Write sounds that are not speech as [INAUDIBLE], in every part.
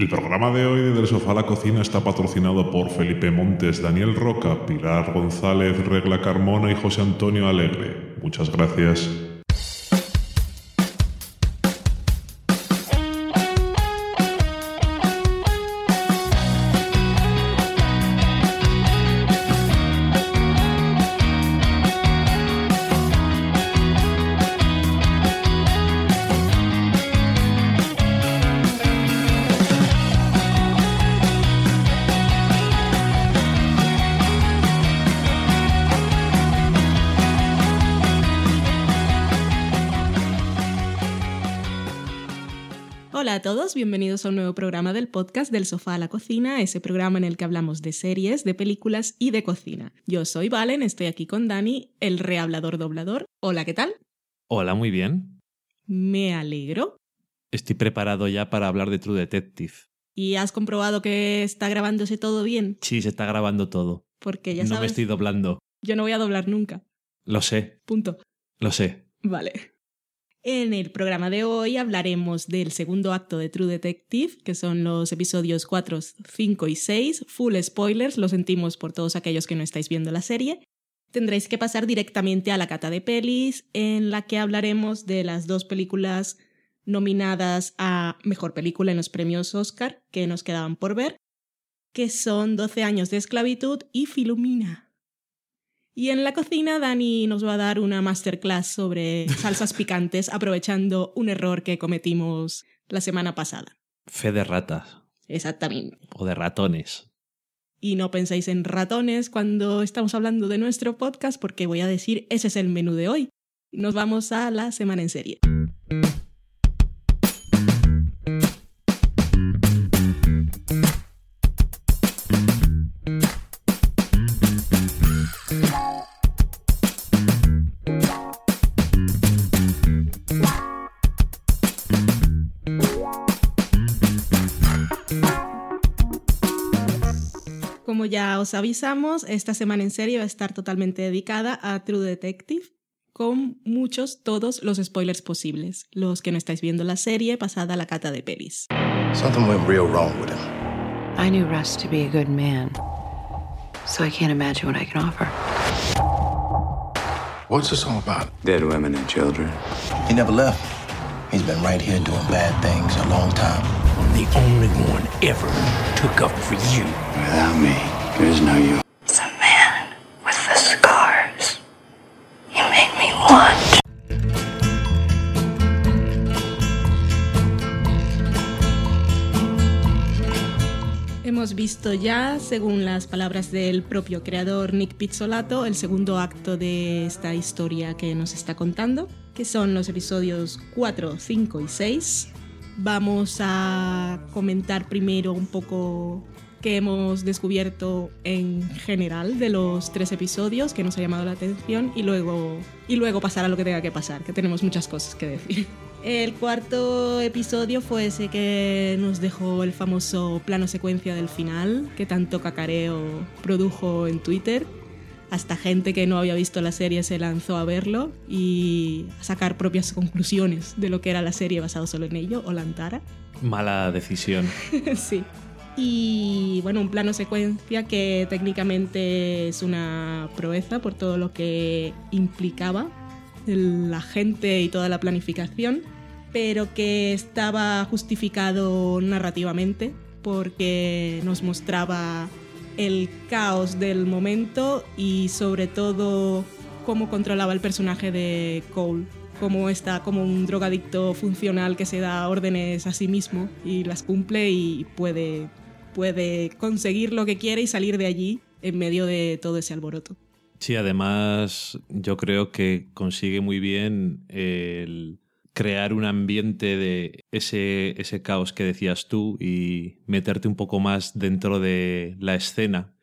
El programa de hoy de Del Sofá a la Cocina está patrocinado por Felipe Montes, Daniel Roca, Pilar González, Regla Carmona y José Antonio Alegre. Muchas gracias. Bienvenidos a un nuevo programa del podcast del sofá a la cocina, ese programa en el que hablamos de series, de películas y de cocina. Yo soy Valen, estoy aquí con Dani, el rehablador doblador. Hola, ¿qué tal? Hola, muy bien. Me alegro. Estoy preparado ya para hablar de True Detective. ¿Y has comprobado que está grabándose todo bien? Sí, se está grabando todo. Porque ya no sabes, me estoy doblando. yo no voy a doblar nunca. Lo sé, Punto. lo sé. Vale. En el programa de hoy hablaremos del segundo acto de True Detective, que son los episodios 4, 5 y 6. Full spoilers, lo sentimos por todos aquellos que no estáis viendo la serie. Tendréis que pasar directamente a la cata de pelis, en la que hablaremos de las dos películas nominadas a Mejor Película en los premios Oscar, que nos quedaban por ver, que son 12 años de esclavitud y Filumina. Y en la cocina Dani nos va a dar una masterclass sobre salsas picantes [LAUGHS] aprovechando un error que cometimos la semana pasada. Fe de ratas Exactamente. o de ratones. Y no penséis en ratones cuando estamos hablando de nuestro podcast porque voy a decir ese es el menú de hoy. Nos vamos a la semana en serie. Ya os avisamos, esta semana en serie va a estar totalmente dedicada a True Detective, con muchos, todos los spoilers posibles. Los que no estáis viendo la serie, pasada a la cata de pelis. Something went real wrong with him. I knew Russ to be a good man, so I can't imagine what I can offer. What's this all about? Dead women and children. He never left. He's been right here doing bad things a long time. The only one ever took up for you. Without me, there's no you. The man with the scars. You make me want. Hemos visto ya, según las palabras del propio creador Nick Pizzolato, el segundo acto de esta historia que nos está contando, que son los episodios 4, 5 y 6. Vamos a comentar primero un poco qué hemos descubierto en general de los tres episodios que nos ha llamado la atención y luego, y luego pasar a lo que tenga que pasar, que tenemos muchas cosas que decir. El cuarto episodio fue ese que nos dejó el famoso plano secuencia del final, que tanto cacareo produjo en Twitter. Hasta gente que no había visto la serie se lanzó a verlo y a sacar propias conclusiones de lo que era la serie basado solo en ello, o la Antara. Mala decisión. [LAUGHS] sí. Y bueno, un plano secuencia que técnicamente es una proeza por todo lo que implicaba la gente y toda la planificación, pero que estaba justificado narrativamente porque nos mostraba el caos del momento y sobre todo cómo controlaba el personaje de Cole, cómo está como un drogadicto funcional que se da órdenes a sí mismo y las cumple y puede, puede conseguir lo que quiere y salir de allí en medio de todo ese alboroto. Sí, además yo creo que consigue muy bien el crear un ambiente de ese, ese caos que decías tú y meterte un poco más dentro de la escena.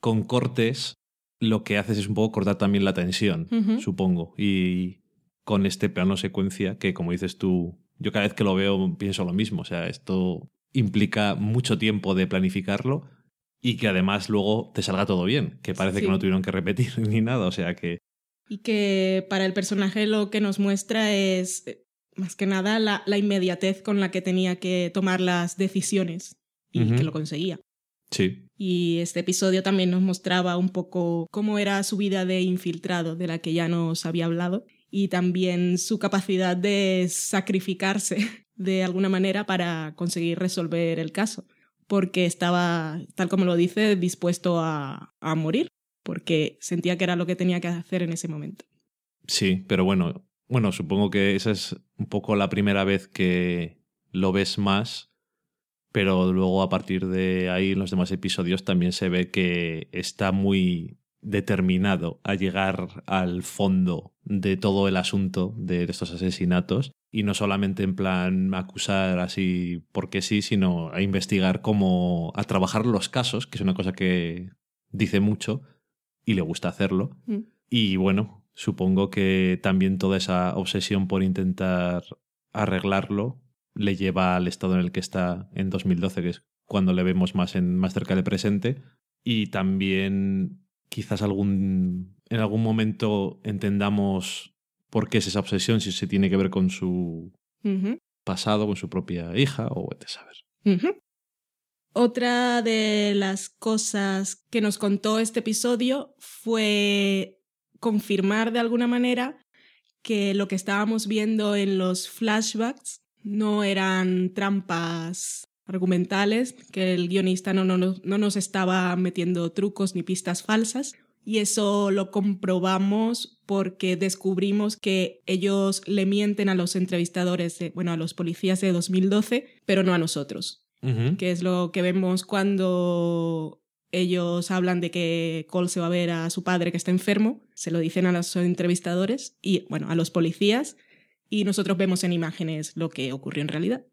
Con cortes lo que haces es un poco cortar también la tensión, supongo. Y con este plano secuencia que, como dices tú, yo cada vez que lo veo pienso lo mismo. O sea, esto implica mucho tiempo de planificarlo y que además luego te salga todo bien, que parece Sí. que no tuvieron que repetir [LAUGHS] ni nada. O sea que Y que para el personaje lo que nos muestra es, eh, más que nada, la, la inmediatez con la que tenía que tomar las decisiones. y que lo conseguía. Sí, Y este episodio también nos mostraba un poco cómo era su vida de infiltrado, de la que ya nos había hablado, y también su capacidad de sacrificarse [LAUGHS] de alguna manera para conseguir resolver el caso, porque estaba, tal como lo dice, dispuesto a, a morir, porque sentía que era lo que tenía que hacer en ese momento. sí, pero bueno, bueno, supongo que esa es un poco la primera vez que lo ves más, pero luego a partir de ahí en los demás episodios también se ve que está muy determinado a llegar al fondo de todo el asunto de estos asesinatos y no solamente en plan acusar así porque sí, sino a investigar cómo a trabajar los casos, que es una cosa que dice mucho y le gusta hacerlo. Mm. Y bueno, supongo que también toda esa obsesión por intentar arreglarlo le lleva al estado en el que está en 2012, que es cuando le vemos más, en, más cerca del presente. Y también quizás algún, en algún momento entendamos por qué es esa obsesión, si se tiene que ver con su pasado, con su propia hija o vete a saber. Otra de las cosas que nos contó este episodio fue confirmar de alguna manera que lo que estábamos viendo en los flashbacks no eran trampas argumentales, que el guionista no, no, no- no nos estaba metiendo trucos ni pistas falsas. Y eso lo comprobamos porque descubrimos que ellos le mienten a los entrevistadores, de- bueno, a los policías de 2012, pero no a nosotros que es lo que vemos cuando ellos hablan de que Cole se va a ver a su padre que está enfermo, se lo dicen a los entrevistadores y, bueno, a los policías, y nosotros vemos en imágenes lo que ocurrió en realidad.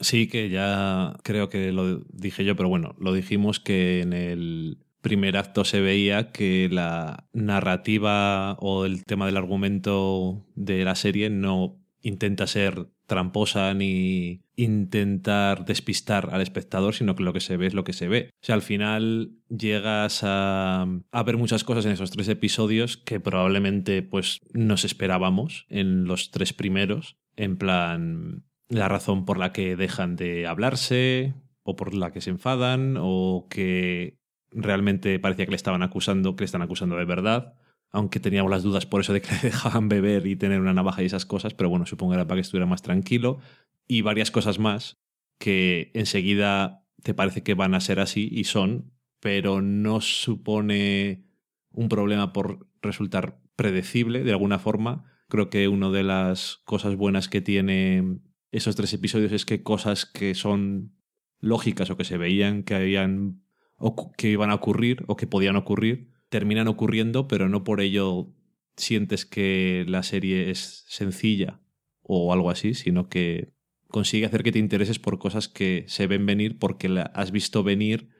Sí, que ya creo que lo dije yo, pero bueno, lo dijimos que en el primer acto se veía que la narrativa o el tema del argumento de la serie no intenta ser tramposa ni intentar despistar al espectador, sino que lo que se ve es lo que se ve. O sea, al final llegas a, ver muchas cosas en esos tres episodios que probablemente pues nos esperábamos en los tres primeros, en plan la razón por la que dejan de hablarse o por la que se enfadan o que realmente parecía que le estaban acusando, que le están acusando de verdad, aunque teníamos las dudas por eso de que [LAUGHS] le dejaban beber y tener una navaja y esas cosas, pero bueno, supongo que era para que estuviera más tranquilo y varias cosas más que enseguida te parece que van a ser así y son, pero no supone un problema por resultar predecible de alguna forma. Creo que una de las cosas buenas que tiene esos tres episodios es que cosas que son lógicas o que se veían que habían o que iban a ocurrir o que podían ocurrir terminan ocurriendo, pero no por ello sientes que la serie es sencilla o algo así, sino que consigue hacer que te intereses por cosas que se ven venir porque la has visto venir,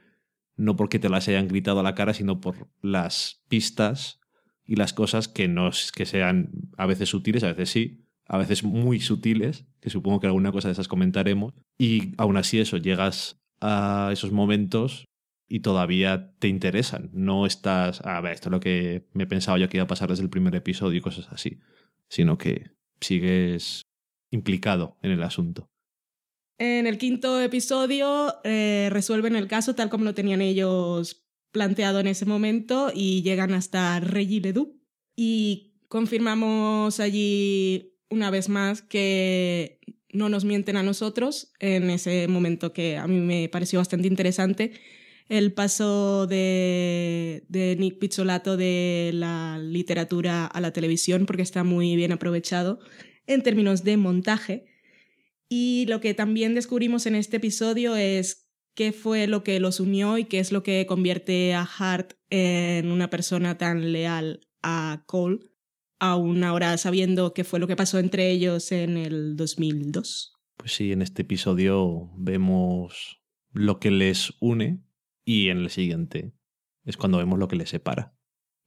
no porque te las hayan gritado a la cara, sino por las pistas y las cosas que no es que sean a veces sutiles, a veces sí, a veces muy sutiles, que supongo que alguna cosa de esas comentaremos, y aún así eso, llegas a esos momentos y todavía te interesan. No estás, a ver, esto es lo que me pensaba yo que iba a pasar desde el primer episodio y cosas así, sino que sigues implicado en el asunto. En el quinto episodio eh, resuelven el caso tal como lo tenían ellos planteado en ese momento y llegan hasta Reggie. Y confirmamos allí una vez más que no nos mienten a nosotros en ese momento que a mí me pareció bastante interesante el paso de, Nick Pizzolato de la literatura a la televisión porque está muy bien aprovechado en términos de montaje. Y lo que también descubrimos en este episodio es qué fue lo que los unió y qué es lo que convierte a Hart en una persona tan leal a Cole, aún ahora sabiendo qué fue lo que pasó entre ellos en el 2002. Pues sí, en este episodio vemos lo que les une y en el siguiente es cuando vemos lo que les separa,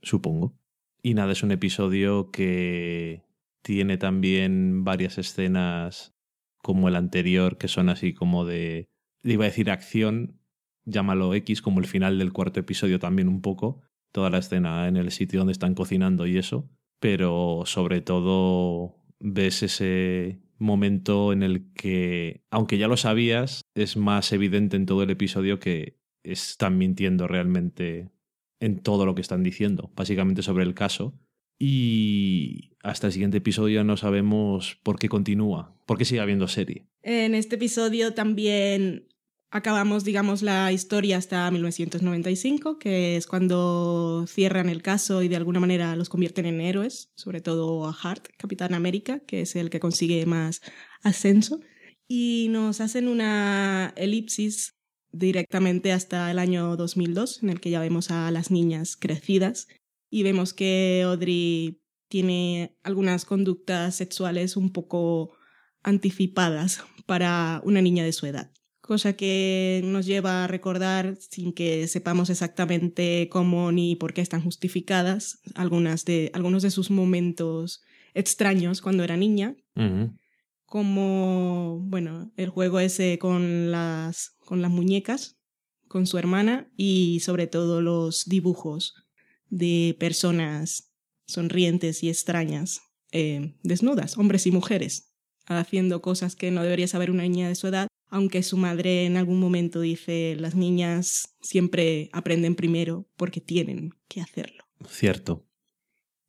supongo. Y nada, es un episodio que tiene también varias escenas como el anterior, que son así como de, iba a decir acción, llámalo X, como el final del cuarto episodio también un poco, toda la escena en el sitio donde están cocinando y eso, pero sobre todo ves ese momento en el que, aunque ya lo sabías, es más evidente en todo el episodio que están mintiendo realmente en todo lo que están diciendo, básicamente sobre el caso. Y hasta el siguiente episodio no sabemos por qué continúa, por qué sigue habiendo serie. En este episodio también acabamos, digamos, la historia hasta 1995, que es cuando cierran el caso y de alguna manera los convierten en héroes, sobre todo a Hart, Capitán América, que es el que consigue más ascenso. Y nos hacen una elipsis directamente hasta el año 2002, en el que ya vemos a las niñas crecidas y vemos que Audrey tiene algunas conductas sexuales un poco anticipadas para una niña de su edad cosa que nos lleva a recordar, sin que sepamos exactamente cómo ni por qué están justificadas, algunas de, algunos de sus momentos extraños cuando era niña, como, bueno, el juego ese con las, con las muñecas, con su hermana, y sobre todo los dibujos de personas sonrientes y extrañas, eh, desnudas, hombres y mujeres, haciendo cosas que no debería saber una niña de su edad, aunque su madre en algún momento dice las niñas siempre aprenden primero porque tienen que hacerlo. Cierto.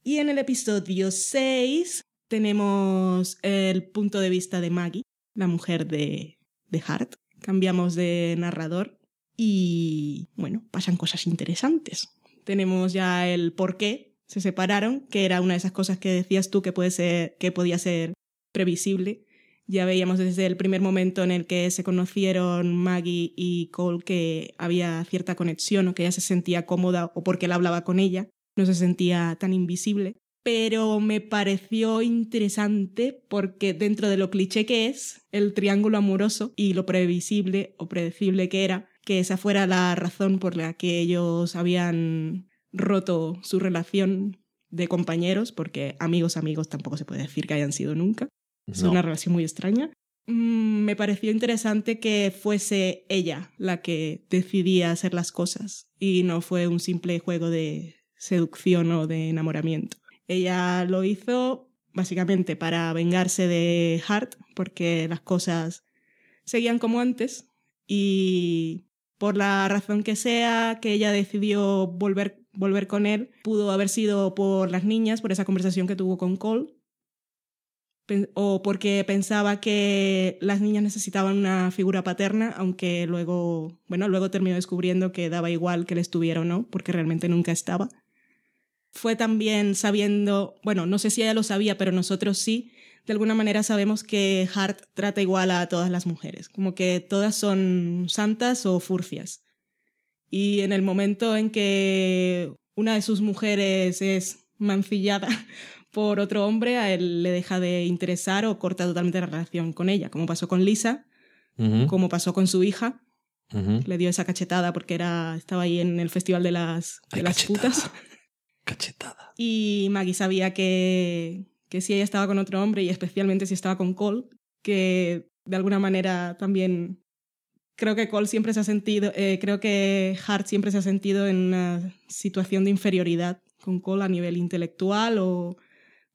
Y en el episodio 6 tenemos el punto de vista de Maggie, la mujer de, de Hart. Cambiamos de narrador y, bueno, pasan cosas interesantes. Tenemos ya el por qué se separaron, que era una de esas cosas que decías tú que, puede ser, que podía ser previsible ya veíamos desde el primer momento en el que se conocieron Maggie y Cole que había cierta conexión o que ella se sentía cómoda o porque él hablaba con ella, no se sentía tan invisible. Pero me pareció interesante porque dentro de lo cliché que es el triángulo amoroso y lo previsible o predecible que era, que esa fuera la razón por la que ellos habían roto su relación de compañeros, porque amigos amigos tampoco se puede decir que hayan sido nunca. Es una relación muy extraña. Mm, me pareció interesante que fuese ella la que decidía hacer las cosas y no fue un simple juego de seducción o de enamoramiento. Ella lo hizo básicamente para vengarse de Hart porque las cosas seguían como antes y por la razón que sea que ella decidió volver, volver con él, pudo haber sido por las niñas, por esa conversación que tuvo con Cole, o porque pensaba que las niñas necesitaban una figura paterna, aunque luego, bueno, luego terminó descubriendo que daba igual que él estuviera o no, porque realmente nunca estaba. Fue también sabiendo, bueno, no sé si ella lo sabía, pero nosotros sí, de alguna manera sabemos que Hart trata igual a todas las mujeres, como que todas son santas o furcias. Y en el momento en que una de sus mujeres es mancillada por otro hombre, a él le deja de interesar o corta totalmente la relación con ella, como pasó con Lisa, como pasó con su hija. Le dio esa cachetada porque era, estaba ahí en el festival de las, de las putas. [LAUGHS] Cachetada. Y Maggie sabía que, que si ella estaba con otro hombre y especialmente si estaba con Cole, que de alguna manera también creo que Cole siempre se ha sentido, eh, creo que Hart siempre se ha sentido en una situación de inferioridad con Cole a nivel intelectual o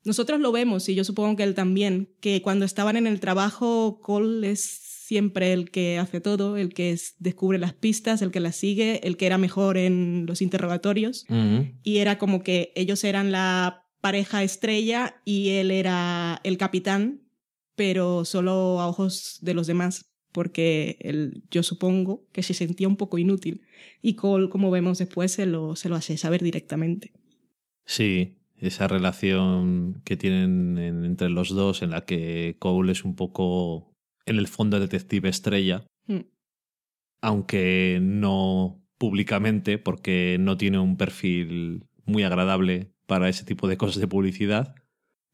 nosotros lo vemos y yo supongo que él también, que cuando estaban en el trabajo, Cole es siempre el que hace todo, el que descubre las pistas, el que las sigue, el que era mejor en los interrogatorios. Y era como que ellos eran la pareja estrella y él era el capitán, pero solo a ojos de los demás, porque él, yo supongo que se sentía un poco inútil. Y Cole, como vemos después, se lo, se lo hace saber directamente. Sí, esa relación que tienen entre los dos en la que Cole es un poco en el fondo detective estrella, hmm. aunque no públicamente porque no tiene un perfil muy agradable para ese tipo de cosas de publicidad,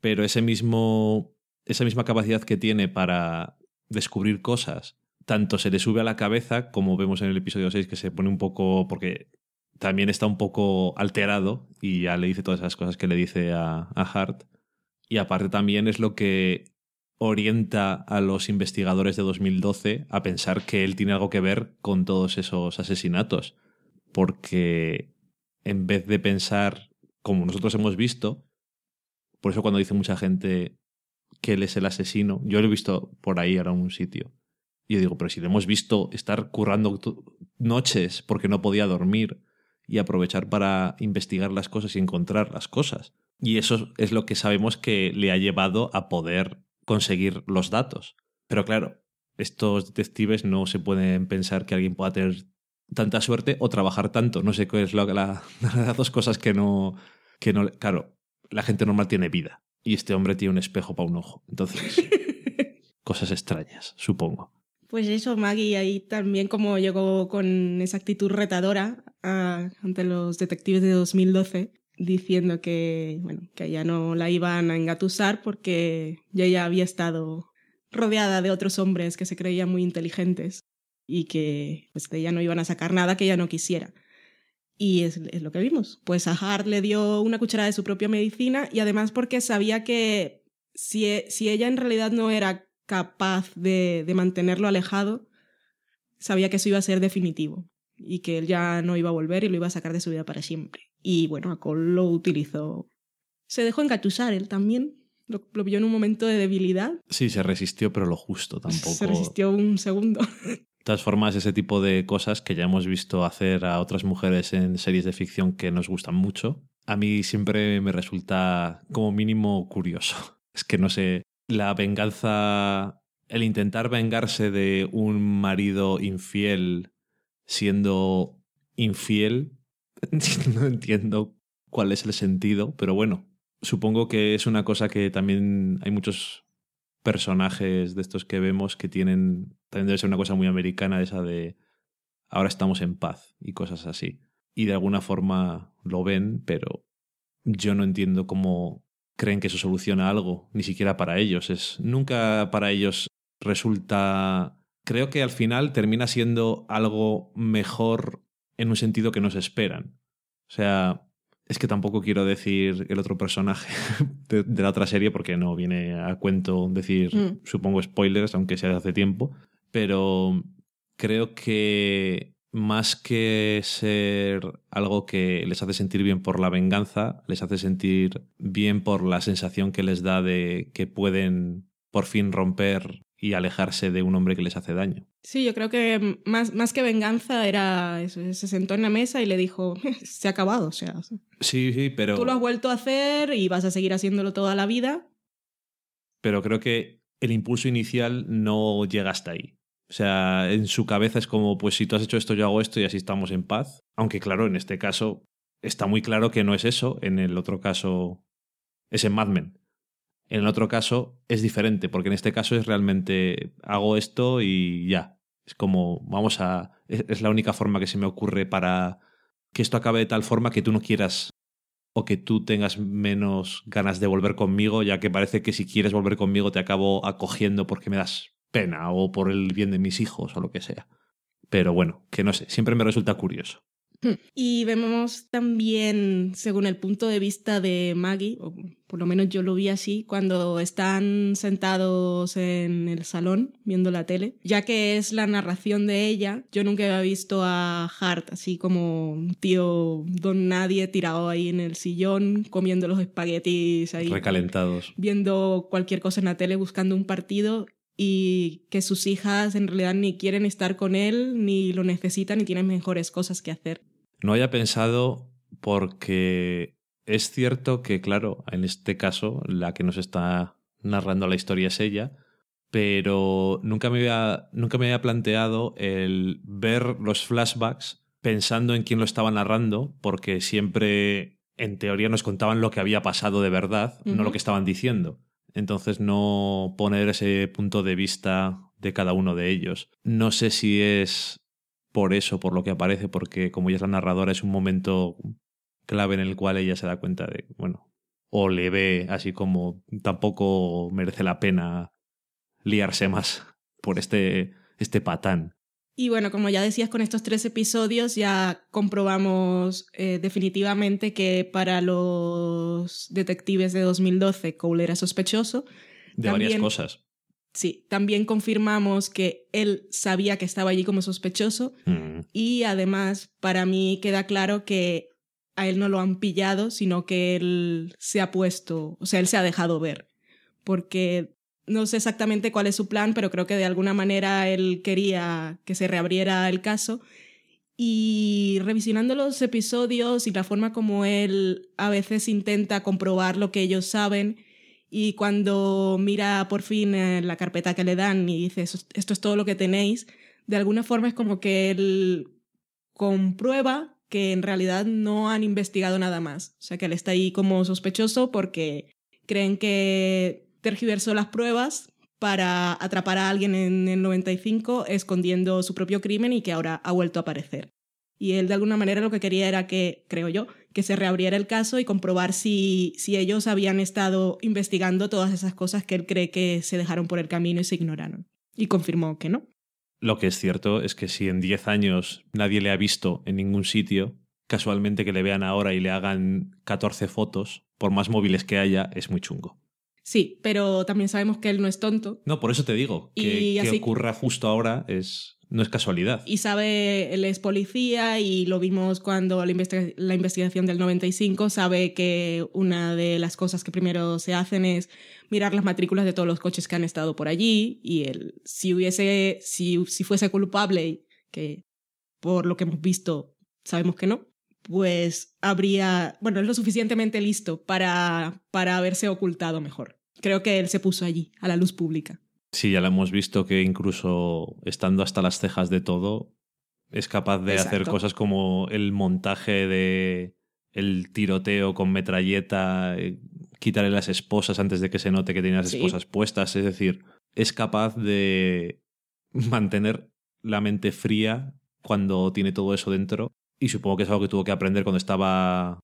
pero ese mismo esa misma capacidad que tiene para descubrir cosas, tanto se le sube a la cabeza como vemos en el episodio 6 que se pone un poco porque también está un poco alterado y ya le dice todas esas cosas que le dice a, Hart. Y aparte también es lo que orienta a los investigadores de 2012 a pensar que él tiene algo que ver con todos esos asesinatos. Porque en vez de pensar como nosotros hemos visto, por eso cuando dice mucha gente que él es el asesino. Yo lo he visto por ahí ahora en un sitio. Y yo digo, pero si le hemos visto estar currando noches porque no podía dormir y aprovechar para investigar las cosas y encontrar las cosas. Y eso es lo que sabemos que le ha llevado a poder conseguir los datos. Pero claro, estos detectives no se pueden pensar que alguien pueda tener tanta suerte o trabajar tanto. No sé qué es lo que la, [LAUGHS] las dos cosas que no, que no. Claro, la gente normal tiene vida y este hombre tiene un espejo para un ojo. Entonces, [LAUGHS] cosas extrañas, supongo. Pues eso, Maggie ahí también como llegó con esa actitud retadora a, ante los detectives de 2012, diciendo que, bueno, que ya no la iban a engatusar porque ya ya había estado rodeada de otros hombres que se creían muy inteligentes y que pues, de ella no iban a sacar nada que ella no quisiera. Y es, lo que vimos. Pues a Hart le dio una cucharada de su propia medicina y además porque sabía que si, si ella en realidad no era capaz de, de mantenerlo alejado, sabía que eso iba a ser definitivo y que él ya no iba a volver y lo iba a sacar de su vida para siempre. Y bueno, a Cole lo utilizó. Se dejó engatusar él también. Lo, lo, vio en un momento de debilidad. Sí, se resistió, pero lo justo [LAUGHS] tampoco. Se resistió un segundo. De todas formas, ese tipo de cosas que ya hemos visto hacer a otras mujeres en series de ficción que nos gustan mucho, a mí siempre me resulta como mínimo curioso. [LAUGHS] Es que no sé, la venganza, el intentar vengarse de un marido infiel siendo infiel, [LAUGHS] no entiendo cuál es el sentido, pero bueno, supongo que es una cosa que también hay muchos personajes de estos que vemos que tienen, también debe ser una cosa muy americana esa de ahora estamos en paz y cosas así. Y de alguna forma lo ven, pero yo no entiendo cómo creen que eso soluciona algo, ni siquiera para ellos. Es, nunca para ellos resulta... Creo que al final termina siendo algo mejor en un sentido que no se esperan. O sea, es que tampoco quiero decir el otro personaje [LAUGHS] de, de la otra serie porque no viene a cuento decir, mm. supongo, spoilers, aunque sea de hace tiempo. Pero creo que más que ser algo que les hace sentir bien por la venganza, les hace sentir bien por la sensación que les da de que pueden por fin romper y alejarse de un hombre que les hace daño. Sí, yo creo que más, más que venganza era eso, se sentó en la mesa y le dijo, se ha acabado, o sea. Sí, sí, pero... Tú lo has vuelto a hacer y vas a seguir haciéndolo toda la vida. Pero creo que el impulso inicial no llega hasta ahí. O sea, en su cabeza es como, pues si tú has hecho esto, yo hago esto y así estamos en paz. Aunque claro, en este caso está muy claro que no es eso. En el otro caso es en Mad Men. En el otro caso es diferente, porque en este caso es realmente hago esto y ya. Es como, vamos a... Es la única forma que se me ocurre para que esto acabe de tal forma que tú no quieras o que tú tengas menos ganas de volver conmigo, ya que parece que si quieres volver conmigo te acabo acogiendo porque me das pena o por el bien de mis hijos o lo que sea. Pero bueno, que no sé, siempre me resulta curioso. Y vemos también, según el punto de vista de Maggie, o por lo menos yo lo vi así, cuando están sentados en el salón viendo la tele, ya que es la narración de ella, yo nunca había visto a Hart así como un tío don nadie tirado ahí en el sillón, comiendo los espaguetis ahí. Recalentados. Viendo cualquier cosa en la tele, buscando un partido y que sus hijas en realidad ni quieren estar con él, ni lo necesitan, ni tienen mejores cosas que hacer. No haya pensado porque es cierto que, claro, en este caso la que nos está narrando la historia es ella, pero nunca me había, nunca me había planteado el ver los flashbacks pensando en quién lo estaba narrando, porque siempre, en teoría, nos contaban lo que había pasado de verdad, uh -huh. no lo que estaban diciendo. Entonces no poner ese punto de vista de cada uno de ellos. No sé si es por eso, por lo que aparece, porque como ella es la narradora, es un momento clave en el cual ella se da cuenta de, bueno, o le ve así como tampoco merece la pena liarse más por este, este patán. Y bueno, como ya decías, con estos tres episodios ya comprobamos eh, definitivamente que para los detectives de 2012 Cole era sospechoso. De también, varias cosas. Sí, también confirmamos que él sabía que estaba allí como sospechoso mm. y además para mí queda claro que a él no lo han pillado, sino que él se ha puesto, o sea, él se ha dejado ver porque no sé exactamente cuál es su plan, pero creo que de alguna manera él quería que se reabriera el caso. Y revisionando los episodios y la forma como él a veces intenta comprobar lo que ellos saben, y cuando mira por fin eh, la carpeta que le dan y dice, esto es todo lo que tenéis, de alguna forma es como que él comprueba que en realidad no han investigado nada más. O sea, que él está ahí como sospechoso porque creen que tergiversó las pruebas para atrapar a alguien en el 95 escondiendo su propio crimen y que ahora ha vuelto a aparecer. Y él de alguna manera lo que quería era que, creo yo, que se reabriera el caso y comprobar si, si ellos habían estado investigando todas esas cosas que él cree que se dejaron por el camino y se ignoraron. Y confirmó que no. Lo que es cierto es que si en 10 años nadie le ha visto en ningún sitio, casualmente que le vean ahora y le hagan 14 fotos, por más móviles que haya, es muy chungo. Sí, pero también sabemos que él no es tonto. No, por eso te digo, que, que ocurra justo ahora es, no es casualidad. Y sabe, él es policía y lo vimos cuando la, investigación del 95 sabe que una de las cosas que primero se hacen es mirar las matrículas de todos los coches que han estado por allí y él, si hubiese, si, si fuese culpable, que por lo que hemos visto sabemos que no, pues habría, bueno, es lo suficientemente listo para, para haberse ocultado mejor. Creo que él se puso allí, a la luz pública. Sí, ya lo hemos visto que incluso estando hasta las cejas de todo, es capaz de hacer cosas como el montaje de el tiroteo con metralleta, eh, quitarle las esposas antes de que se note que tiene las esposas puestas. Es decir, es capaz de [LAUGHS] mantener la mente fría cuando tiene todo eso dentro. Y supongo que es algo que tuvo que aprender cuando estaba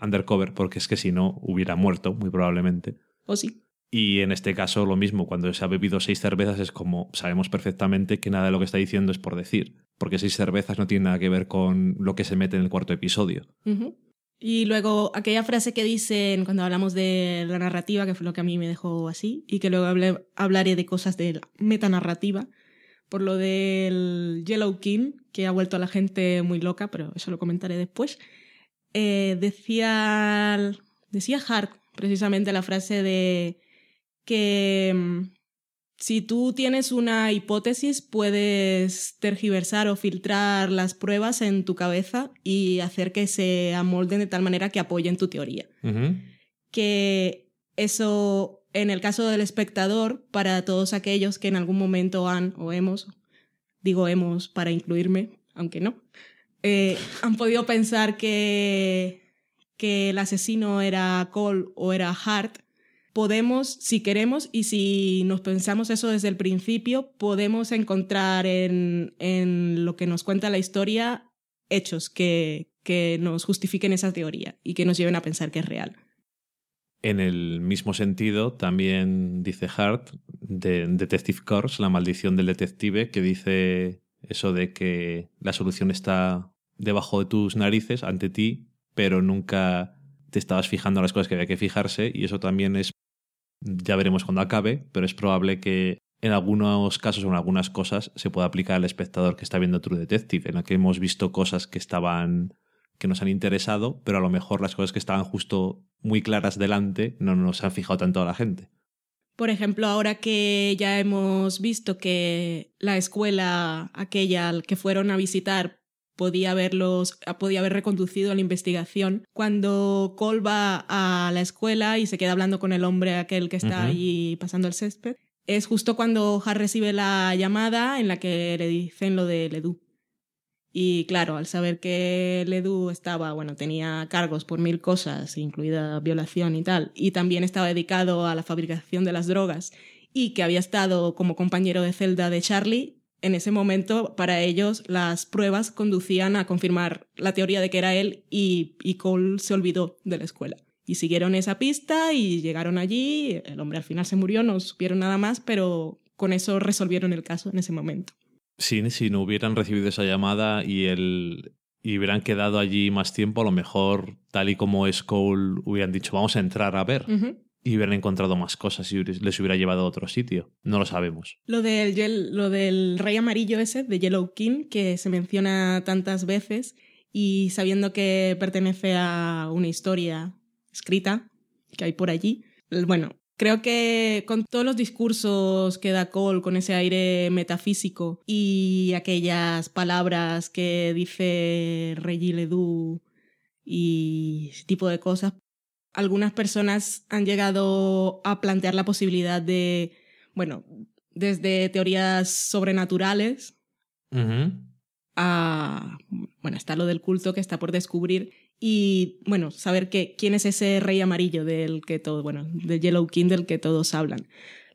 undercover, porque es que si no hubiera muerto, muy probablemente. O sí. Y en este caso lo mismo, cuando se ha bebido seis cervezas es como sabemos perfectamente que nada de lo que está diciendo es por decir, porque seis cervezas no tiene nada que ver con lo que se mete en el cuarto episodio. Y luego aquella frase que dicen cuando hablamos de la narrativa, que fue lo que a mí me dejó así, y que luego hablaré de cosas de la metanarrativa, por lo del Yellow King, que ha vuelto a la gente muy loca, pero eso lo comentaré después. Eh, decía, decía Hart precisamente la frase de que mm, si tú tienes una hipótesis, puedes tergiversar o filtrar las pruebas en tu cabeza y hacer que se amolden de tal manera que apoyen tu teoría. Que eso, en el caso del espectador, para todos aquellos que en algún momento han o hemos, digo hemos para incluirme, aunque no, eh, [LAUGHS] han podido pensar que, que el asesino era Cole o era Hart, podemos, si queremos y si nos pensamos eso desde el principio, podemos encontrar en, en lo que nos cuenta la historia hechos que, que nos justifiquen esa teoría y que nos lleven a pensar que es real. En el mismo sentido, también dice Hart de Detective Course, la maldición del detective, que dice eso de que la solución está debajo de tus narices, ante ti, pero nunca te estabas fijando en las cosas que había que fijarse, y eso también es ya veremos cuando acabe, pero es probable que en algunos casos o en algunas cosas se pueda aplicar al espectador que está viendo True Detective, en la que hemos visto cosas que estaban que nos han interesado, pero a lo mejor las cosas que estaban justo muy claras delante no nos han fijado tanto a la gente. Por ejemplo, ahora que ya hemos visto que la escuela aquella al que fueron a visitar podía haberlos, podía haber reconducido a la investigación. Cuando Cole va a la escuela y se queda hablando con el hombre aquel que está ahí pasando el césped, es justo cuando Har recibe la llamada en la que le dicen lo de Ledoux. Y claro, al saber que Ledoux estaba, bueno, tenía cargos por mil cosas, incluida violación y tal, y también estaba dedicado a la fabricación de las drogas, y que había estado como compañero de celda de Charlie, en ese momento, para ellos, las pruebas conducían a confirmar la teoría de que era él y, Cole se olvidó de la escuela. Y siguieron esa pista y llegaron allí. El hombre al final se murió, no supieron nada más, pero con eso resolvieron el caso en ese momento. Sí, si no hubieran recibido esa llamada y, el, y hubieran quedado allí más tiempo, a lo mejor, tal y como es Cole, hubieran dicho, vamos a entrar a ver y hubieran encontrado más cosas y les hubiera llevado a otro sitio. No lo sabemos. Lo del, lo del rey amarillo ese, de Yellow King, que se menciona tantas veces y sabiendo que pertenece a una historia escrita que hay por allí, bueno, Creo que con todos los discursos que da Cole, con ese aire metafísico y aquellas palabras que dice Reggie Ledoux y ese tipo de cosas, algunas personas han llegado a plantear la posibilidad de, bueno, desde teorías sobrenaturales a, bueno, está lo del culto que está por descubrir y, bueno, saber que, quién es ese rey amarillo del que todo, bueno, del Yellow King del que todos hablan.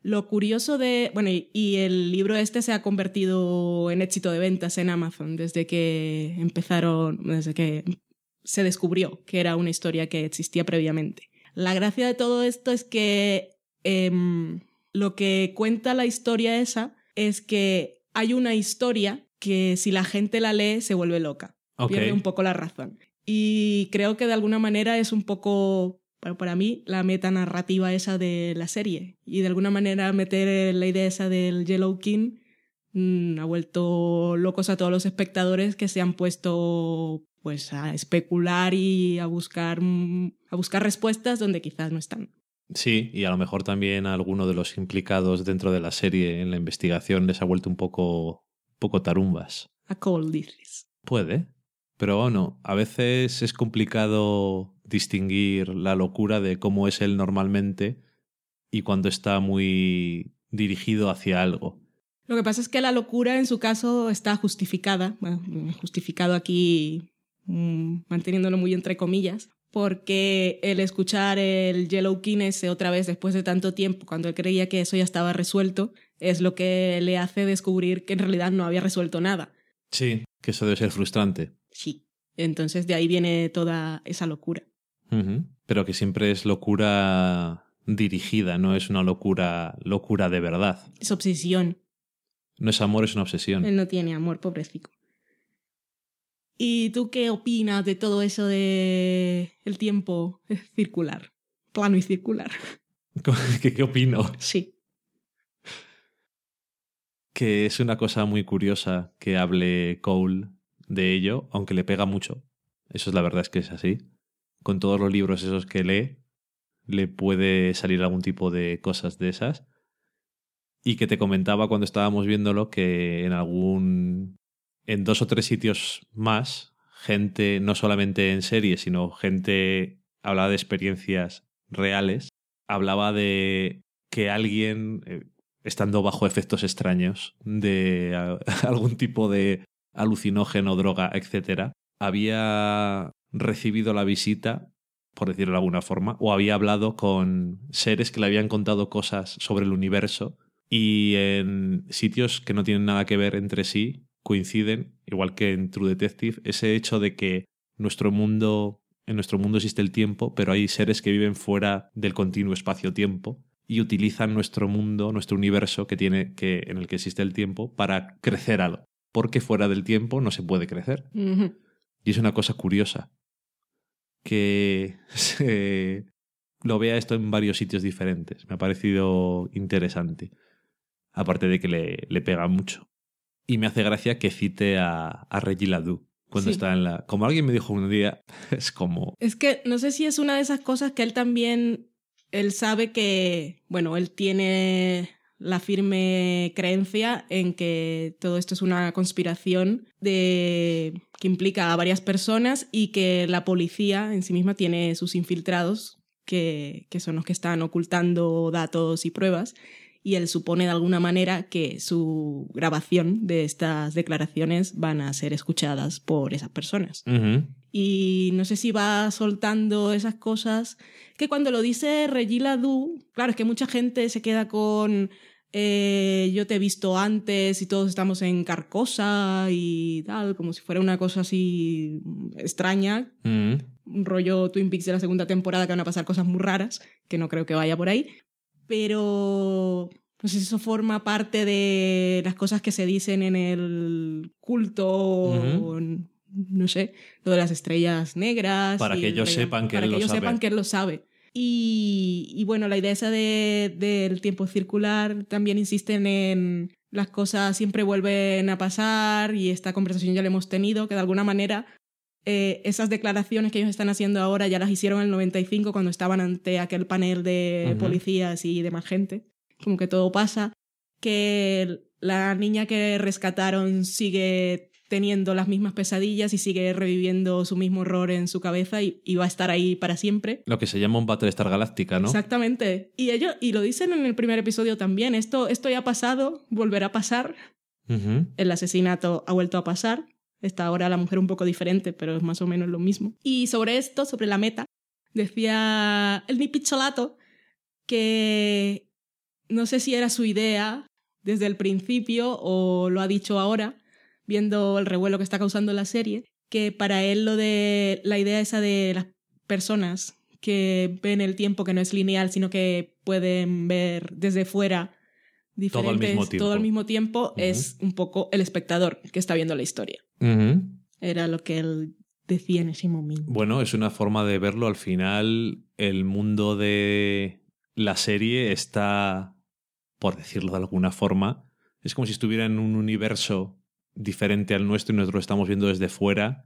Lo curioso de, bueno, y, y el libro este se ha convertido en éxito de ventas en Amazon desde que empezaron, desde que se descubrió que era una historia que existía previamente. La gracia de todo esto es que em, lo que cuenta la historia esa es que hay una historia que si la gente la lee se vuelve loca. Pierde un poco la razón. Y creo que de alguna manera es un poco, bueno, para mí, la metanarrativa esa de la serie. Y de alguna manera meter la idea esa del Yellow King mm, ha vuelto locos a todos los espectadores que se han puesto pues a especular y a buscar mm, a buscar respuestas donde quizás no están. Sí, y a lo mejor también a alguno de los implicados dentro de la serie en la investigación les ha vuelto un poco, poco tarumbas. A dices. Puede, pero bueno, a veces es complicado distinguir la locura de cómo es él normalmente y cuando está muy dirigido hacia algo. Lo que pasa es que la locura en su caso está justificada, bueno, justificado aquí mm, manteniéndolo muy entre comillas, porque el escuchar el Yellow King ese otra vez después de tanto tiempo, cuando él creía que eso ya estaba resuelto, es lo que le hace descubrir que en realidad no había resuelto nada. Sí, que eso debe ser frustrante. Sí. Entonces de ahí viene toda esa locura. Pero que siempre es locura dirigida, no es una locura, locura de verdad. Es obsesión. No es amor, es una obsesión. Él no tiene amor, pobrecito. ¿Y tú qué opinas de todo eso de el tiempo circular? Plano y circular. [LAUGHS] ¿Qué, ¿Qué opino? Sí. Que es una cosa muy curiosa que hable Cole de ello, aunque le pega mucho. Eso es la verdad, es que es así. Con todos los libros esos que lee, le puede salir algún tipo de cosas de esas. Y que te comentaba cuando estábamos viéndolo que en algún. en dos o tres sitios más, gente, no solamente en series, sino gente hablaba de experiencias reales, hablaba de que alguien, eh, estando bajo efectos extraños de [LAUGHS] algún tipo de alucinógeno, droga, etc., había recibido la visita, por decirlo de alguna forma, o había hablado con seres que le habían contado cosas sobre el universo y en sitios que no tienen nada que ver entre sí coinciden, igual que en True Detective, ese hecho de que nuestro mundo, en nuestro mundo existe el tiempo, pero hay seres que viven fuera del continuo espacio-tiempo y utilizan nuestro mundo, nuestro universo que tiene que en el que existe el tiempo para crecer algo, porque fuera del tiempo no se puede crecer. Y es una cosa curiosa que [LAUGHS] se lo vea esto en varios sitios diferentes. Me ha parecido interesante. Aparte de que le, le pega mucho. Y me hace gracia que cite a, a Reggie Ledoux cuando Sí. está en la... Como alguien me dijo un día, [LAUGHS] es como... Es que no sé si es una de esas cosas que él también, él sabe que, bueno, él tiene la firme creencia en que todo esto es una conspiración de que implica a varias personas y que la policía en sí misma tiene sus infiltrados que, que son los que están ocultando datos y pruebas y él supone de alguna manera que su grabación de estas declaraciones van a ser escuchadas por esas personas. Y no sé si va soltando esas cosas que cuando lo dice Reggie Ledoux, claro, es que mucha gente se queda con eh, yo te he visto antes y todos estamos en Carcosa y tal, como si fuera una cosa así extraña, Ujú. un rollo Twin Peaks de la segunda temporada que van a pasar cosas muy raras, que no creo que vaya por ahí, pero no sé si eso forma parte de las cosas que se dicen en el culto, o en- no sé, lo de las estrellas negras. Para que el ellos sepan que para él que lo ellos sabe. sepan que él lo sabe. Y, y bueno, la idea esa de- del tiempo circular también insisten en las cosas siempre vuelven a pasar y esta conversación ya la hemos tenido, que de alguna manera eh, esas declaraciones que ellos están haciendo ahora ya las hicieron en el 95 cuando estaban ante aquel panel de policías y demás gente. Como que todo pasa. Que la niña que rescataron sigue teniendo las mismas pesadillas y sigue reviviendo su mismo horror en su cabeza y, y va a estar ahí para siempre. Lo que se llama un Battlestar Galáctica, ¿no? Exactamente. Y ellos, y lo dicen en el primer episodio también, esto, esto ya ha pasado, volverá a pasar. El asesinato ha vuelto a pasar. Está ahora la mujer un poco diferente, pero es más o menos lo mismo. Y sobre esto, sobre la meta, decía el Nick Pizzolato que no sé si era su idea desde el principio o lo ha dicho ahora, viendo el revuelo que está causando la serie, que para él lo de la idea esa de las personas que ven el tiempo que no es lineal, sino que pueden ver desde fuera Todo al diferentes mismo tiempo. todo al mismo tiempo es un poco el espectador que está viendo la historia. Era lo que él decía en ese momento. Bueno, es una forma de verlo. Al final, el mundo de la serie está, por decirlo de alguna forma, es como si estuviera en un universo diferente al nuestro y nosotros lo estamos viendo desde fuera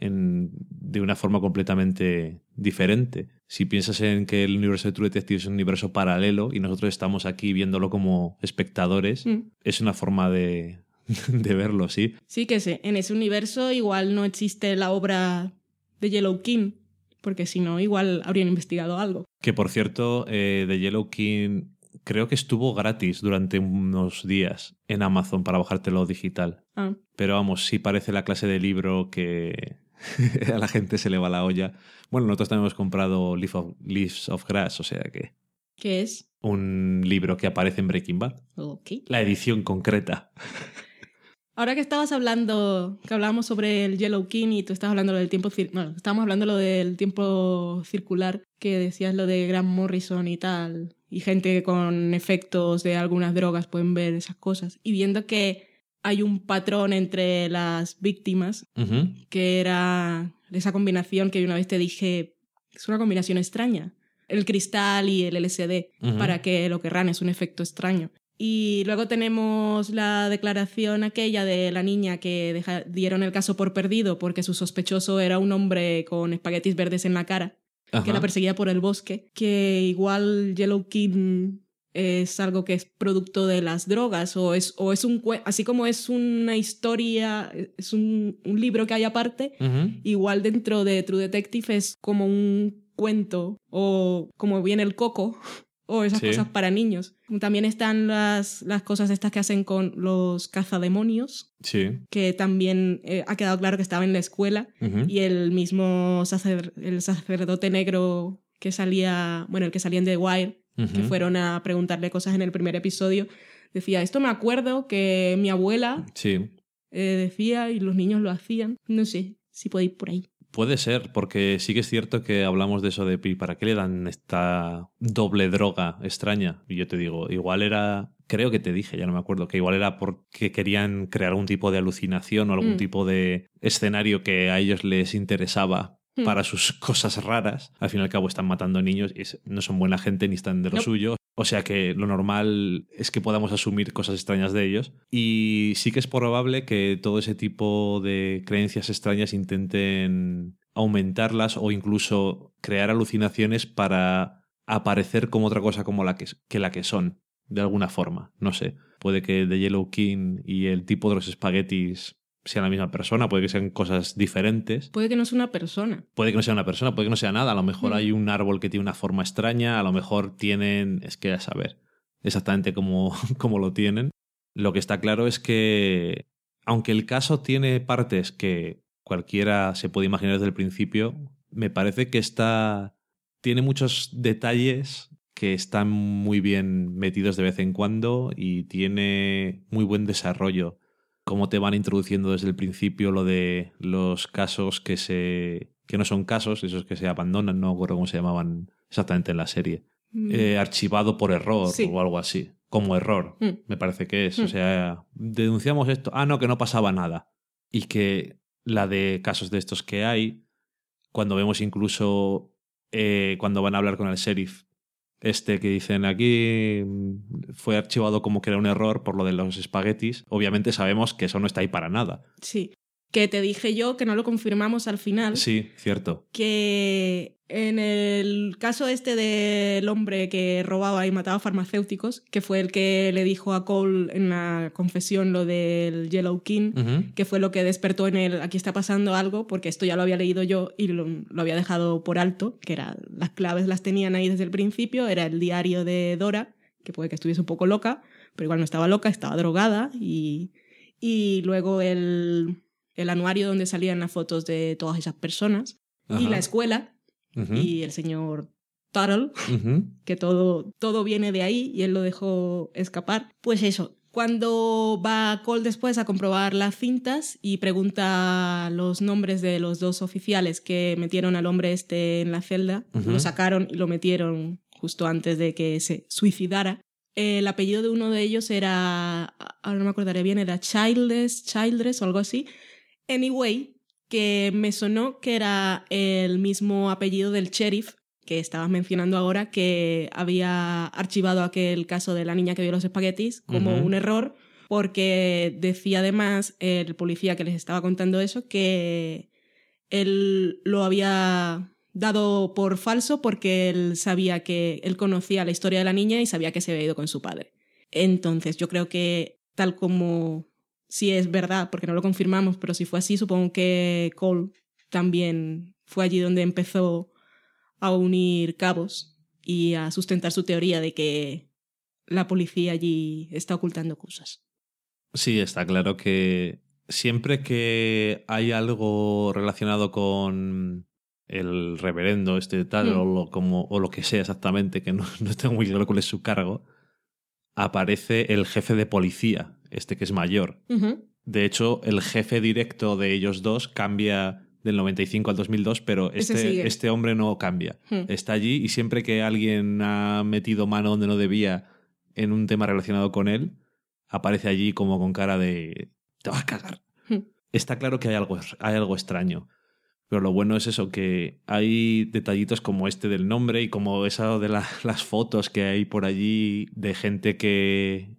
en- de una forma completamente diferente. Si piensas en que el universo de True Detective es un universo paralelo y nosotros estamos aquí viéndolo como espectadores, Mm. es una forma de, [LAUGHS] de verlo, sí. Sí que sé, en ese universo igual no existe la obra de Yellow King, porque si no, igual habrían investigado algo. Que por cierto, eh, The Yellow King creo que estuvo gratis durante unos días en Amazon para bajártelo digital. Ah, Pero vamos, sí parece la clase de libro que [LAUGHS] a la gente se le va la olla. Bueno, nosotros también hemos comprado Leaf of, Leaves of Grass, o sea que ¿Qué es? un libro que aparece en Breaking Bad. Ok. La edición concreta. Ahora que estabas hablando, que hablábamos sobre el Yellow King y tú estabas hablando del tiempo, bueno, estábamos hablando lo del tiempo circular, que decías lo de Grant Morrison y tal, y gente con efectos de algunas drogas pueden ver esas cosas, y viendo que hay un patrón entre las víctimas, que era esa combinación que una vez te dije, es una combinación extraña, el cristal y el LSD, para que lo querrán, es un efecto extraño. Y luego tenemos la declaración aquella de la niña que deja- dieron el caso por perdido porque su sospechoso era un hombre con espaguetis verdes en la cara, que la perseguía por el bosque, que igual Yellow King es algo que es producto de las drogas o es, o es un así como es una historia, es un, un libro que hay aparte, igual dentro de True Detective es como un cuento o como viene el coco o esas Sí. cosas para niños. También están las, las cosas estas que hacen con los cazademonios, Sí. que también eh, ha quedado claro que estaba en la escuela y el mismo sacer- el sacerdote negro que salía, bueno, el que salía en The Wire, que fueron a preguntarle cosas en el primer episodio, decía, esto me acuerdo que mi abuela Sí. eh, decía y los niños lo hacían. No sé si podéis por ahí. Puede ser, porque sí que es cierto que hablamos de eso de "¿Y ¿para qué le dan esta doble droga extraña? Y yo te digo, igual era, creo que te dije, ya no me acuerdo, que igual era porque querían crear algún tipo de alucinación o algún Mm. tipo de escenario que a ellos les interesaba Mm. para sus cosas raras. Al fin y al cabo están matando niños y no son buena gente ni están de lo No. suyo. O sea que lo normal es que podamos asumir cosas extrañas de ellos. Y sí que es probable que todo ese tipo de creencias extrañas intenten aumentarlas o incluso crear alucinaciones para aparecer como otra cosa como la que, que la que son, de alguna forma. No sé. Puede que The Yellow King y el tipo de los espaguetis sean la misma persona, puede que sean cosas diferentes. Puede que no sea una persona. Puede que no sea una persona, puede que no sea nada. A lo mejor Mm. hay un árbol que tiene una forma extraña, a lo mejor tienen, es que a saber exactamente cómo, [LAUGHS] cómo lo tienen. Lo que está claro es que, aunque el caso tiene partes que cualquiera se puede imaginar desde el principio, me parece que está, tiene muchos detalles que están muy bien metidos de vez en cuando y tiene muy buen desarrollo cómo te van introduciendo desde el principio lo de los casos que se que no son casos, esos que se abandonan, no recuerdo cómo se llamaban exactamente en la serie. Mm. Eh, archivado por error Sí. o algo así, como error, Mm. me parece que es. O Mm. sea, denunciamos esto, ah, no, que no pasaba nada. Y que la de casos de estos que hay, cuando vemos incluso eh, cuando van a hablar con el sheriff, este que dicen aquí mm, fue archivado como que era un error por lo de los espaguetis, obviamente sabemos que eso no está ahí para nada. Sí. Que te dije yo que no lo confirmamos al final. Sí, cierto. Que en el caso este del hombre que robaba y mataba farmacéuticos, que fue el que le dijo a Cole en la confesión lo del Yellow King, que fue lo que despertó en él, aquí está pasando algo, porque esto ya lo había leído yo y lo, lo había dejado por alto, que era, las claves las tenían ahí desde el principio, era el diario de Dora, que puede que estuviese un poco loca, pero igual no estaba loca, estaba drogada, y, y luego el, el anuario donde salían las fotos de todas esas personas, y la escuela, y el señor Tuttle, que todo, todo viene de ahí y él lo dejó escapar. Pues eso, cuando va Cole después a comprobar las cintas y pregunta los nombres de los dos oficiales que metieron al hombre este en la celda, lo sacaron y lo metieron justo antes de que se suicidara. El apellido de uno de ellos era, ahora no me acordaré bien, era Childress, Childress o algo así. Anyway, que me sonó que era el mismo apellido del sheriff que estabas mencionando ahora, que había archivado aquel caso de la niña que vio los espaguetis como un error, porque decía además el policía que les estaba contando eso que él lo había dado por falso porque él sabía que él conocía la historia de la niña y sabía que se había ido con su padre. Entonces yo creo que tal como si es verdad, porque no lo confirmamos, pero si fue así, supongo que Cole también fue allí donde empezó a unir cabos y a sustentar su teoría de que la policía allí está ocultando cosas. Sí, está claro que siempre que hay algo relacionado con el reverendo este tal Mm. o, lo, como, o lo que sea exactamente, que no, [LAUGHS] no tengo muy claro cuál es su cargo, aparece el jefe de policía, este que es mayor. De hecho, el jefe directo de ellos dos cambia del 95 al 2002, pero este, este hombre no cambia. Hmm. Está allí y siempre que alguien ha metido mano donde no debía en un tema relacionado con él, aparece allí como con cara de te vas a cagar. Hmm. Está claro que hay algo, hay algo extraño. Pero lo bueno es eso, que hay detallitos como este del nombre y como esa de la- [LAUGHS] las fotos que hay por allí de gente que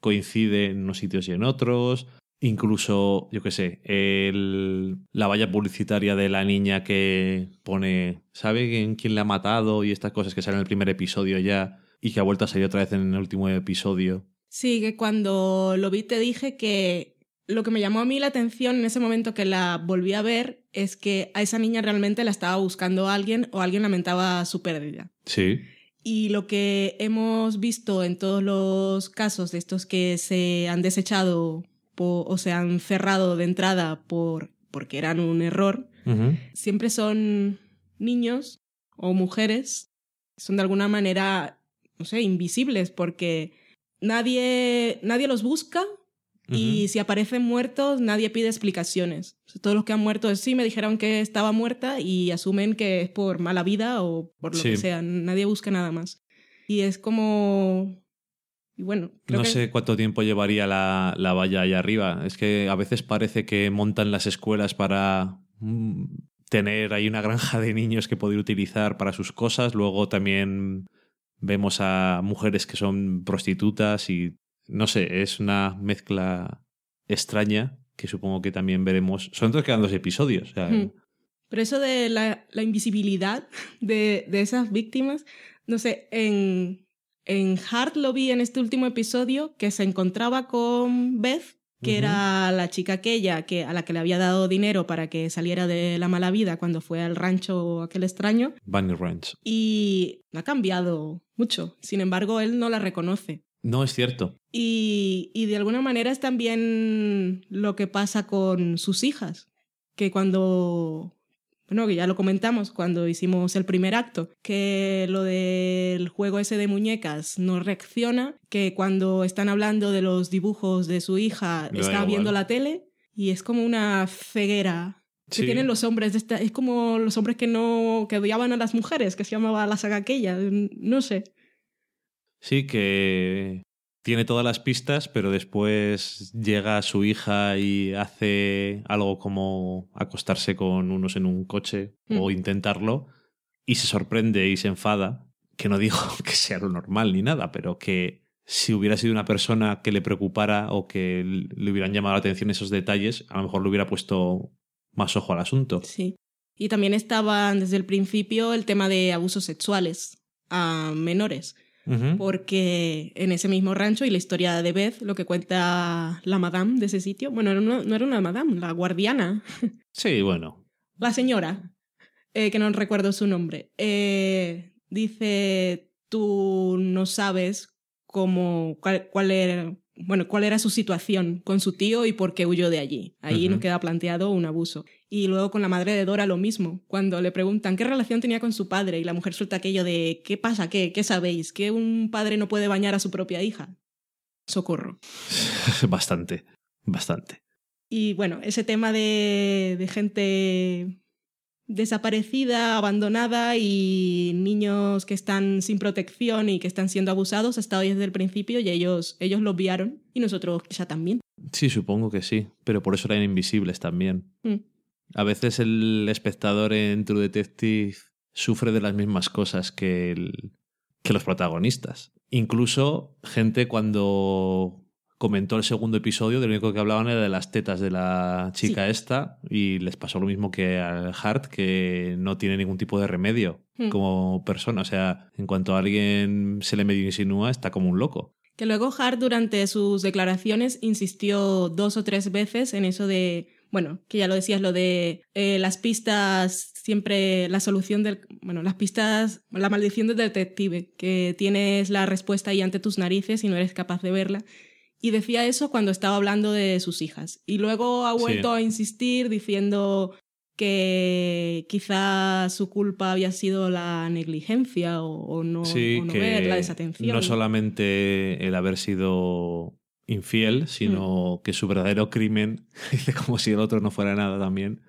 coincide en unos sitios y en otros. Incluso, yo qué sé, el, la valla publicitaria de la niña que pone, ¿sabe quién, quién la ha matado? Y estas cosas que salen en el primer episodio ya y que ha vuelto a salir otra vez en el último episodio. Sí, que cuando lo vi te dije que lo que me llamó a mí la atención en ese momento que la volví a ver es que a esa niña realmente la estaba buscando alguien o alguien lamentaba su pérdida. Sí. Y lo que hemos visto en todos los casos de estos que se han desechado po- o se han cerrado de entrada por, porque eran un error, siempre son niños o mujeres, son de alguna manera, no sé, invisibles porque nadie, nadie los busca y si aparecen muertos nadie pide explicaciones. O sea, todos los que han muerto sí me dijeron que estaba muerta y asumen que es por mala vida o por lo Sí. que sea, nadie busca nada más. Y es como... Y bueno, creo No que... sé cuánto tiempo llevaría la, la valla allá arriba. Es que a veces parece que montan las escuelas para mm, tener ahí una granja de niños que poder utilizar para sus cosas. Luego también vemos a mujeres que son prostitutas y no sé, es una mezcla extraña que supongo que también veremos. Son dos quedan dos episodios. o sea. Pero eso de la, la invisibilidad [LAUGHS] de, de esas víctimas, no sé, en, en Hart lo vi en este último episodio que se encontraba con Beth, que era la chica aquella que, a la que le había dado dinero para que saliera de la mala vida cuando fue al rancho aquel extraño, Bunny Ranch. y ha cambiado mucho. Sin embargo, él no la reconoce. No es cierto. Y, y de alguna manera es también lo que pasa con sus hijas, que cuando, bueno, que ya lo comentamos cuando hicimos el primer acto, que lo del juego ese de muñecas no reacciona, que cuando están hablando de los dibujos de su hija está viendo la tele y es como una ceguera. Que tienen los hombres de esta, es como los hombres que no que odiaban a las mujeres, que se llamaba la saga aquella, no sé. Sí, que tiene todas las pistas, pero después llega su hija y hace algo como acostarse con unos en un coche o Mm. intentarlo y se sorprende y se enfada. Que no digo [LAUGHS] que sea lo normal ni nada, pero que si hubiera sido una persona que le preocupara o que le hubieran llamado la atención esos detalles, a lo mejor le hubiera puesto más ojo al asunto. Sí. Y también estaba desde el principio el tema de abusos sexuales a menores. Porque en ese mismo rancho y la historia de Beth, lo que cuenta la madame de ese sitio, bueno, no, no era una madame, la guardiana, [LAUGHS] Sí, bueno. la señora, eh, que no recuerdo su nombre, eh, dice, tú no sabes cómo, cuál, cuál era, bueno, cuál era su situación con su tío y por qué huyó de allí. Ahí Ujú. nos queda planteado un abuso. Y luego con la madre de Dora lo mismo, cuando le preguntan qué relación tenía con su padre y la mujer suelta aquello de ¿qué pasa? ¿Qué, qué sabéis? ¿Que un padre no puede bañar a su propia hija? Socorro. [LAUGHS] bastante, bastante. Y bueno, ese tema de, de gente desaparecida, abandonada y niños que están sin protección y que están siendo abusados ha estado desde el principio y ellos, ellos lo obviaron y nosotros quizá también. Sí, supongo que sí, pero por eso eran invisibles también. Mm. A veces el espectador en True Detective sufre de las mismas cosas que, el- que los protagonistas. Incluso gente cuando comentó el segundo episodio, de lo único que hablaban era de las tetas de la chica esta y les pasó lo mismo que al Hart, que no tiene ningún tipo de remedio Mm. como persona. O sea, en cuanto a alguien se le medio insinúa, está como un loco. Que luego Hart durante sus declaraciones insistió dos o tres veces en eso de, bueno, que ya lo decías, lo de eh, las pistas, siempre la solución del, bueno, las pistas, la maldición del detective, que tienes la respuesta ahí ante tus narices y no eres capaz de verla. Y decía eso cuando estaba hablando de sus hijas. Y luego ha Sí. vuelto a insistir diciendo que quizá su culpa había sido la negligencia o, o no, sí, o no que ver, la desatención. no solamente el haber sido infiel, sino Mm. que su verdadero crimen, [LAUGHS] dice como si el otro no fuera nada también,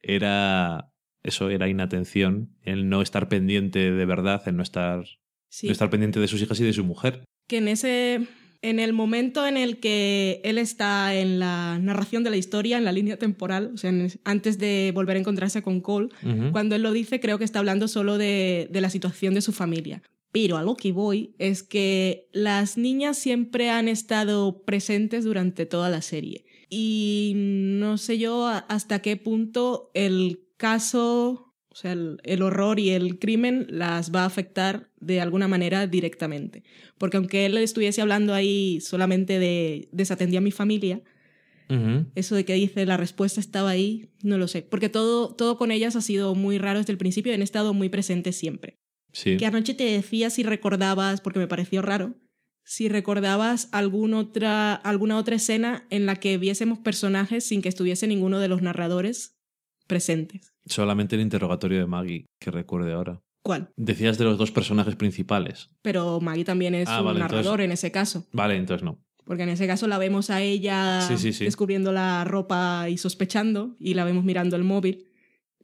era eso, era inatención, el no estar pendiente de verdad, el no estar, Sí. no estar pendiente de sus hijas y de su mujer. que en ese en el momento en el que él está en la narración de la historia, en la línea temporal, o sea, antes de volver a encontrarse con Cole, cuando él lo dice, creo que está hablando solo de, de la situación de su familia. Pero a lo que voy es que las niñas siempre han estado presentes durante toda la serie. Y no sé yo hasta qué punto el caso, o sea, el, el horror y el crimen las va a afectar de alguna manera directamente. Porque aunque él estuviese hablando ahí solamente de desatendía a mi familia, eso de que dice la respuesta estaba ahí, no lo sé. Porque todo, todo con ellas ha sido muy raro desde el principio y han estado muy presentes siempre. Sí. Que anoche te decía si recordabas, porque me pareció raro, si recordabas algún otra, alguna otra escena en la que viésemos personajes sin que estuviese ninguno de los narradores presentes. Solamente el interrogatorio de Maggie, que recuerde ahora. ¿Cuál? Decías de los dos personajes principales. Pero Maggie también es Ah, un vale, narrador entonces- en ese caso. Vale, entonces no. Porque en ese caso la vemos a ella Sí, sí, sí. descubriendo la ropa y sospechando, y la vemos mirando el móvil.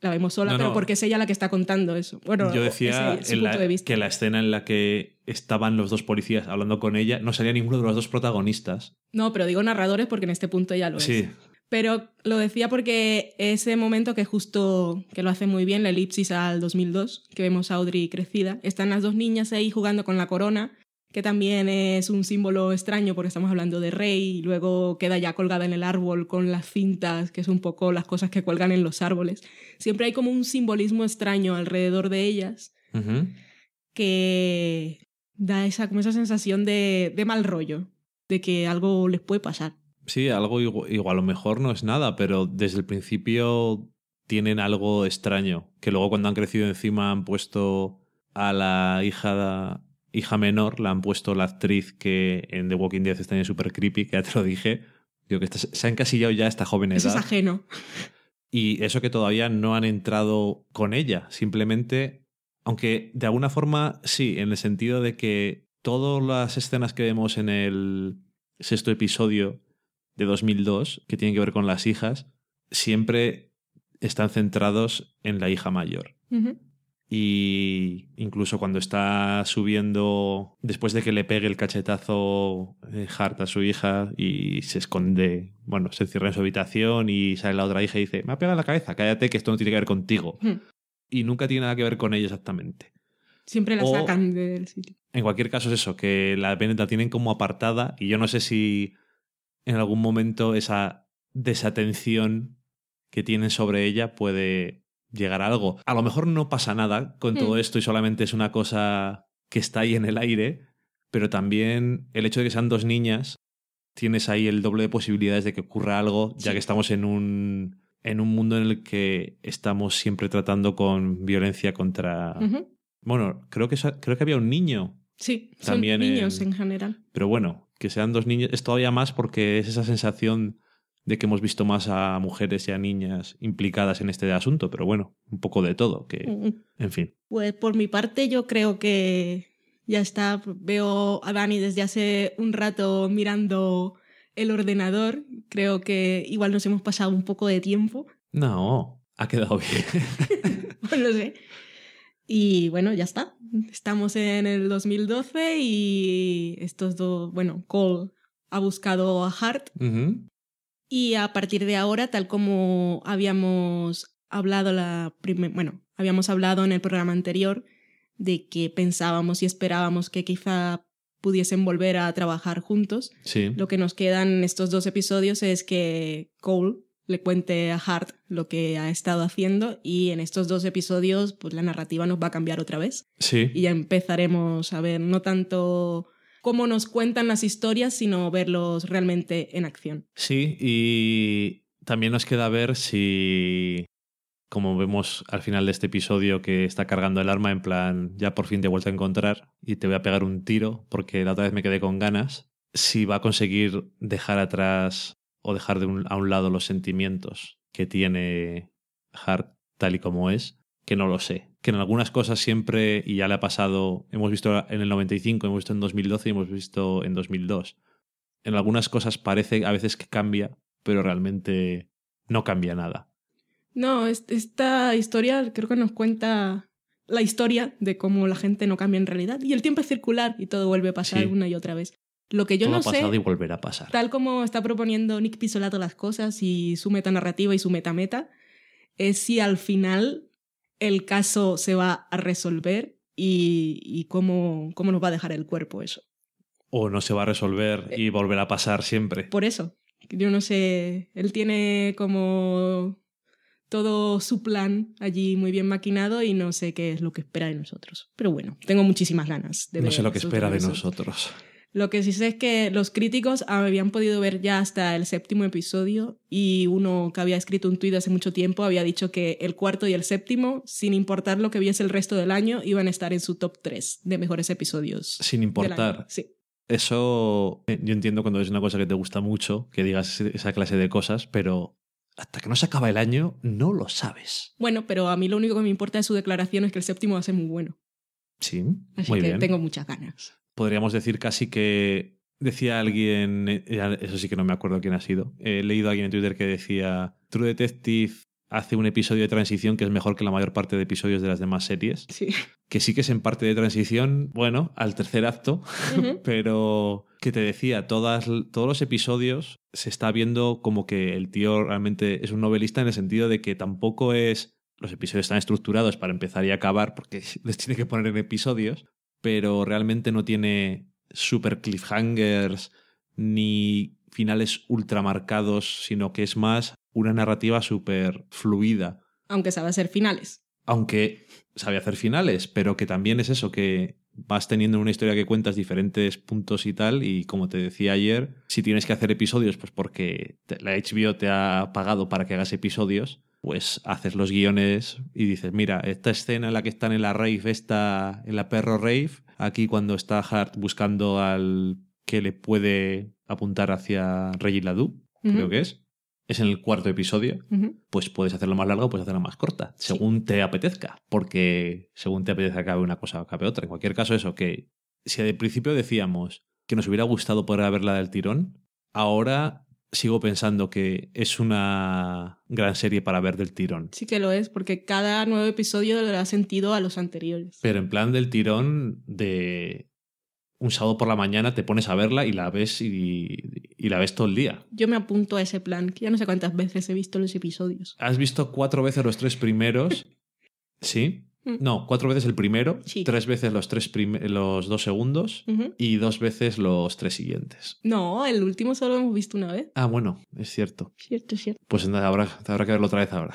La vemos sola, No, pero no. porque es ella la que está contando eso. Bueno, Yo decía ese- ese en la- punto de vista. que la escena en la que estaban los dos policías hablando con ella no salía ninguno de los dos protagonistas. No, pero digo narradores porque en este punto ya lo es. Sí, Pero lo decía porque ese momento que justo, que lo hace muy bien, la elipsis al 2002, que vemos a Audrey crecida, están las dos niñas ahí jugando con la corona, que también es un símbolo extraño porque estamos hablando de rey, y luego queda ya colgada en el árbol con las cintas, que es un poco las cosas que cuelgan en los árboles. Siempre hay como un simbolismo extraño alrededor de ellas que da esa, como esa sensación de, de mal rollo, de que algo les puede pasar. Sí, algo igual, igual, a lo mejor no es nada, pero desde el principio tienen algo extraño. Que luego cuando han crecido encima han puesto a la hija, hija menor, la han puesto la actriz que en The Walking Dead está súper creepy, que ya te lo dije. Digo que está- se ha encasillado ya a esta joven Eso es edad. ajeno. Y eso que todavía no han entrado con ella. Simplemente, aunque de alguna forma sí, en el sentido de que todas las escenas que vemos en el sexto episodio de 2002, que tienen que ver con las hijas, siempre están centrados en la hija mayor. Y incluso cuando está subiendo, después de que le pegue el cachetazo eh, Hart a su hija y se esconde, bueno, se encierra en su habitación y sale la otra hija y dice, me ha pegado en la cabeza, cállate que esto no tiene que ver contigo. Hmm. Y nunca tiene nada que ver con ella exactamente. Siempre la O- sacan del sitio. En cualquier caso es eso, que la Bennett la tienen como apartada y yo no sé si en algún momento esa desatención que tienen sobre ella puede llegar a algo. A lo mejor no pasa nada con todo Hmm. esto y solamente es una cosa que está ahí en el aire, pero también el hecho de que sean dos niñas, tienes ahí el doble de posibilidades de que ocurra algo, ya que estamos en un, en un mundo en el que estamos siempre tratando con violencia contra... Bueno, creo que, creo que había un niño Sí, son También niños en- en general. pero bueno, que sean dos niños es todavía más porque es esa sensación de que hemos visto más a mujeres y a niñas implicadas en este asunto, pero bueno, un poco de todo, que Mm. en fin. Pues por mi parte yo creo que ya está. Veo a Dani desde hace un rato mirando el ordenador. Creo que igual nos hemos pasado un poco de tiempo. No, ha quedado bien. [LAUGHS] No lo sé. Y bueno, ya está. Estamos en el 2012 y estos dos, bueno, Cole ha buscado a Hart y a partir de ahora, tal como habíamos hablado la bueno, habíamos hablado en el programa anterior de que pensábamos y esperábamos que quizá pudiesen volver a trabajar juntos. Sí. Lo que nos quedan en estos dos episodios es que Cole le cuente a Hart lo que ha estado haciendo y en estos dos episodios pues la narrativa nos va a cambiar otra vez Sí. y ya empezaremos a ver no tanto cómo nos cuentan las historias sino verlos realmente en acción. Sí, y también nos queda ver si, como vemos al final de este episodio, que está cargando el arma en plan, ya por fin te he vuelto a encontrar y te voy a pegar un tiro porque la otra vez me quedé con ganas, si va a conseguir dejar atrás o dejar de un- a un lado los sentimientos que tiene Hart tal y como es, que no lo sé. Que en algunas cosas siempre, y ya le ha pasado, hemos visto en el 95, hemos visto en 2012 y hemos visto en 2002 en algunas cosas parece a veces que cambia, pero realmente no cambia nada. No, es- esta historia creo que nos cuenta la historia de cómo la gente no cambia en realidad y el tiempo es circular y todo vuelve a pasar Sí. una y otra vez. Lo que yo Todo no ha pasado sé, y volverá a pasar. tal como está proponiendo Nick Pisolato las cosas y su metanarrativa y su metameta, es si al final el caso se va a resolver y, y cómo, cómo nos va a dejar el cuerpo eso. O no se va a resolver y volverá a pasar siempre. Por eso, yo no sé, él tiene como todo su plan allí muy bien maquinado y no sé qué es lo que espera de nosotros. Pero bueno, tengo muchísimas ganas de No ver sé lo que espera de nosotros. Lo que sí sé es que los críticos habían podido ver ya hasta el séptimo episodio y uno que había escrito un tuit hace mucho tiempo había dicho que el cuarto y el séptimo, sin importar lo que viese el resto del año, iban a estar en su top 3 de mejores episodios. Sin importar. Sí. Eso eh, yo entiendo cuando es una cosa que te gusta mucho, que digas esa clase de cosas, pero hasta que no se acaba el año no lo sabes. Bueno, pero a mí lo único que me importa de su declaración es que el séptimo va a ser muy bueno. Sí, Así muy que bien. tengo muchas ganas. Podríamos decir casi que decía alguien, eh, eso sí que no me acuerdo quién ha sido, he leído a alguien en Twitter que decía, True Detective hace un episodio de transición que es mejor que la mayor parte de episodios de las demás series, Sí. [LAUGHS] que sí que es en parte de transición, bueno, al tercer acto, [LAUGHS] pero que te decía, todas, todos los episodios se está viendo como que el tío realmente es un novelista en el sentido de que tampoco es... Los episodios están estructurados para empezar y acabar porque [LAUGHS] les tiene que poner en episodios, pero realmente no tiene super cliffhangers ni finales ultramarcados, sino que es más una narrativa súper fluida. Aunque sabe hacer finales. Aunque sabe hacer finales, pero que también es eso, que vas teniendo una historia que cuentas diferentes puntos y tal, y como te decía ayer, si tienes que hacer episodios, pues porque la HBO te ha pagado para que hagas episodios, pues haces los guiones y dices, mira, esta escena en la que están en la rave, esta en la perro rave, aquí cuando está Hart buscando al que le puede apuntar hacia Reggie Ladu, creo que es, es en el cuarto episodio pues puedes hacerlo más largo o puedes hacerlo más corta, según te apetezca, porque según te apetezca acabe una cosa o acabe otra. En cualquier caso, eso, que si al principio decíamos que nos hubiera gustado poder verla del tirón, ahora sigo pensando que es una gran serie para ver del tirón. Sí que lo es, porque cada nuevo episodio le da sentido a los anteriores. Pero en plan del tirón de un sábado por la mañana te pones a verla y la ves y, y la ves todo el día. Yo me apunto a ese plan, que ya no sé cuántas veces he visto los episodios. ¿Has visto cuatro veces los tres primeros? [LAUGHS] Sí. No, cuatro veces el primero, Sí. tres veces los, tres los dos segundos y dos veces los tres siguientes. No, el último solo lo hemos visto una vez. Ah, bueno, es cierto. Cierto, cierto. Pues nada, habrá, habrá que verlo otra vez ahora.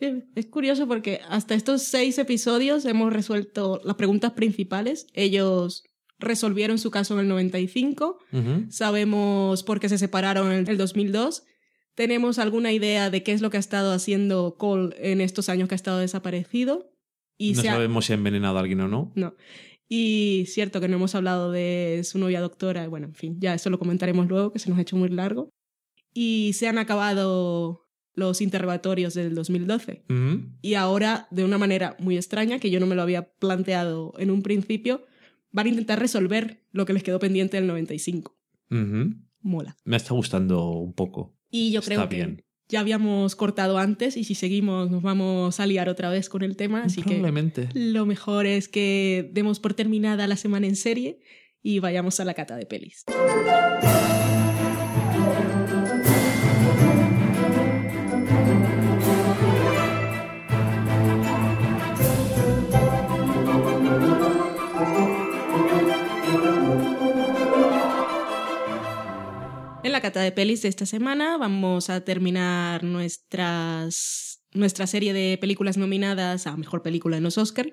Es curioso porque hasta estos seis episodios hemos resuelto las preguntas principales. Ellos resolvieron su caso en el 95. Ujú. Sabemos por qué se separaron en el 2002. Tenemos alguna idea de qué es lo que ha estado haciendo Cole en estos años que ha estado desaparecido. Y no sabemos si ha envenenado a alguien o no. No. Y cierto que no hemos hablado de su novia doctora. Bueno, en fin, ya eso lo comentaremos luego, que se nos ha hecho muy largo. Y se han acabado los interrogatorios del 2012. Ujú. Y ahora, de una manera muy extraña, que yo no me lo había planteado en un principio, van a intentar resolver lo que les quedó pendiente del 95. Ujú. Mola. Me está gustando un poco. Y yo Está creo que bien. Ya habíamos cortado antes y si seguimos nos vamos a liar otra vez con el tema, así que Probablemente. lo mejor es que demos por terminada la semana en serie y vayamos a la cata de pelis. La cata de pelis de esta semana vamos a terminar nuestras, nuestra serie de películas nominadas a Mejor Película en los Oscar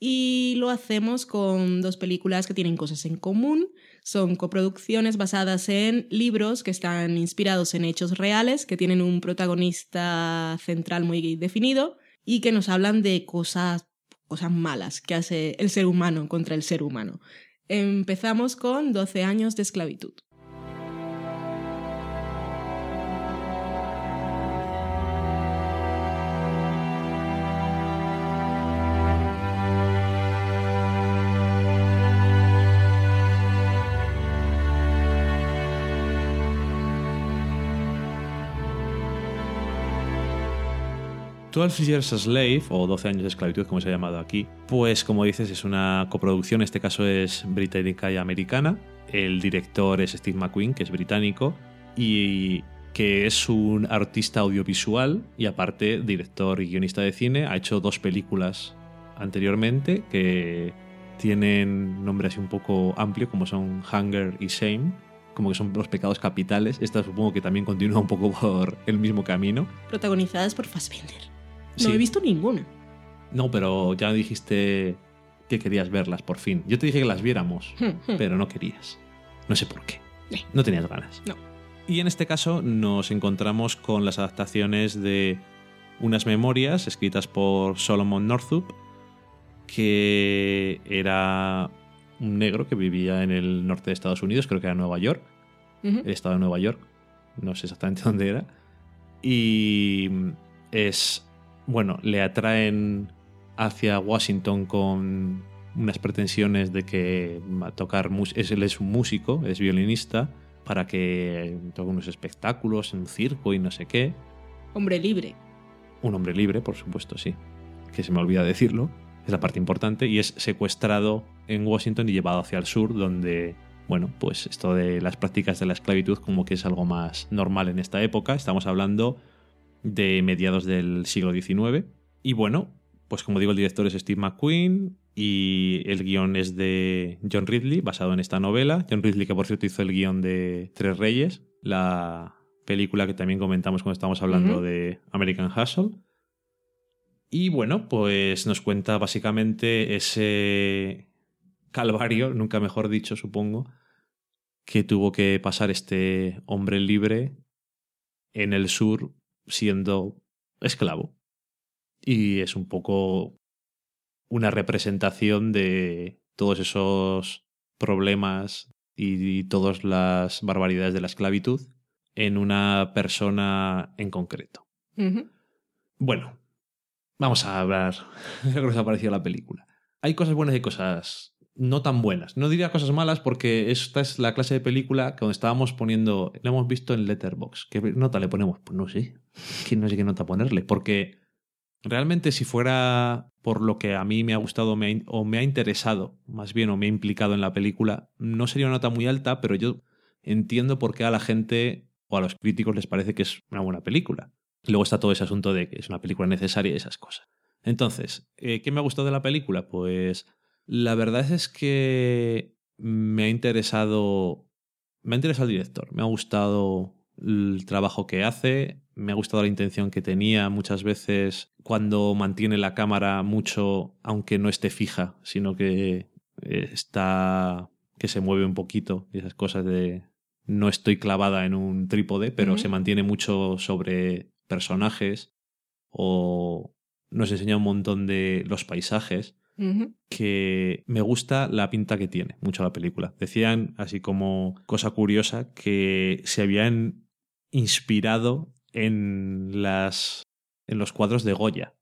y lo hacemos con dos películas que tienen cosas en común. Son coproducciones basadas en libros que están inspirados en hechos reales, que tienen un protagonista central muy definido y que nos hablan de cosas, cosas malas que hace el ser humano contra el ser humano. Empezamos con 12 años de esclavitud. Twelve Years a Slave, o 12 años de esclavitud, como se ha llamado aquí, pues como dices, es una coproducción, en este caso es británica y americana. El director es Steve McQueen, que es británico, y que es un artista audiovisual y aparte director y guionista de cine. Ha hecho dos películas anteriormente que tienen nombre así un poco amplio, como son Hunger y Shame, como que son los pecados capitales. Esta supongo que también continúa un poco por el mismo camino. protagonizadas por Fassbender. No Sí. he visto ninguna. No, pero ya dijiste que querías verlas por fin. Yo te dije que las viéramos, [LAUGHS] pero no querías. No sé por qué. Eh. No tenías ganas. No. Y en este caso nos encontramos con las adaptaciones de unas memorias escritas por Solomon Northup, que era un negro que vivía en el norte de Estados Unidos, creo que era Nueva York, el estado de Nueva York, no sé exactamente [LAUGHS] dónde era, y es, bueno, le atraen hacia Washington con unas pretensiones de que a tocar, es, él es un músico, es violinista, para que toque unos espectáculos en un circo y no sé qué. Hombre libre. Un hombre libre, por supuesto, sí, que se me olvida decirlo, es la parte importante, y es secuestrado en Washington y llevado hacia el sur, donde, bueno, pues esto de las prácticas de la esclavitud como que es algo más normal en esta época. Estamos hablando de mediados del siglo XIX. Y bueno, pues como digo, el director es Steve McQueen y el guion es de John Ridley, basado en esta novela. John Ridley, que por cierto hizo el guion de Tres Reyes, la película que también comentamos cuando estábamos hablando de American Hustle. Y bueno, pues nos cuenta básicamente ese calvario, nunca mejor dicho, supongo, que tuvo que pasar este hombre libre en el sur siendo esclavo. Y es un poco una representación de todos esos problemas y todas las barbaridades de la esclavitud en una persona en concreto. Bueno, vamos a hablar [LAUGHS] de lo que nos ha parecido la película. Hay cosas buenas y cosas no tan buenas. No diría cosas malas porque esta es la clase de película que estábamos poniendo, la hemos visto en Letterbox. ¿Qué nota le ponemos? Pues no sé. Que no sé qué nota ponerle. Porque realmente si fuera por lo que a mí me ha gustado me o me ha interesado, más bien, o me ha implicado en la película, no sería una nota muy alta, pero yo entiendo por qué a la gente o a los críticos les parece que es una buena película. Luego está todo ese asunto de que es una película necesaria y esas cosas. Entonces, eh, ¿qué me ha gustado de la película? Pues la verdad es que me ha interesado. Me ha interesado el director. Me ha gustado el trabajo que hace. Me ha gustado la intención que tenía. Muchas veces cuando mantiene la cámara mucho, aunque no esté fija, sino que está. que se mueve un poquito. Y esas cosas de. No estoy clavada en un trípode, pero se mantiene mucho sobre personajes. O nos enseña un montón de los paisajes Que me gusta la pinta que tiene mucho la película. Decían, así como cosa curiosa, que se habían inspirado en las en los cuadros de Goya,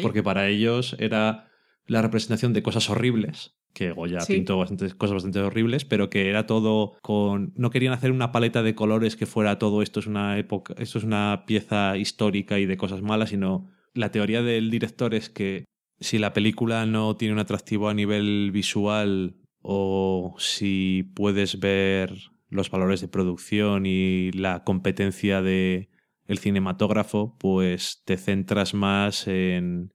porque para ellos era la representación de cosas horribles, que Goya Sí. pintó bastantes cosas bastante horribles, pero que era todo con no querían hacer una paleta de colores que fuera todo esto es una época, esto es una pieza histórica y de cosas malas, sino la teoría del director es que si la película no tiene un atractivo a nivel visual o si puedes ver los valores de producción y la competencia de el cinematógrafo, pues te centras más en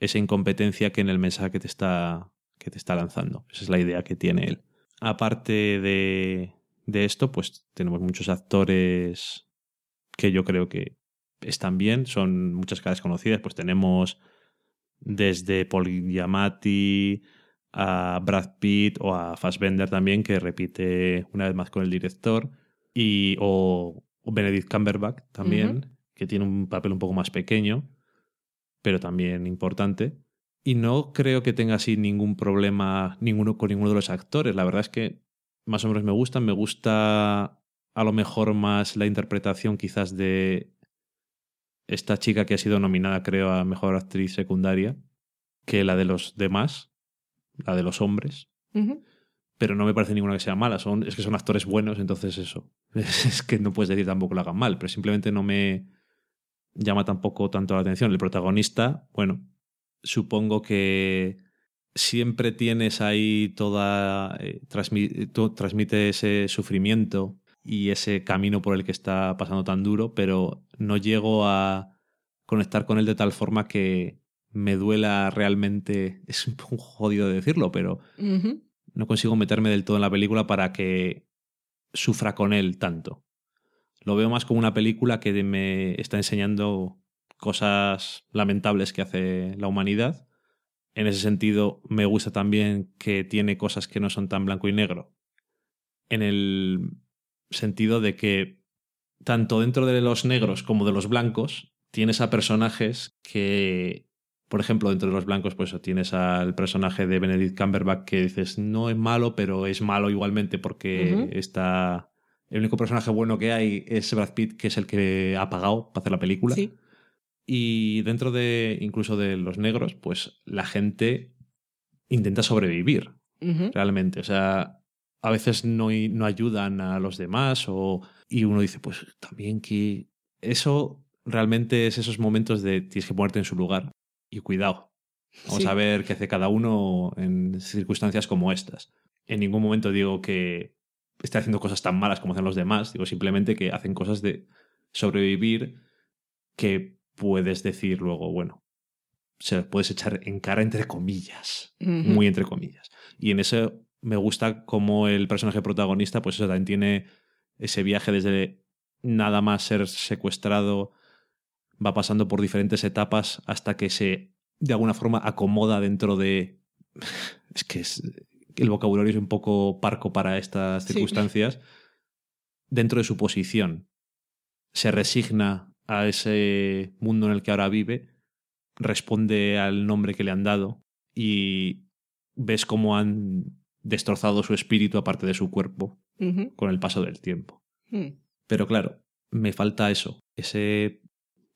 esa incompetencia que en el mensaje que te está, que te está lanzando. Esa es la idea que tiene él. Aparte de, de esto, pues tenemos muchos actores que yo creo que están bien, son muchas caras conocidas, pues tenemos desde Paul Giamatti a Brad Pitt o a Fassbender también, que repite una vez más con el director, y, o, Benedict Cumberbatch también, que tiene un papel un poco más pequeño, pero también importante. Y no creo que tenga así ningún problema ninguno con ninguno de los actores. La verdad es que más o menos me gustan. Me gusta a lo mejor más la interpretación quizás de esta chica que ha sido nominada, creo, a Mejor Actriz Secundaria, que la de los demás, la de los hombres. Pero no me parece ninguna que sea mala. Son, es que son actores buenos, entonces eso. [LAUGHS] Es que no puedes decir tampoco lo hagan mal, pero simplemente no me llama tampoco tanto la atención. El protagonista, bueno, supongo que siempre tienes ahí toda. eh, transmi- transmite ese sufrimiento y ese camino por el que está pasando tan duro, pero no llego a conectar con él de tal forma que me duela realmente. [LAUGHS] Es un poco jodido de decirlo, pero no consigo meterme del todo en la película para que sufra con él tanto. Lo veo más como una película que me está enseñando cosas lamentables que hace la humanidad. En ese sentido, me gusta también que tiene cosas que no son tan blanco y negro. En el sentido de que tanto dentro de los negros como de los blancos tienes a personajes que por ejemplo, dentro de los blancos, pues tienes al personaje de Benedict Cumberbatch que dices, no es malo, pero es malo igualmente porque está. El único personaje bueno que hay es Brad Pitt, que es el que ha pagado para hacer la película. Sí. Y dentro de incluso de los negros, pues la gente intenta sobrevivir realmente. O sea, a veces no, no ayudan a los demás o, y uno dice, pues también que eso realmente es esos momentos de tienes que ponerte en su lugar y cuidado. Vamos Sí. a ver qué hace cada uno en circunstancias como estas. En ningún momento digo que esté haciendo cosas tan malas como hacen los demás, digo simplemente que hacen cosas de sobrevivir que puedes decir luego, bueno, se las puedes echar en cara entre comillas muy entre comillas. Y en eso me gusta como el personaje protagonista, pues eso también tiene ese viaje desde nada más ser secuestrado, va pasando por diferentes etapas hasta que se de alguna forma acomoda dentro de... [LAUGHS] Es que es, el vocabulario es un poco parco para estas Sí. circunstancias. Dentro de su posición. Se resigna a ese mundo en el que ahora vive, responde al nombre que le han dado y ves cómo han destrozado su espíritu aparte de su cuerpo con el paso del tiempo. Mm. Pero claro, me falta eso, ese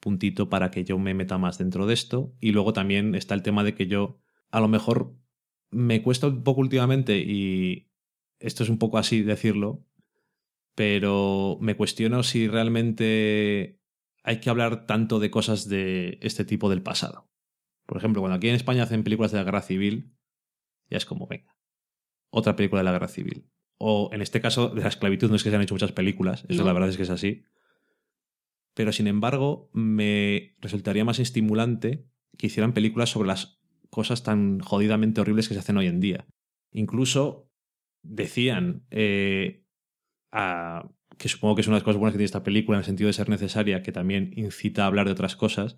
puntito para que yo me meta más dentro de esto. Y luego también está el tema de que yo, a lo mejor, me cuesta un poco últimamente y esto es un poco así decirlo, pero me cuestiono si realmente hay que hablar tanto de cosas de este tipo del pasado. Por ejemplo, cuando aquí en España hacen películas de la guerra civil, ya es como, venga, otra película de la guerra civil. O en este caso, de la esclavitud no es que se han hecho muchas películas, eso No. la verdad es que es así. Pero sin embargo, me resultaría más estimulante que hicieran películas sobre las cosas tan jodidamente horribles que se hacen hoy en día. Incluso decían eh, a- que supongo que es una de las cosas buenas que tiene esta película en el sentido de ser necesaria, que también incita a hablar de otras cosas.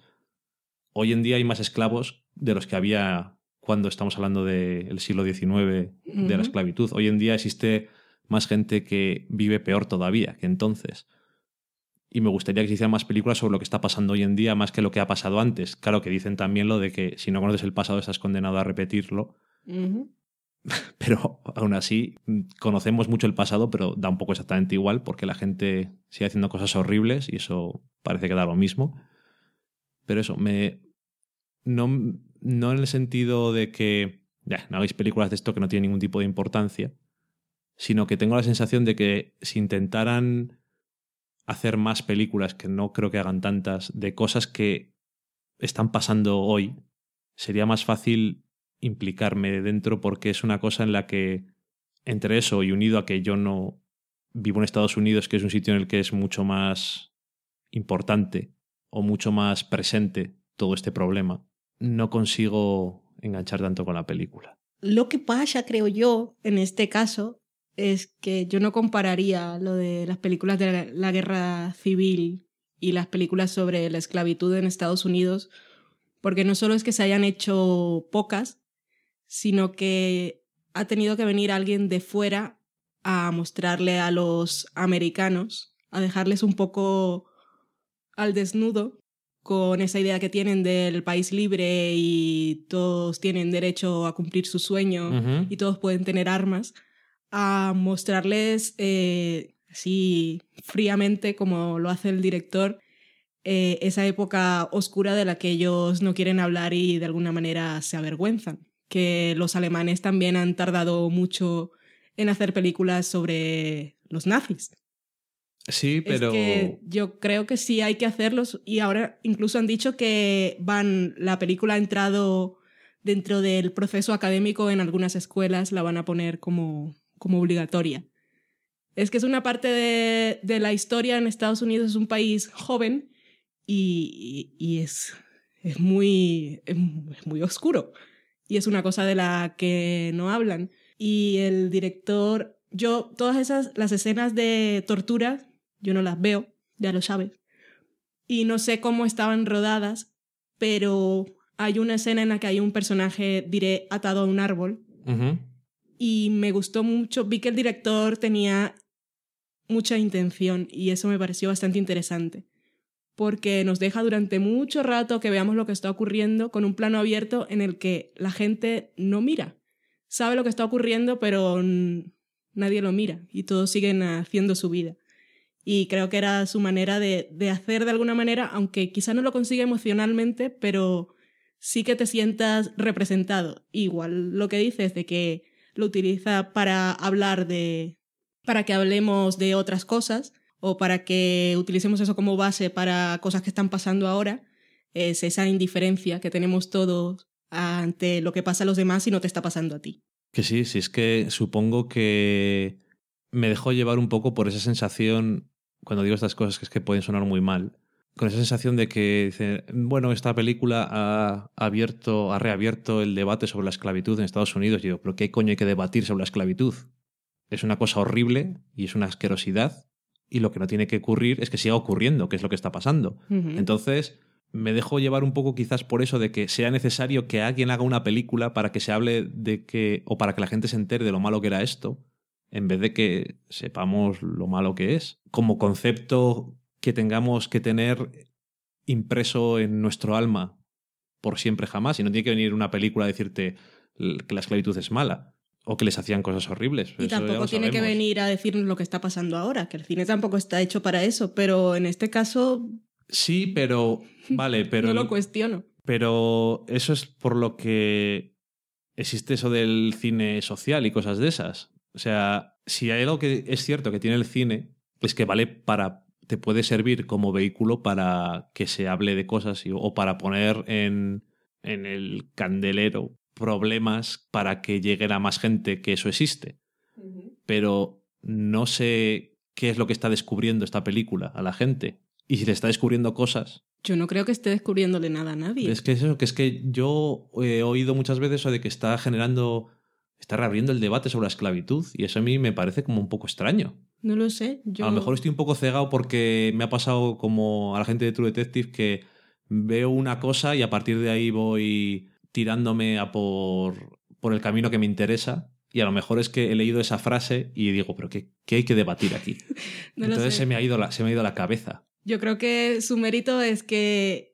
Hoy en día hay más esclavos de los que había cuando estamos hablando del siglo XIX, de la esclavitud. Hoy en día existe más gente que vive peor todavía que entonces. Y me gustaría que se hicieran más películas sobre lo que está pasando hoy en día más que lo que ha pasado antes. Claro que dicen también lo de que si no conoces el pasado estás condenado a repetirlo. [LAUGHS] Pero aún así, conocemos mucho el pasado, pero da un poco exactamente igual porque la gente sigue haciendo cosas horribles y eso parece que da lo mismo. Pero eso, me. No, no en el sentido de que ya, no hagáis películas de esto que no tienen ningún tipo de importancia, sino que tengo la sensación de que si intentaran hacer más películas, que no creo que hagan tantas, de cosas que están pasando hoy, sería más fácil implicarme dentro porque es una cosa en la que entre eso y unido a que yo no vivo en Estados Unidos, que es un sitio en el que es mucho más importante o mucho más presente todo este problema, no consigo enganchar tanto con la película. Lo que pasa, creo yo, en este caso, es que yo no compararía lo de las películas de la, guerra civil y las películas sobre la esclavitud en Estados Unidos, porque no solo es que se hayan hecho pocas, sino que ha tenido que venir alguien de fuera a mostrarle a los americanos, a dejarles un poco al desnudo con esa idea que tienen del país libre y todos tienen derecho a cumplir su sueño y todos pueden tener armas, a mostrarles eh, así fríamente, como lo hace el director, eh, esa época oscura de la que ellos no quieren hablar y de alguna manera se avergüenzan. Que los alemanes también han tardado mucho en hacer películas sobre los nazis. Sí, pero... Es que yo creo que sí hay que hacerlos y ahora incluso han dicho que van, la película ha entrado dentro del proceso académico en algunas escuelas, la van a poner como, como obligatoria. Es que es una parte de, de la historia en Estados Unidos, es un país joven y, y- y es, es, muy, es muy oscuro. Y es una cosa de la que no hablan. Y el director, yo, todas esas, las escenas de tortura, yo no las veo, ya lo sabes. Y no sé cómo estaban rodadas, pero hay una escena en la que hay un personaje, diré, atado a un árbol. Y me gustó mucho, vi que el director tenía mucha intención y eso me pareció bastante interesante. Porque nos deja durante mucho rato que veamos lo que está ocurriendo con un plano abierto en el que la gente no mira. Sabe lo que está ocurriendo, pero nadie lo mira y todos siguen haciendo su vida. Y creo que era su manera de, de hacer de alguna manera, aunque quizá no lo consiga emocionalmente, pero sí que te sientas representado. Igual lo que dices de que lo utiliza para hablar de, para que hablemos de otras cosas o para que utilicemos eso como base para cosas que están pasando ahora, es esa indiferencia que tenemos todos ante lo que pasa a los demás y no te está pasando a ti. Que sí, sí, es que supongo que me dejó llevar un poco por esa sensación, cuando digo estas cosas que es que pueden sonar muy mal, con esa sensación de que, dice, bueno, esta película ha abierto, ha reabierto el debate sobre la esclavitud en Estados Unidos. Y digo, ¿pero qué coño hay que debatir sobre la esclavitud? Es una cosa horrible y es una asquerosidad y lo que no tiene que ocurrir es que siga ocurriendo, que es lo que está pasando. Entonces, me dejo llevar un poco quizás por eso de que sea necesario que alguien haga una película para que se hable de que, o para que la gente se entere de lo malo que era esto, en vez de que sepamos lo malo que es. Como concepto que tengamos que tener impreso en nuestro alma por siempre jamás. Y no tiene que venir una película a decirte que la esclavitud es mala o que les hacían cosas horribles. Y Eso tampoco tiene que venir a decirnos lo que está pasando ahora, que el cine tampoco está hecho para eso, pero en este caso Sí, pero. [LAUGHS] Vale, pero. no lo cuestiono. Pero eso es por lo que existe eso del cine social y cosas de esas. O sea, si hay algo que es cierto que tiene el cine, es que vale para. te puede servir como vehículo para que se hable de cosas y- o para poner en, en el candelero problemas para que lleguen a más gente que eso existe. Pero no sé qué es lo que está descubriendo esta película a la gente. Y si le está descubriendo cosas Yo no creo que esté descubriéndole nada a nadie. Es que es eso, que es que yo he oído muchas veces eso de que está generando, está reabriendo el debate sobre la esclavitud y eso a mí me parece como un poco extraño. No lo sé. Yo... A lo mejor estoy un poco cegado porque me ha pasado como a la gente de True Detective que veo una cosa y a partir de ahí voy tirándome a por, por el camino que me interesa. Y a lo mejor es que he leído esa frase y digo, pero ¿qué, qué hay que debatir aquí? [LAUGHS] No Entonces se me, ha ido la, se me ha ido la cabeza. Yo creo que su mérito es que,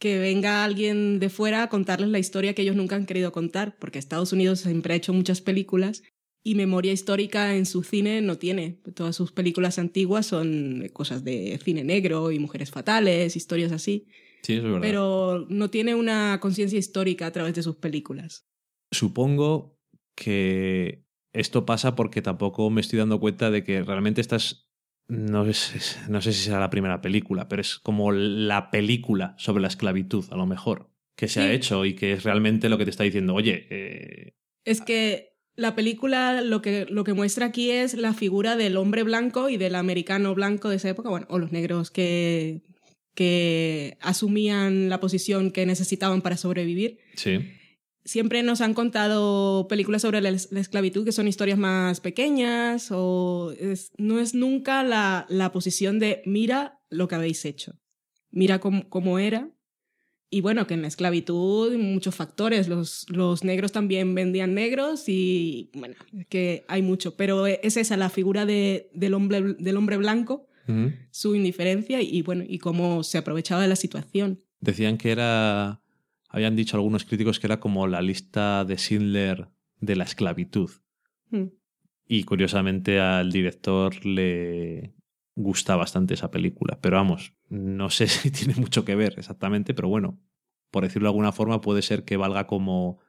que venga alguien de fuera a contarles la historia que ellos nunca han querido contar, porque Estados Unidos siempre ha hecho muchas películas y memoria histórica en su cine no tiene. Todas sus películas antiguas son cosas de cine negro y mujeres fatales, historias así, Sí, eso es verdad. pero no tiene una conciencia histórica a través de sus películas. Supongo que esto pasa porque tampoco me estoy dando cuenta de que realmente estás. No sé, no sé si será la primera película, pero es como la película sobre la esclavitud, a lo mejor, que se Sí. ha hecho y que es realmente lo que te está diciendo, oye, eh, Es que la película lo que, lo que muestra aquí es la figura del hombre blanco y del americano blanco de esa época, bueno, o los negros que, que asumían la posición que necesitaban para sobrevivir. sí, Siempre nos han contado películas sobre la, la esclavitud que son historias más pequeñas o es- no es nunca la, la posición de mira lo que habéis hecho, mira cómo, cómo era. Y bueno, que en la esclavitud muchos factores, los, los negros también vendían negros y bueno, es que hay mucho, pero es esa la figura de, del, hombre, del hombre blanco, su indiferencia y, y bueno, y cómo se aprovechaba de la situación. decían que era. Habían dicho algunos críticos que era como la lista de Schindler de la esclavitud. Mm. Y curiosamente al director le gusta bastante esa película. Pero vamos, no sé [LAUGHS] si tiene mucho que ver exactamente, pero bueno, por decirlo de alguna forma, puede ser que valga como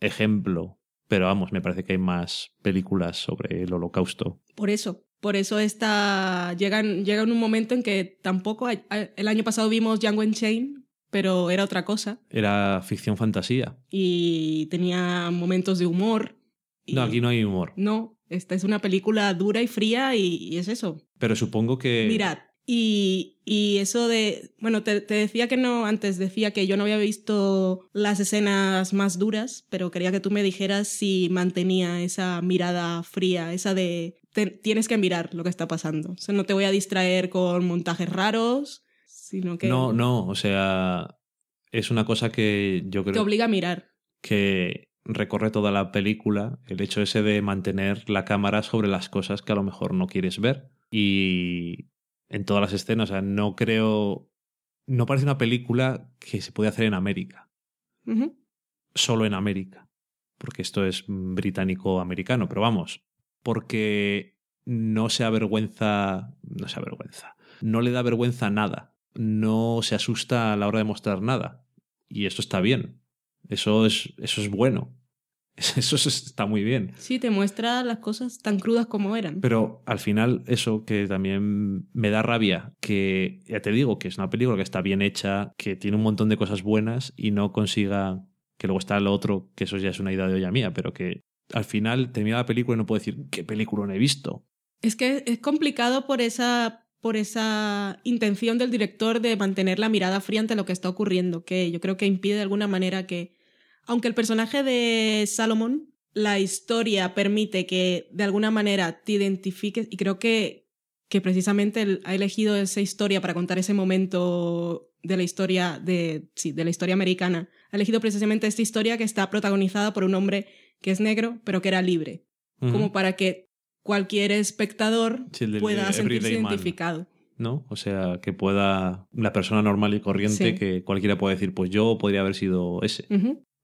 ejemplo. Pero vamos, me parece que hay más películas sobre el holocausto. Por eso, por eso está, llegan, llega en un momento en que tampoco, hay- el año pasado vimos Django Unchained, pero era otra cosa Era ficción fantasía. y tenía momentos de humor. y- No, aquí no hay humor. No, esta es una película dura y fría y, y es eso. Pero supongo que. Mirad, y, y eso de, bueno, te, te decía que no, antes decía que yo no había visto las escenas más duras, pero quería que tú me dijeras si mantenía esa mirada fría, esa de, te- tienes que mirar lo que está pasando. O sea, no te voy a distraer con montajes raros, sino que No, no, o sea, es una cosa que yo te creo obliga a mirar. que recorre toda la película, el hecho ese de mantener la cámara sobre las cosas que a lo mejor no quieres ver. Y en todas las escenas, o sea, no creo, no parece una película que se puede hacer en América, solo en América, porque esto es británico-americano, pero vamos, porque no se avergüenza, no se avergüenza, no le da vergüenza nada, no se asusta a la hora de mostrar nada. Y eso está bien, eso es, eso es bueno, [LAUGHS] eso es- está muy bien. Sí, te muestra las cosas tan crudas como eran. Pero al final, eso que también me da rabia, que ya te digo que es una película que está bien hecha, que tiene un montón de cosas buenas y no consiga, que luego está lo otro, que eso ya es una idea de olla mía, pero que al final termina la película y no puedo decir qué película no he visto. Es que es complicado por esa, por esa intención del director de mantener la mirada fría ante lo que está ocurriendo, que yo creo que impide de alguna manera que, aunque el personaje de Salomón, la historia permite que de alguna manera te identifiques, y creo que, que precisamente él ha elegido esa historia para contar ese momento de la historia de, sí, de la historia americana. Ha elegido precisamente esta historia que está protagonizada por un hombre que es negro, pero que era libre como para que cualquier espectador Sí, el pueda de sentirse Man. identificado. ¿No? O sea, que pueda la persona normal y corriente, Sí. que cualquiera pueda decir, pues yo podría haber sido ese.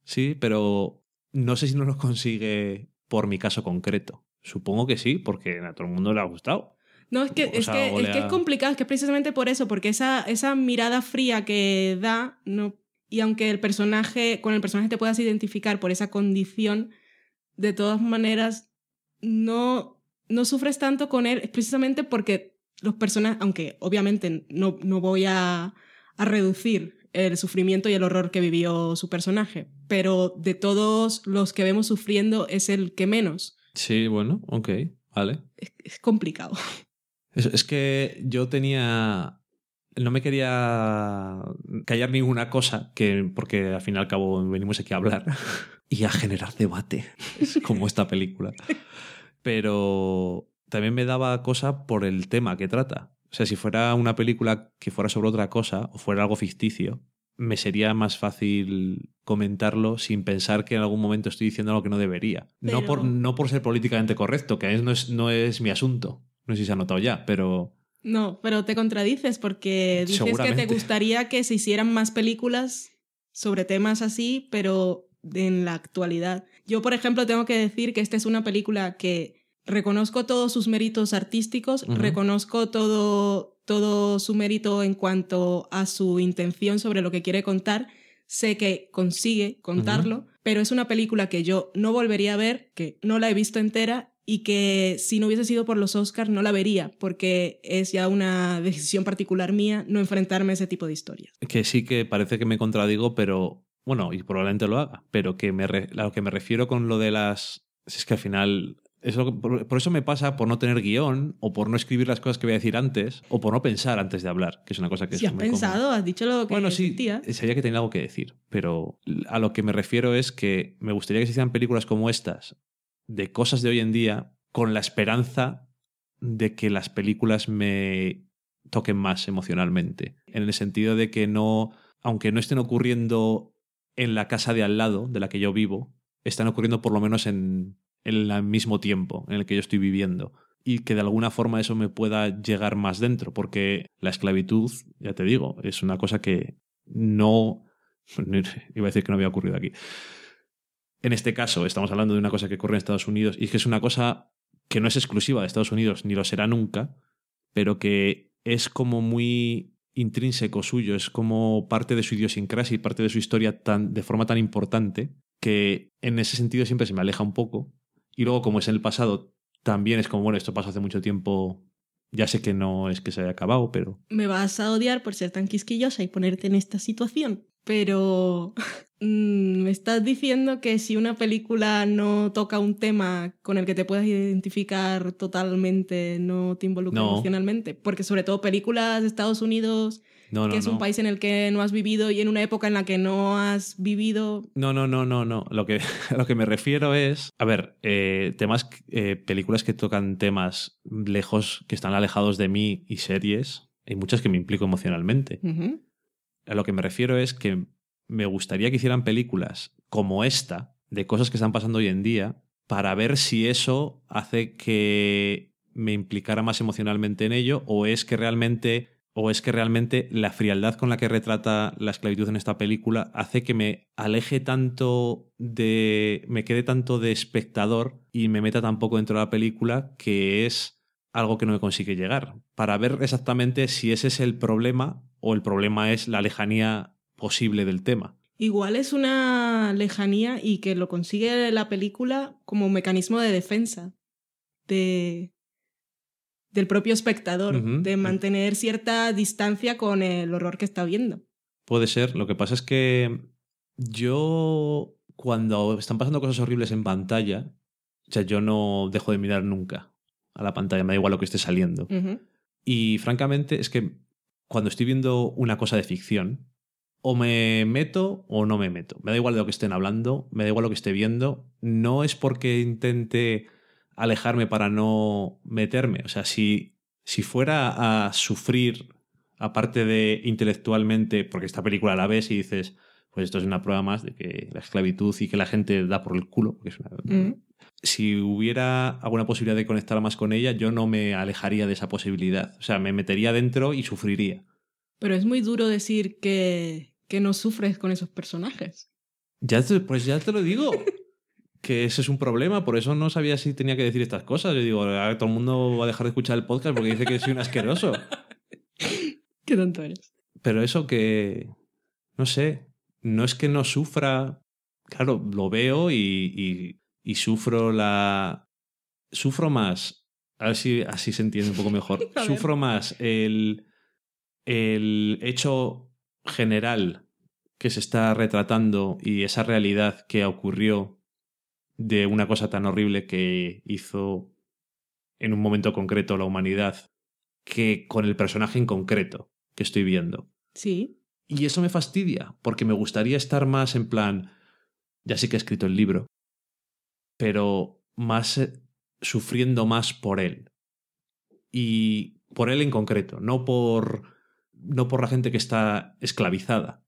Sí, pero no sé si no lo consigue por mi caso concreto. Supongo que sí, porque a todo el mundo le ha gustado. No, es que, O es, que, es que es complicado, es que precisamente por eso, porque esa, esa mirada fría que da, no, y aunque el personaje, con el personaje te puedas identificar por esa condición, de todas maneras, no, no sufres tanto con él, es precisamente porque los personajes, aunque obviamente no, no voy a, a reducir el sufrimiento y el horror que vivió su personaje, pero de todos los que vemos sufriendo es el que menos. Sí, bueno, ok, vale. Es, es complicado. Es, es que yo tenía no me quería callar ninguna cosa, que, porque al fin y al cabo venimos aquí a hablar [LAUGHS] y a generar debate, [LAUGHS] como esta película. Pero también me daba cosa por el tema que trata. O sea, si fuera una película que fuera sobre otra cosa o fuera algo ficticio, me sería más fácil comentarlo sin pensar que en algún momento estoy diciendo algo que no debería. No, por, no por ser políticamente correcto, que no, es, no es mi asunto. No sé si se ha notado ya, pero No, pero te contradices porque dices que te gustaría que se hicieran más películas sobre temas así, pero en la actualidad. Yo, por ejemplo, tengo que decir que esta es una película que reconozco todos sus méritos artísticos, reconozco todo, todo su mérito en cuanto a su intención sobre lo que quiere contar. Sé que consigue contarlo, pero es una película que yo no volvería a ver, que no la he visto entera y que si no hubiese sido por los Oscars no la vería, porque es ya una decisión particular mía no enfrentarme a ese tipo de historias. que sí que parece que me contradigo, pero bueno, y probablemente lo haga, pero que me re- a lo que me refiero con lo de las... Es que al final... Es lo que- por, por eso me pasa por no tener guion o por no escribir las cosas que voy a decir antes o por no pensar antes de hablar, que es una cosa que Si es has muy común. pensado, has dicho lo que Bueno, sí, sentías. sabía que tenía algo que decir, pero a lo que me refiero es que me gustaría que se hicieran películas como estas, de cosas de hoy en día, con la esperanza de que las películas me toquen más emocionalmente. En el sentido de que no, aunque no estén ocurriendo en la casa de al lado, de la que yo vivo, están ocurriendo por lo menos en, en el mismo tiempo en el que yo estoy viviendo. Y que de alguna forma eso me pueda llegar más dentro, porque la esclavitud, ya te digo, es una cosa que no. [LAUGHS] Iba a decir que no había ocurrido aquí. En este caso, estamos hablando de una cosa que ocurre en Estados Unidos y que es una cosa que no es exclusiva de Estados Unidos, ni lo será nunca, pero que es como muy intrínseco suyo, es como parte de su idiosincrasia y parte de su historia tan, de forma tan importante que en ese sentido siempre se me aleja un poco. Y luego, como es en el pasado, también es como, bueno, esto pasó hace mucho tiempo, ya sé que no es que se haya acabado, pero Me vas a odiar por ser tan quisquillosa y ponerte en esta situación, pero [LAUGHS] mm, me estás diciendo que si una película no toca un tema con el que te puedas identificar totalmente, no te involucra No. emocionalmente, porque sobre todo películas de Estados Unidos, no, no. que es un país en el que no has vivido y en una época en la que no has vivido, No, no, no, no, no. Lo que, [LAUGHS] a lo que me refiero es, a ver, eh, temas, eh, películas que tocan temas lejos, que están alejados de mí y series, hay muchas que me implico emocionalmente. A lo que me refiero es que me gustaría que hicieran películas como esta, de cosas que están pasando hoy en día, para ver si eso hace que me implicara más emocionalmente en ello o es que realmente o es que realmente la frialdad con la que retrata la esclavitud en esta película hace que me aleje tanto de me quede tanto de espectador y me meta tan poco dentro de la película que es algo que no me consigue llegar. Para ver exactamente si ese es el problema o el problema es la lejanía posible del tema. Igual es una lejanía y que lo consigue la película como un mecanismo de defensa de, del propio espectador, de mantener cierta distancia con el horror que está viendo. Puede ser. Lo que pasa es que yo, cuando están pasando cosas horribles en pantalla, o sea, yo no dejo de mirar nunca a la pantalla, me da igual lo que esté saliendo. Y francamente, es que cuando estoy viendo una cosa de ficción, o me meto o no me meto. Me da igual de lo que estén hablando, me da igual lo que esté viendo. No es porque intente alejarme para no meterme. O sea, si, si fuera a sufrir, aparte de intelectualmente, porque esta película la ves y dices, pues esto es una prueba más de que la esclavitud y que la gente da por el culo, porque es una, Ujú. Si hubiera alguna posibilidad de conectar más con ella, yo no me alejaría de esa posibilidad. O sea, me metería dentro y sufriría. Pero es muy duro decir que, que no sufres con esos personajes. Ya te- pues ya te lo digo. [LAUGHS] que ese es un problema, por eso no sabía si tenía que decir estas cosas. Yo digo, ahora todo el mundo va a dejar de escuchar el podcast porque dice que soy un asqueroso. [LAUGHS] Qué tonto eres. Pero eso que, no sé, no es que no sufra, claro, lo veo y, y- y sufro la... Sufro más, a ver si así se entiende un poco mejor, [LAUGHS] sufro más el, el hecho general que se está retratando y esa realidad que ocurrió de una cosa tan horrible que hizo en un momento concreto la humanidad que con el personaje en concreto. que estoy viendo. Sí. Y eso me fastidia, porque me gustaría estar más en plan, ya sí que he escrito el libro, pero más eh, sufriendo más por él. Y por él en concreto, no por, no por la gente que está esclavizada,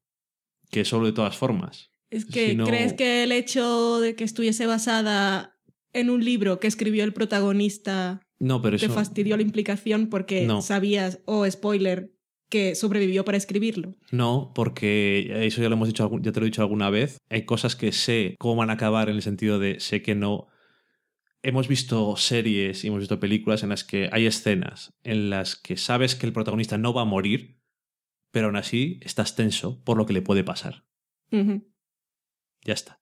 que solo de todas formas. Es que Sino- crees que el hecho de que estuviese basada en un libro que escribió el protagonista No, pero te eso... fastidió la implicación porque No. sabías, o spoiler, que sobrevivió para escribirlo. No, porque eso ya lo hemos dicho, ya te lo he dicho alguna vez. Hay cosas que sé cómo van a acabar en el sentido de sé que no. Hemos visto series y hemos visto películas en las que hay escenas en las que sabes que el protagonista no va a morir, pero aún así estás tenso por lo que le puede pasar. Ya está.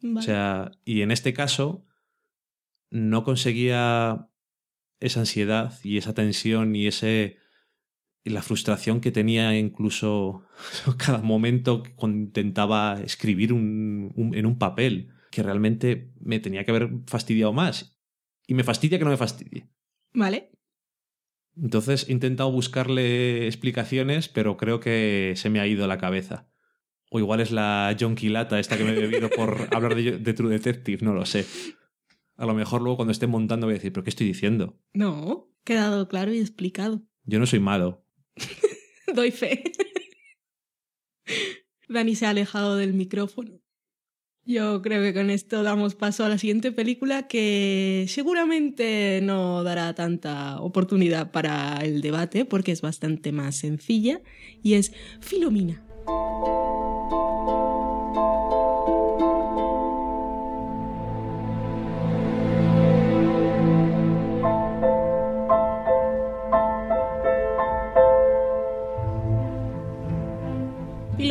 Vale. O sea, y en este caso no conseguía esa ansiedad y esa tensión y ese la frustración que tenía incluso [LAUGHS] cada momento cuando intentaba escribir un- un- en un papel que realmente me tenía que haber fastidiado más. Y me fastidia que no me fastidie. Vale. entonces he intentado buscarle explicaciones pero creo que se me ha ido la cabeza. O igual es la jonquilata esta que me he bebido por [LAUGHS] hablar de, de True Detective no lo sé. A lo mejor luego cuando esté montando voy a decir pero qué estoy diciendo No, quedado claro y explicado. yo no soy malo [LAUGHS] Doy fe. [LAUGHS] Dani se ha alejado del micrófono. Yo creo que con esto damos paso a la siguiente película que seguramente no dará tanta oportunidad para el debate porque es bastante más sencilla y es Filomina.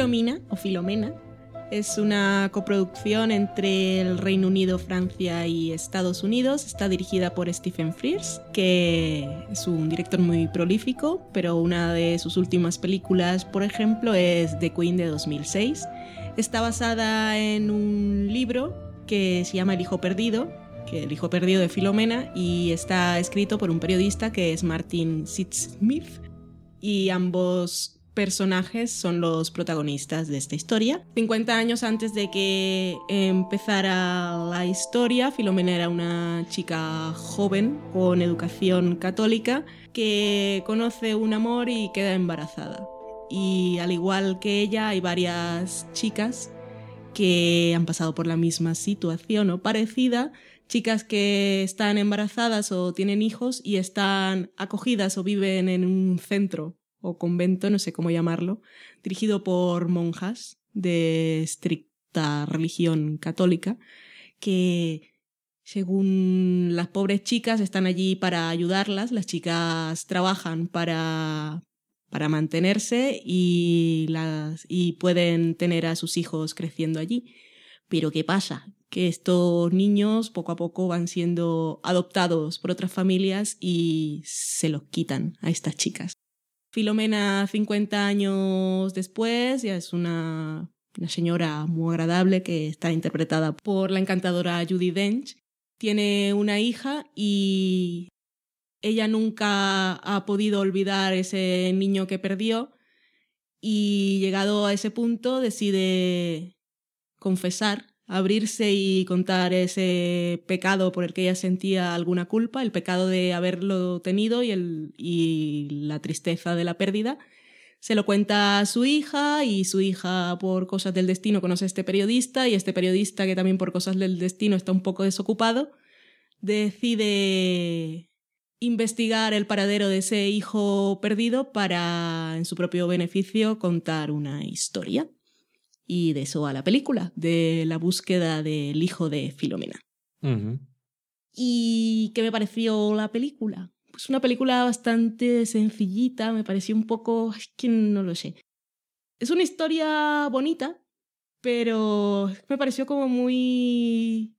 Filomina o Filomena es una coproducción entre el Reino Unido, Francia y Estados Unidos. Está dirigida por Stephen Frears, que es un director muy prolífico, pero una de sus últimas películas, por ejemplo, es The Queen de 2006. Está basada en un libro que se llama El Hijo Perdido, que El Hijo Perdido de Filomena, y está escrito por un periodista que es Martin Smith y ambos personajes son los protagonistas de esta historia. 50 años antes de que empezara la historia, Filomena era una chica joven con educación católica que conoce un amor y queda embarazada. Y al igual que ella, hay varias chicas que han pasado por la misma situación o parecida, chicas que están embarazadas o tienen hijos y están acogidas o viven en un centro o convento, no sé cómo llamarlo, dirigido por monjas de estricta religión católica, que según las pobres chicas están allí para ayudarlas, las chicas trabajan para, para mantenerse y, las, y pueden tener a sus hijos creciendo allí. Pero ¿qué pasa? Que estos niños poco a poco van siendo adoptados por otras familias y se los quitan a estas chicas. Filomena, 50 años después, ya es una, una señora muy agradable que está interpretada por la encantadora Judy Dench. Tiene una hija y ella nunca ha podido olvidar ese niño que perdió y llegado a ese punto decide confesar, abrirse y contar ese pecado por el que ella sentía alguna culpa, el pecado de haberlo tenido y, el, y la tristeza de la pérdida. Se lo cuenta a su hija y su hija por cosas del destino conoce a este periodista y este periodista que también por cosas del destino está un poco desocupado, decide investigar el paradero de ese hijo perdido para, en su propio beneficio, contar una historia. Y de eso a la película, de la búsqueda del hijo de Filomena. ¿Y qué me pareció la película? Pues una película bastante sencillita, me pareció un poco... Es que no lo sé. Es una historia bonita, pero me pareció como muy...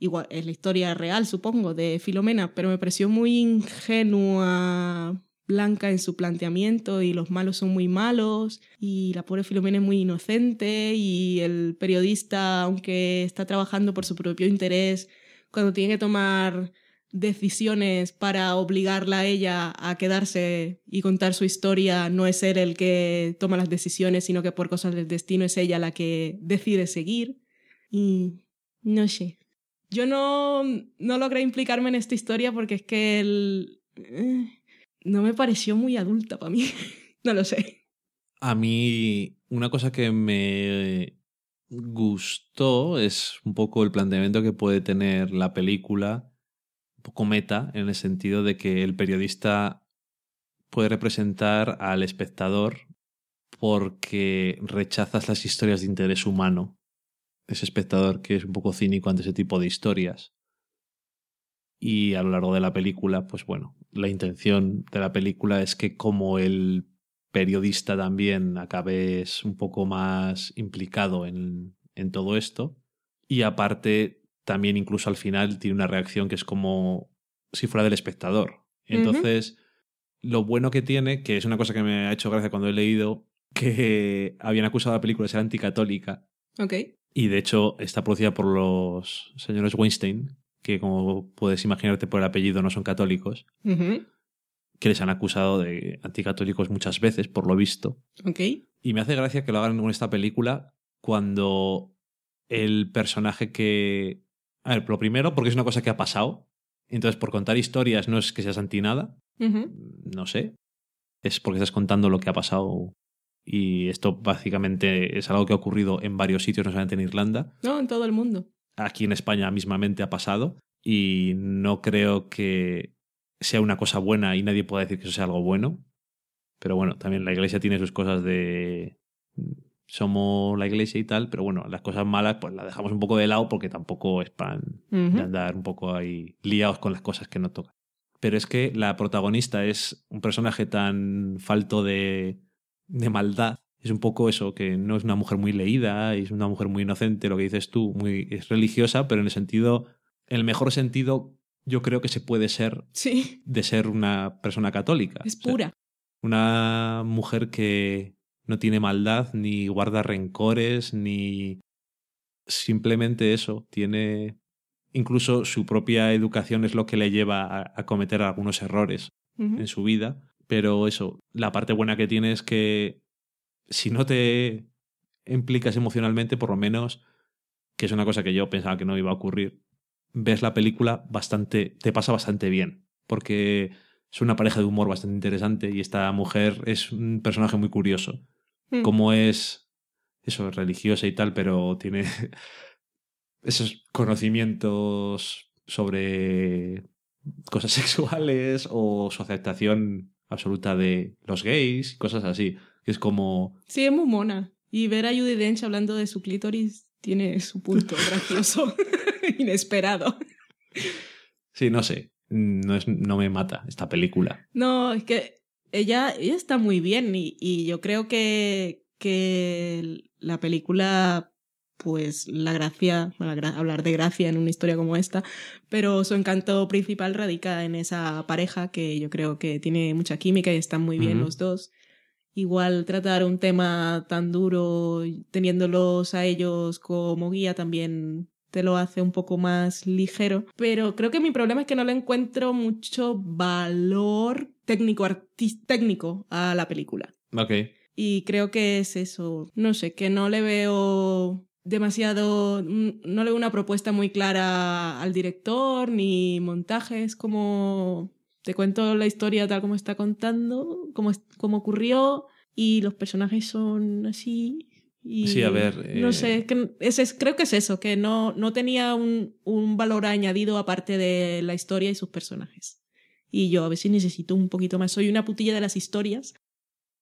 Igual, es la historia real, supongo, de Filomena, pero me pareció muy ingenua, blanca en su planteamiento y los malos son muy malos y la pobre Filomena es muy inocente y el periodista, aunque está trabajando por su propio interés, cuando tiene que tomar decisiones para obligarla a ella a quedarse y contar su historia. No es él el que toma las decisiones, sino que por cosas del destino es ella la que decide seguir. Y no sé. Yo no, no logré implicarme en esta historia porque es que él... eh, no me pareció muy adulta para mí. [LAUGHS] no lo sé. A mí, una cosa que me gustó es un poco el planteamiento que puede tener la película, un poco meta, en el sentido de que el periodista puede representar al espectador porque rechazas las historias de interés humano. Ese espectador que es un poco cínico ante ese tipo de historias. Y a lo largo de la película, pues bueno, la intención de la película es que como el periodista también acabes un poco más implicado en, en todo esto. Y aparte, también incluso al final tiene una reacción que es como si fuera del espectador. Entonces, lo bueno que tiene, que es una cosa que me ha hecho gracia cuando he leído, que habían acusado a la película de ser anticatólica. Ok. Y de hecho está producida por los señores Weinstein, que como puedes imaginarte por el apellido no son católicos, que les han acusado de anticatólicos muchas veces, por lo visto. Y me hace gracia que lo hagan con esta película cuando el personaje que... A ver, lo primero, porque es una cosa que ha pasado. Entonces, por contar historias no es que seas anti nada, no sé. Es porque estás contando lo que ha pasado. Y esto básicamente es algo que ha ocurrido en varios sitios, no solamente en Irlanda. No, en todo el mundo. Aquí en España mismamente ha pasado. Y no creo que sea una cosa buena y nadie pueda decir que eso sea algo bueno. Pero bueno, también la iglesia tiene sus cosas de. Somos la iglesia y tal, pero bueno, las cosas malas pues las dejamos un poco de lado porque tampoco es pan de andar un poco ahí liados con las cosas que no tocan. Pero es que la protagonista es un personaje tan falto de, de maldad. Es un poco eso, que no es una mujer muy leída, y es una mujer muy inocente, lo que dices tú, muy, es religiosa, pero en el sentido, en el mejor sentido, yo creo que se puede ser Sí, de ser una persona católica. es O sea, pura. una mujer que no tiene maldad, ni guarda rencores, ni simplemente eso. Tiene incluso su propia educación es lo que le lleva a, a cometer algunos errores en su vida. Pero eso, la parte buena que tiene es que si no te implicas emocionalmente, por lo menos, que es una cosa que yo pensaba que no iba a ocurrir, ves la película bastante, te pasa bastante bien. Porque es una pareja de humor bastante interesante y esta mujer es un personaje muy curioso. Mm. Como es eso, religiosa y tal, pero tiene [LAUGHS] esos conocimientos sobre cosas [LAUGHS] sexuales o su aceptación absoluta de los gays, cosas así. Que es como. Sí, es muy mona. Y ver a Judy Dench hablando de su clítoris tiene su punto [LAUGHS] gracioso, [LAUGHS] inesperado. Sí, no sé. No, es, no me mata esta película. No, es que ella, ella está muy bien y, y yo creo que, que la película, pues la gracia, bueno, la gra- hablar de gracia en una historia como esta, pero su encanto principal radica en esa pareja que yo creo que tiene mucha química y están muy bien los dos. Igual tratar un tema tan duro teniéndolos a ellos como guía también te lo hace un poco más ligero. Pero creo que mi problema es que no le encuentro mucho valor técnico, técnico a la película. Ok. Y creo que es eso. No sé, que no le veo demasiado. No le veo una propuesta muy clara al director ni montaje. Es como. Te cuento la historia tal como está contando, como, como ocurrió, y los personajes son así. Y Sí, a ver, No eh, sé, que es, es- creo que es eso, que no, no tenía un, un valor añadido aparte de la historia y sus personajes. Y yo a veces necesito un poquito más. Soy una putilla de las historias,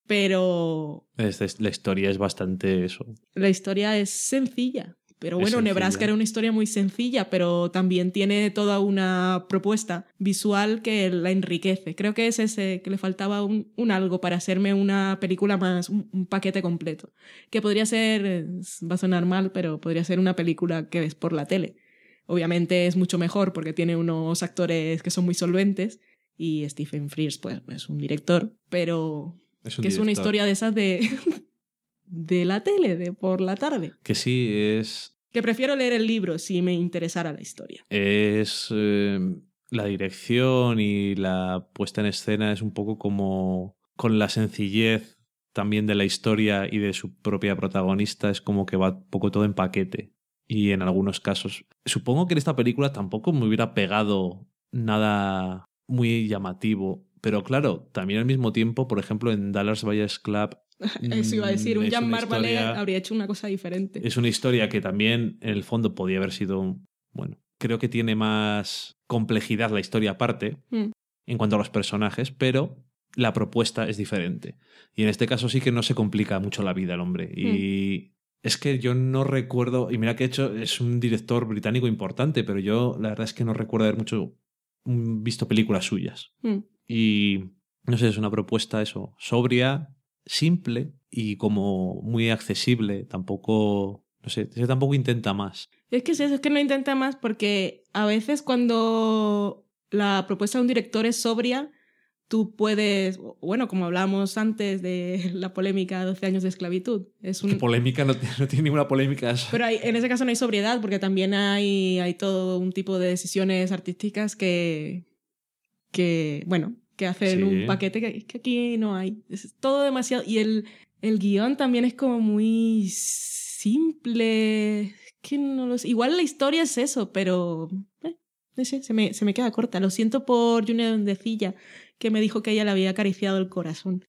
pero es- la historia es bastante eso. la historia es sencilla. Pero bueno. Nebraska era una historia muy sencilla, pero también tiene toda una propuesta visual que la enriquece. Creo que es ese, que le faltaba un, un algo para hacerme una película más, un, un paquete completo. Que podría ser, va a sonar mal, pero podría ser una película que ves por la tele. Obviamente es mucho mejor porque tiene unos actores que son muy solventes y Stephen Frears pues es un director, pero Es un que es una historia de esas de, [LAUGHS] de la tele, de por la tarde. Que sí, es. Que prefiero leer el libro si me interesara la historia. Es. eh, la dirección y la puesta en escena es un poco como con la sencillez también de la historia y de su propia protagonista, es como que va un poco todo en paquete. Y en algunos casos, supongo que en esta película tampoco me hubiera pegado nada muy llamativo. Pero claro, también al mismo tiempo, por ejemplo, en Dallas Buyers Club. [LAUGHS] Eso iba a decir, mm, un es Jean Marvalet habría hecho una cosa diferente. Es una historia que también, en el fondo, podía haber sido. Bueno, creo que tiene más complejidad la historia aparte Mm. en cuanto a los personajes, pero la propuesta es diferente. Y en este caso sí que no se complica mucho la vida el hombre. Y es que yo no recuerdo, y mira que he hecho, es un director británico importante, pero yo la verdad es que no recuerdo haber mucho mm, visto películas suyas. Mm. Y no sé, es una propuesta eso, sobria, simple y como muy accesible. Tampoco, no sé, tampoco intenta más. Es que es eso, es que no intenta más porque a veces cuando la propuesta de un director es sobria, tú puedes, bueno, como hablábamos antes de [LAUGHS] la polémica 12 años de esclavitud, es un... Que polémica no, tiene- no tiene ninguna polémica. Pero hay- en ese caso no hay sobriedad porque también hay, hay todo un tipo de decisiones artísticas que, que bueno, que hacen Sí. un paquete que, que aquí no hay. Es todo demasiado... Y el, el guion también es como muy simple. Es Que no lo sé. Igual la historia es eso, pero... eh, no sé, se me, se me queda corta. Lo siento por Junior Decilla, que me dijo que ella le había acariciado el corazón.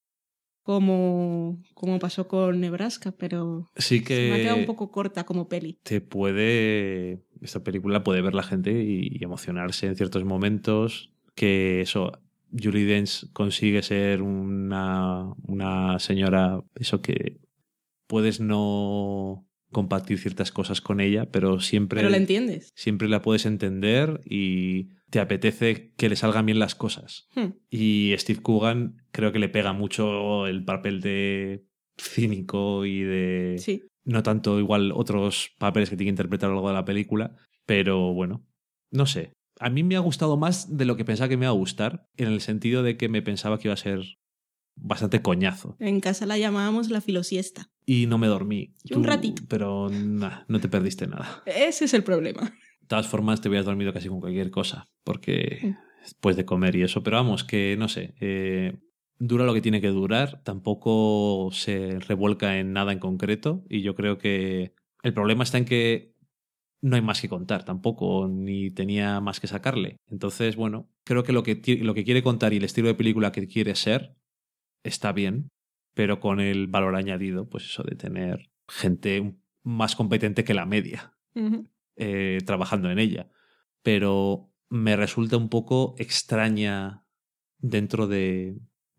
Como, como pasó con Nebraska, pero Sí se me ha quedado un que poco corta como peli. te puede. Esta película puede ver la gente y, y emocionarse en ciertos momentos. Que eso. Julie Dench consigue ser una, una señora. Eso que puedes no compartir ciertas cosas con ella, pero siempre. Pero la entiendes. siempre la puedes entender y te apetece que le salgan bien las cosas. Hmm. Y Steve Coogan creo que le pega mucho el papel de cínico y de... Sí. No tanto igual otros papeles que tiene que interpretar a lo largo de la película, pero bueno, no sé. A mí me ha gustado más de lo que pensaba que me iba a gustar, en el sentido de que me pensaba que iba a ser bastante coñazo. En casa la llamábamos la filosiesta. Y no me dormí. Un ratito. Pero nah, no te perdiste nada. Ese es el problema. De todas formas, te hubieras dormido casi con cualquier cosa, porque después de comer y eso. Pero vamos, que no sé, eh, dura lo que tiene que durar, tampoco se revuelca en nada en concreto, y yo creo que el problema está en que no hay más que contar tampoco, ni tenía más que sacarle. Entonces, bueno, creo que lo que, lo que quiere contar y el estilo de película que quiere ser está bien, pero con el valor añadido, pues eso de tener gente más competente que la media eh, trabajando en ella. Pero me resulta un poco extraña dentro de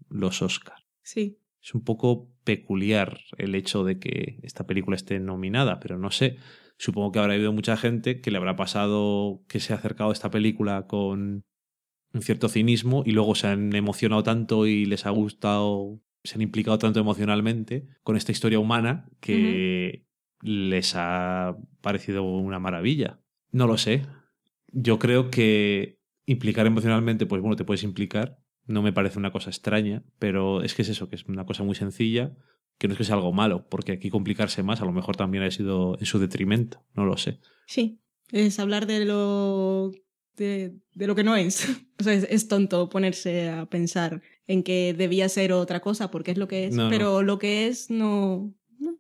los Oscars. Sí. Es un poco peculiar el hecho de que esta película esté nominada, pero no sé. Supongo que habrá habido mucha gente que le habrá pasado que se ha acercado a esta película con un cierto cinismo y luego se han emocionado tanto y les ha gustado, se han implicado tanto emocionalmente con esta historia humana que les ha parecido una maravilla. No lo sé. Yo creo que implicar emocionalmente, pues bueno, te puedes implicar. No me parece una cosa extraña, pero es que es eso, que es una cosa muy sencilla, que no es que sea algo malo, porque aquí complicarse más a lo mejor también ha sido en su detrimento, no lo sé. Sí. Es hablar de lo. de, de lo que no es. [LAUGHS] O sea, es, es tonto ponerse a pensar en que debía ser otra cosa porque es lo que es. No, no. pero lo que es no. no,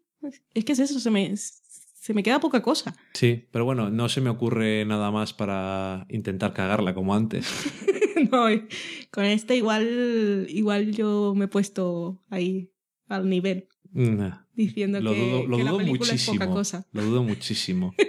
es que es eso, se me, se me queda poca cosa. Sí, pero bueno, no se me ocurre nada más para intentar cagarla como antes. [LAUGHS] no, con este igual, igual yo me he puesto ahí al nivel, Nah, diciendo Lo que, dudo, lo que la dudo película es poca muchísimo. cosa. Lo dudo muchísimo. [LAUGHS]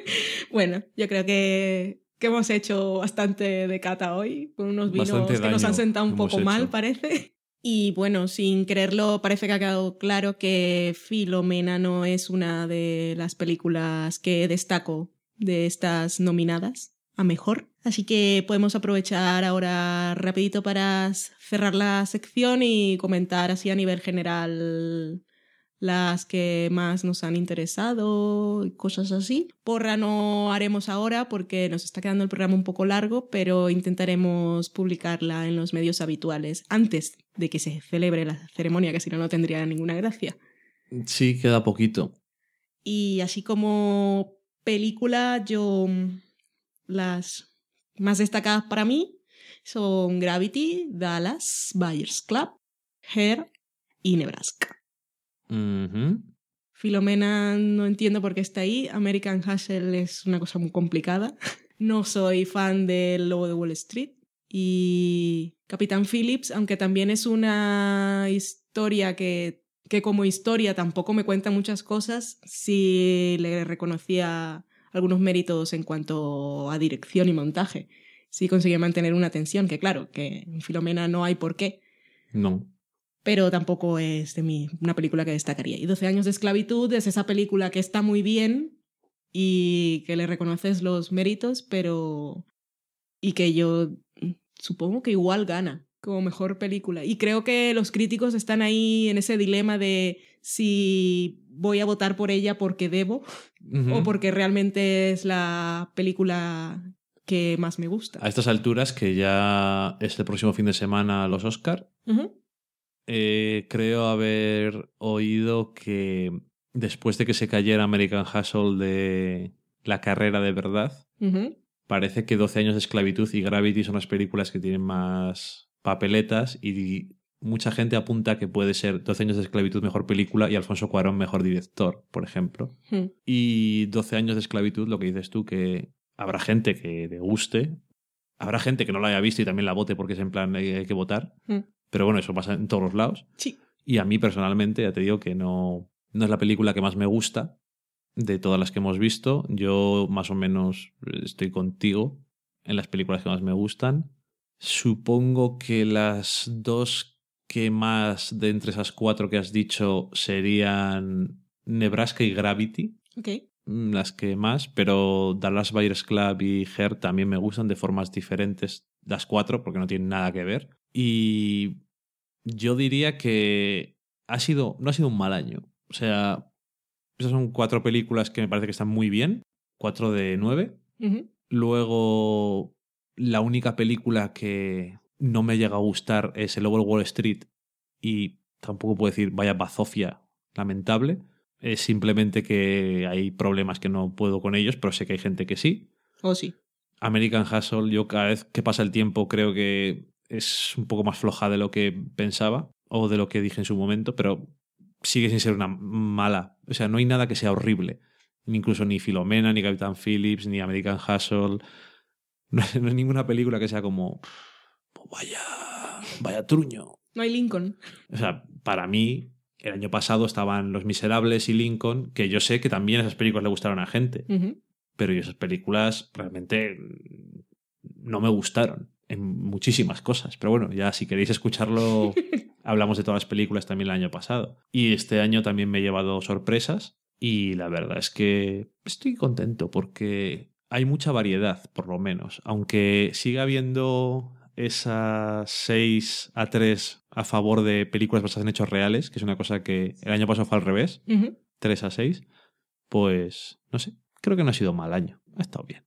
Bueno, yo creo que, que hemos hecho bastante de cata hoy, con unos vinos Bastante que nos han sentado un poco mal, hecho. parece. Y bueno, sin creerlo, parece que ha quedado claro que Filomena no es una de las películas que destaco de estas nominadas a mejor. Así que podemos aprovechar ahora rapidito para cerrar la sección y comentar así a nivel general las que más nos han interesado y cosas así. Porra no haremos ahora porque nos está quedando el programa un poco largo, pero intentaremos publicarla en los medios habituales antes de que se celebre la ceremonia, que si no, no tendría ninguna gracia. Sí, queda poquito. Y así como película, yo mm, las más destacadas para mí Son Gravity, Dallas, Buyers Club, Hair y Nebraska. Filomena no entiendo por qué está ahí. American Hustle es una cosa muy complicada. [LAUGHS] No soy fan del Lobo de Wall Street. Y Capitán Phillips, aunque también es una historia que, que como historia tampoco me cuenta muchas cosas, sí le reconocía algunos méritos en cuanto a dirección y montaje. Sí conseguía mantener una tensión, que claro, que en Filomena no hay por qué No. Pero tampoco es de mí una película que destacaría. Y 12 años de esclavitud es esa película que está muy bien y que le reconoces los méritos, pero... y que yo supongo que igual gana como mejor película. Y creo que los críticos están ahí en ese dilema de si voy a votar por ella porque debo o porque realmente es la película que más me gusta. A estas alturas, que ya es el próximo fin de semana los Oscar. Eh, creo haber oído que después de que se cayera American Hustle de la carrera de verdad, parece que 12 años de esclavitud y Gravity son las películas que tienen más papeletas y mucha gente apunta que puede ser 12 años de esclavitud mejor película y Alfonso Cuarón mejor director, por ejemplo. Y 12 años de esclavitud, lo que dices tú, que habrá gente que le guste, habrá gente que no la haya visto y también la vote porque es en plan hay, hay que votar. Pero bueno, eso pasa en todos los lados. Sí. Y a mí personalmente, ya te digo que no, no es la película que más me gusta de todas las que hemos visto. Yo más o menos estoy contigo en las películas que más me gustan. Supongo que las dos que más de entre esas cuatro que has dicho serían Nebraska y Gravity, Ok. mm, las que más, pero Dallas Buyers Club y Her también me gustan de formas diferentes, las cuatro, porque no tienen nada que ver. Y yo diría que ha sido, no ha sido un mal año. O sea, esas son cuatro películas que me parece que están muy bien, cuatro de nueve. Luego, la única película que no me llega a gustar es El de Wall Street y tampoco puedo decir vaya bazofia lamentable. Es simplemente que hay problemas que no puedo con ellos, pero sé que hay gente que sí. Oh, sí. American Hustle, yo cada vez que pasa el tiempo creo que es un poco más floja de lo que pensaba o de lo que dije en su momento, pero sigue sin ser una mala. O sea, no hay nada que sea horrible. Incluso ni Filomena, ni Capitán Phillips, ni American Hustle. No, hay- no hay ninguna película que sea como. "Pues vaya. Vaya truño. No hay Lincoln. O sea, para mí, el año pasado estaban Los Miserables y Lincoln, que yo sé que también esas películas le gustaron a gente Ujú. pero yo esas películas realmente no me gustaron en muchísimas cosas. Pero bueno, ya si queréis escucharlo, [LAUGHS] hablamos de todas las películas también el año pasado. Y este año también me he llevado sorpresas y la verdad es que estoy contento porque hay mucha variedad, por lo menos. Aunque siga habiendo esas 6 a 3 a favor de películas basadas en hechos reales, que es una cosa que el año pasado fue al revés, Ujú. 3 a 6, pues no sé, creo que no ha sido mal año, ha estado bien.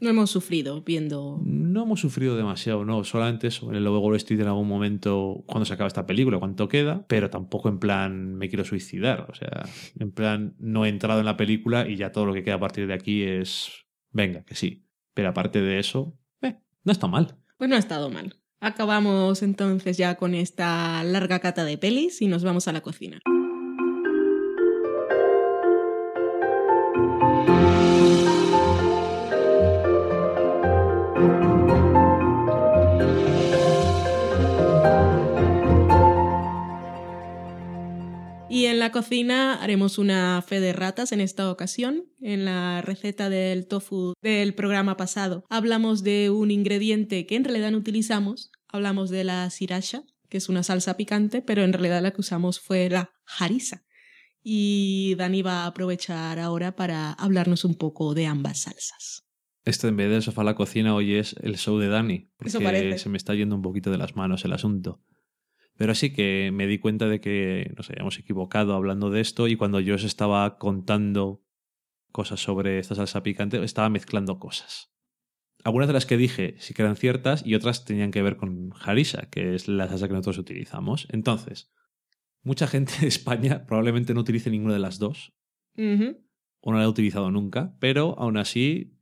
No hemos sufrido viendo. No hemos sufrido demasiado, no, solamente eso, en el Lobo Wall Street en algún momento cuando se acaba esta película, cuánto queda, pero tampoco en plan me quiero suicidar, o sea, en plan no he entrado en la película y ya todo lo que queda a partir de aquí es, venga, que sí, pero aparte de eso, eh, no está mal. Pues no ha estado mal. Acabamos entonces ya con esta larga cata de pelis y nos vamos a la cocina. Y en la cocina haremos una fe de ratas en esta ocasión. En la receta del tofu del programa pasado hablamos de un ingrediente que en realidad no utilizamos. Hablamos de la sriracha, que es una salsa picante, pero en realidad la que usamos fue la harissa. Y Dani va a aprovechar ahora para hablarnos un poco de ambas salsas. Este en vez del sofá a la cocina hoy es el show de Dani, porque se me está yendo un poquito de las manos el asunto. Pero sí que me di cuenta de que nos habíamos equivocado hablando de esto y cuando yo os estaba contando cosas sobre esta salsa picante, estaba mezclando cosas. Algunas de las que dije sí que eran ciertas y otras tenían que ver con harissa, que es la salsa que nosotros utilizamos. Entonces, mucha gente de España probablemente no utilice ninguna de las dos o no la he utilizado nunca, pero aún así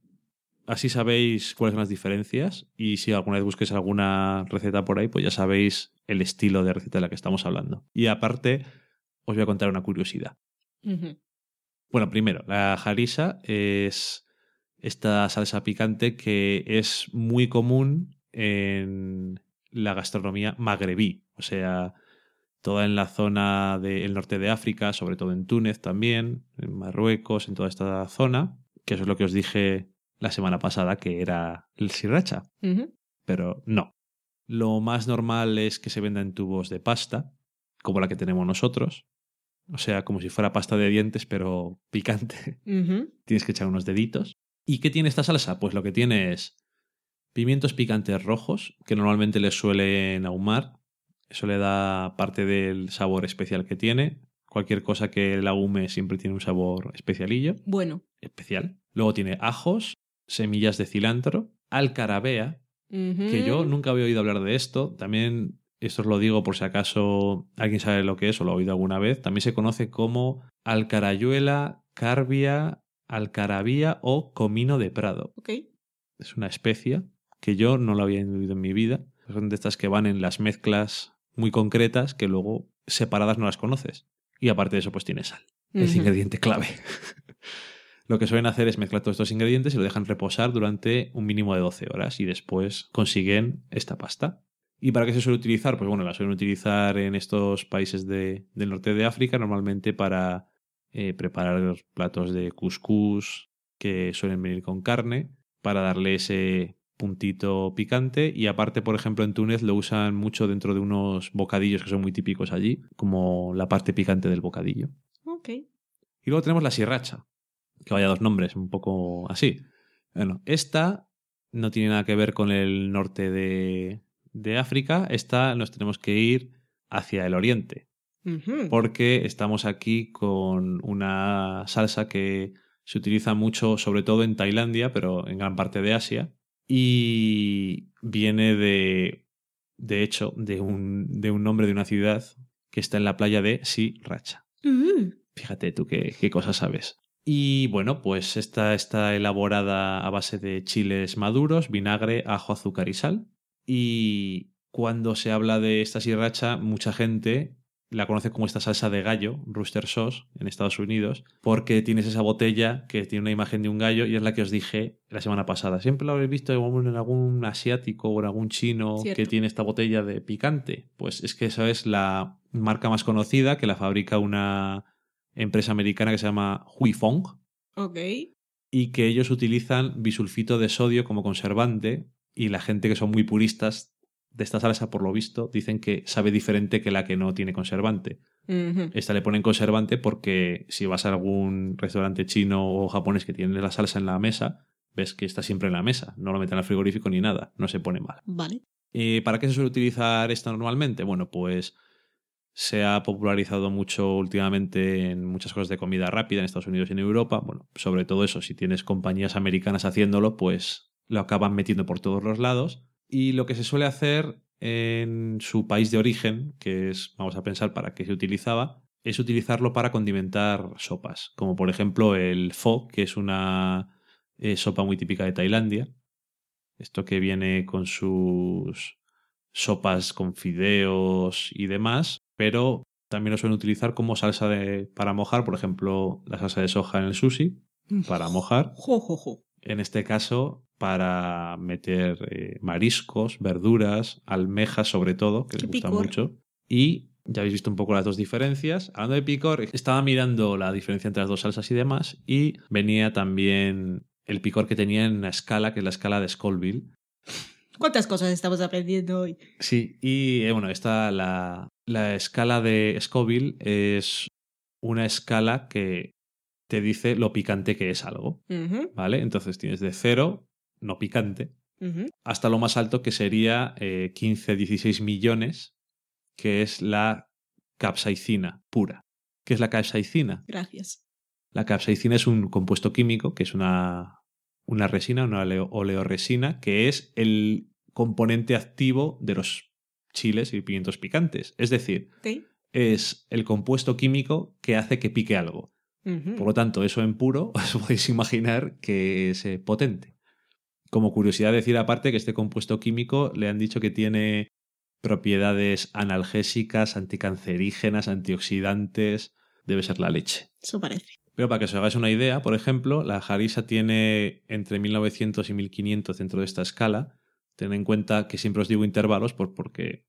así sabéis cuáles son las diferencias y si alguna vez busquéis alguna receta por ahí, pues ya sabéis el estilo de receta de la que estamos hablando. Y aparte, os voy a contar una curiosidad. Bueno, primero, la harissa es esta salsa picante que es muy común en la gastronomía magrebí, o sea, toda en la zona del norte de África, sobre todo en Túnez también, en Marruecos, en toda esta zona, que eso es lo que os dije la semana pasada, que era el sriracha, pero no. Lo más normal es que se venda en tubos de pasta, como la que tenemos nosotros, o sea, como si fuera pasta de dientes, pero [LAUGHS] picante tienes que echar unos deditos. ¿Y qué tiene esta salsa? Pues lo que tiene es pimientos picantes rojos, que normalmente les suelen ahumar. Eso le da parte del sabor especial que tiene. Cualquier cosa que la ahume siempre tiene un sabor especialillo, Bueno. especial. Luego tiene ajos, semillas de cilantro, alcarabea, que yo nunca había oído hablar de esto. También, esto os lo digo por si acaso alguien sabe lo que es o lo ha oído alguna vez. También se conoce como alcarayuela, carbia, alcarabía o comino de prado. Es una especia que yo no la había oído en mi vida. Son de estas que van en las mezclas muy concretas que luego separadas no las conoces. Y aparte de eso, pues tiene sal. El Ujú. ingrediente clave. [LAUGHS] Lo que suelen hacer es mezclar todos estos ingredientes y lo dejan reposar durante un mínimo de 12 horas y después consiguen esta pasta. ¿Y para qué se suele utilizar? Pues bueno, la suelen utilizar en estos países de- del norte de África normalmente para eh, preparar platos de couscous que suelen venir con carne, para darle ese puntito picante y aparte, por ejemplo, en Túnez lo usan mucho dentro de unos bocadillos que son muy típicos allí, como la parte picante del bocadillo. Ok. Y luego tenemos la sriracha, que vaya dos nombres, un poco así. Bueno, esta no tiene nada que ver con el norte de, de África, esta nos tenemos que ir hacia el oriente, porque estamos aquí con una salsa que se utiliza mucho, sobre todo en Tailandia, pero en gran parte de Asia, y viene de, de hecho, de un, de un nombre de una ciudad que está en la playa de Sriracha. Uh. Fíjate tú qué, qué cosas sabes. Y bueno, pues esta está elaborada a base de chiles maduros, vinagre, ajo, azúcar y sal. Y cuando se habla de esta sriracha, mucha gente la conoce como esta salsa de gallo, rooster sauce, en Estados Unidos, porque tienes esa botella que tiene una imagen de un gallo y es la que os dije la semana pasada. Siempre lo habéis visto en algún asiático o en algún chino Cierto. que tiene esta botella de picante. Pues es que esa es la marca más conocida que la fabrica una empresa americana que se llama Huifeng Ok. y que ellos utilizan bisulfito de sodio como conservante y la gente que son muy puristas de esta salsa, por lo visto, dicen que sabe diferente que la que no tiene conservante. Esta le ponen conservante porque si vas a algún restaurante chino o japonés que tiene la salsa en la mesa, ves que está siempre en la mesa, no lo meten al frigorífico ni nada, no se pone mal. Vale. ¿Y para qué se suele utilizar esta normalmente? Bueno, pues se ha popularizado mucho últimamente en muchas cosas de comida rápida en Estados Unidos y en Europa. Bueno, sobre todo eso, si tienes compañías americanas haciéndolo, pues lo acaban metiendo por todos los lados. Y lo que se suele hacer en su país de origen, que es, vamos a pensar, para qué se utilizaba, es utilizarlo para condimentar sopas, como por ejemplo el pho, que es una eh, sopa muy típica de Tailandia. Esto que viene con sus sopas con fideos y demás, pero también lo suelen utilizar como salsa de, para mojar, por ejemplo, la salsa de soja en el sushi, para mojar. En este caso, para meter eh, mariscos, verduras, almejas sobre todo, que les gusta picor. mucho. Y ya habéis visto un poco las dos diferencias. Hablando de picor, estaba mirando la diferencia entre las dos salsas y demás, y venía también el picor que tenía en una escala, que es la escala de Scoville. ¿Cuántas cosas estamos aprendiendo hoy? Sí, y eh, bueno, esta, la, la escala de Scoville es una escala que te dice lo picante que es algo, ¿vale? Entonces tienes de cero, no picante, hasta lo más alto que sería eh, 15, 16 millones, que es la capsaicina pura. ¿Qué es la capsaicina? Gracias. La capsaicina es un compuesto químico, que es una, una resina, una oleo- oleoresina, que es el componente activo de los chiles y pimientos picantes. Es decir, es el compuesto químico que hace que pique algo. Por lo tanto, eso en puro [LAUGHS] os podéis imaginar que es eh, potente. Como curiosidad decir aparte que este compuesto químico le han dicho que tiene propiedades analgésicas, anticancerígenas, antioxidantes. Debe ser la leche. Eso parece. Pero para que os hagáis una idea, por ejemplo, la jarisa tiene entre 1900 y 1500 dentro de esta escala. Ten en cuenta que siempre os digo intervalos por- porque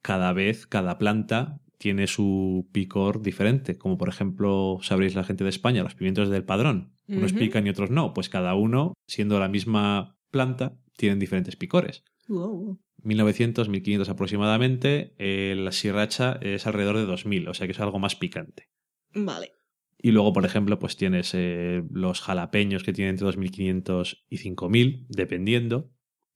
cada vez, cada planta tiene su picor diferente. Como por ejemplo, sabréis la gente de España, los pimientos del padrón. Unos pican y otros no. Pues cada uno, siendo la misma planta, tienen diferentes picores. Wow. 1900, 1500 aproximadamente. eh, la sriracha es alrededor de 2000, o sea que es algo más picante. Vale. Y luego, por ejemplo, pues tienes eh, los jalapeños que tienen entre 2.500 y 5.000, dependiendo.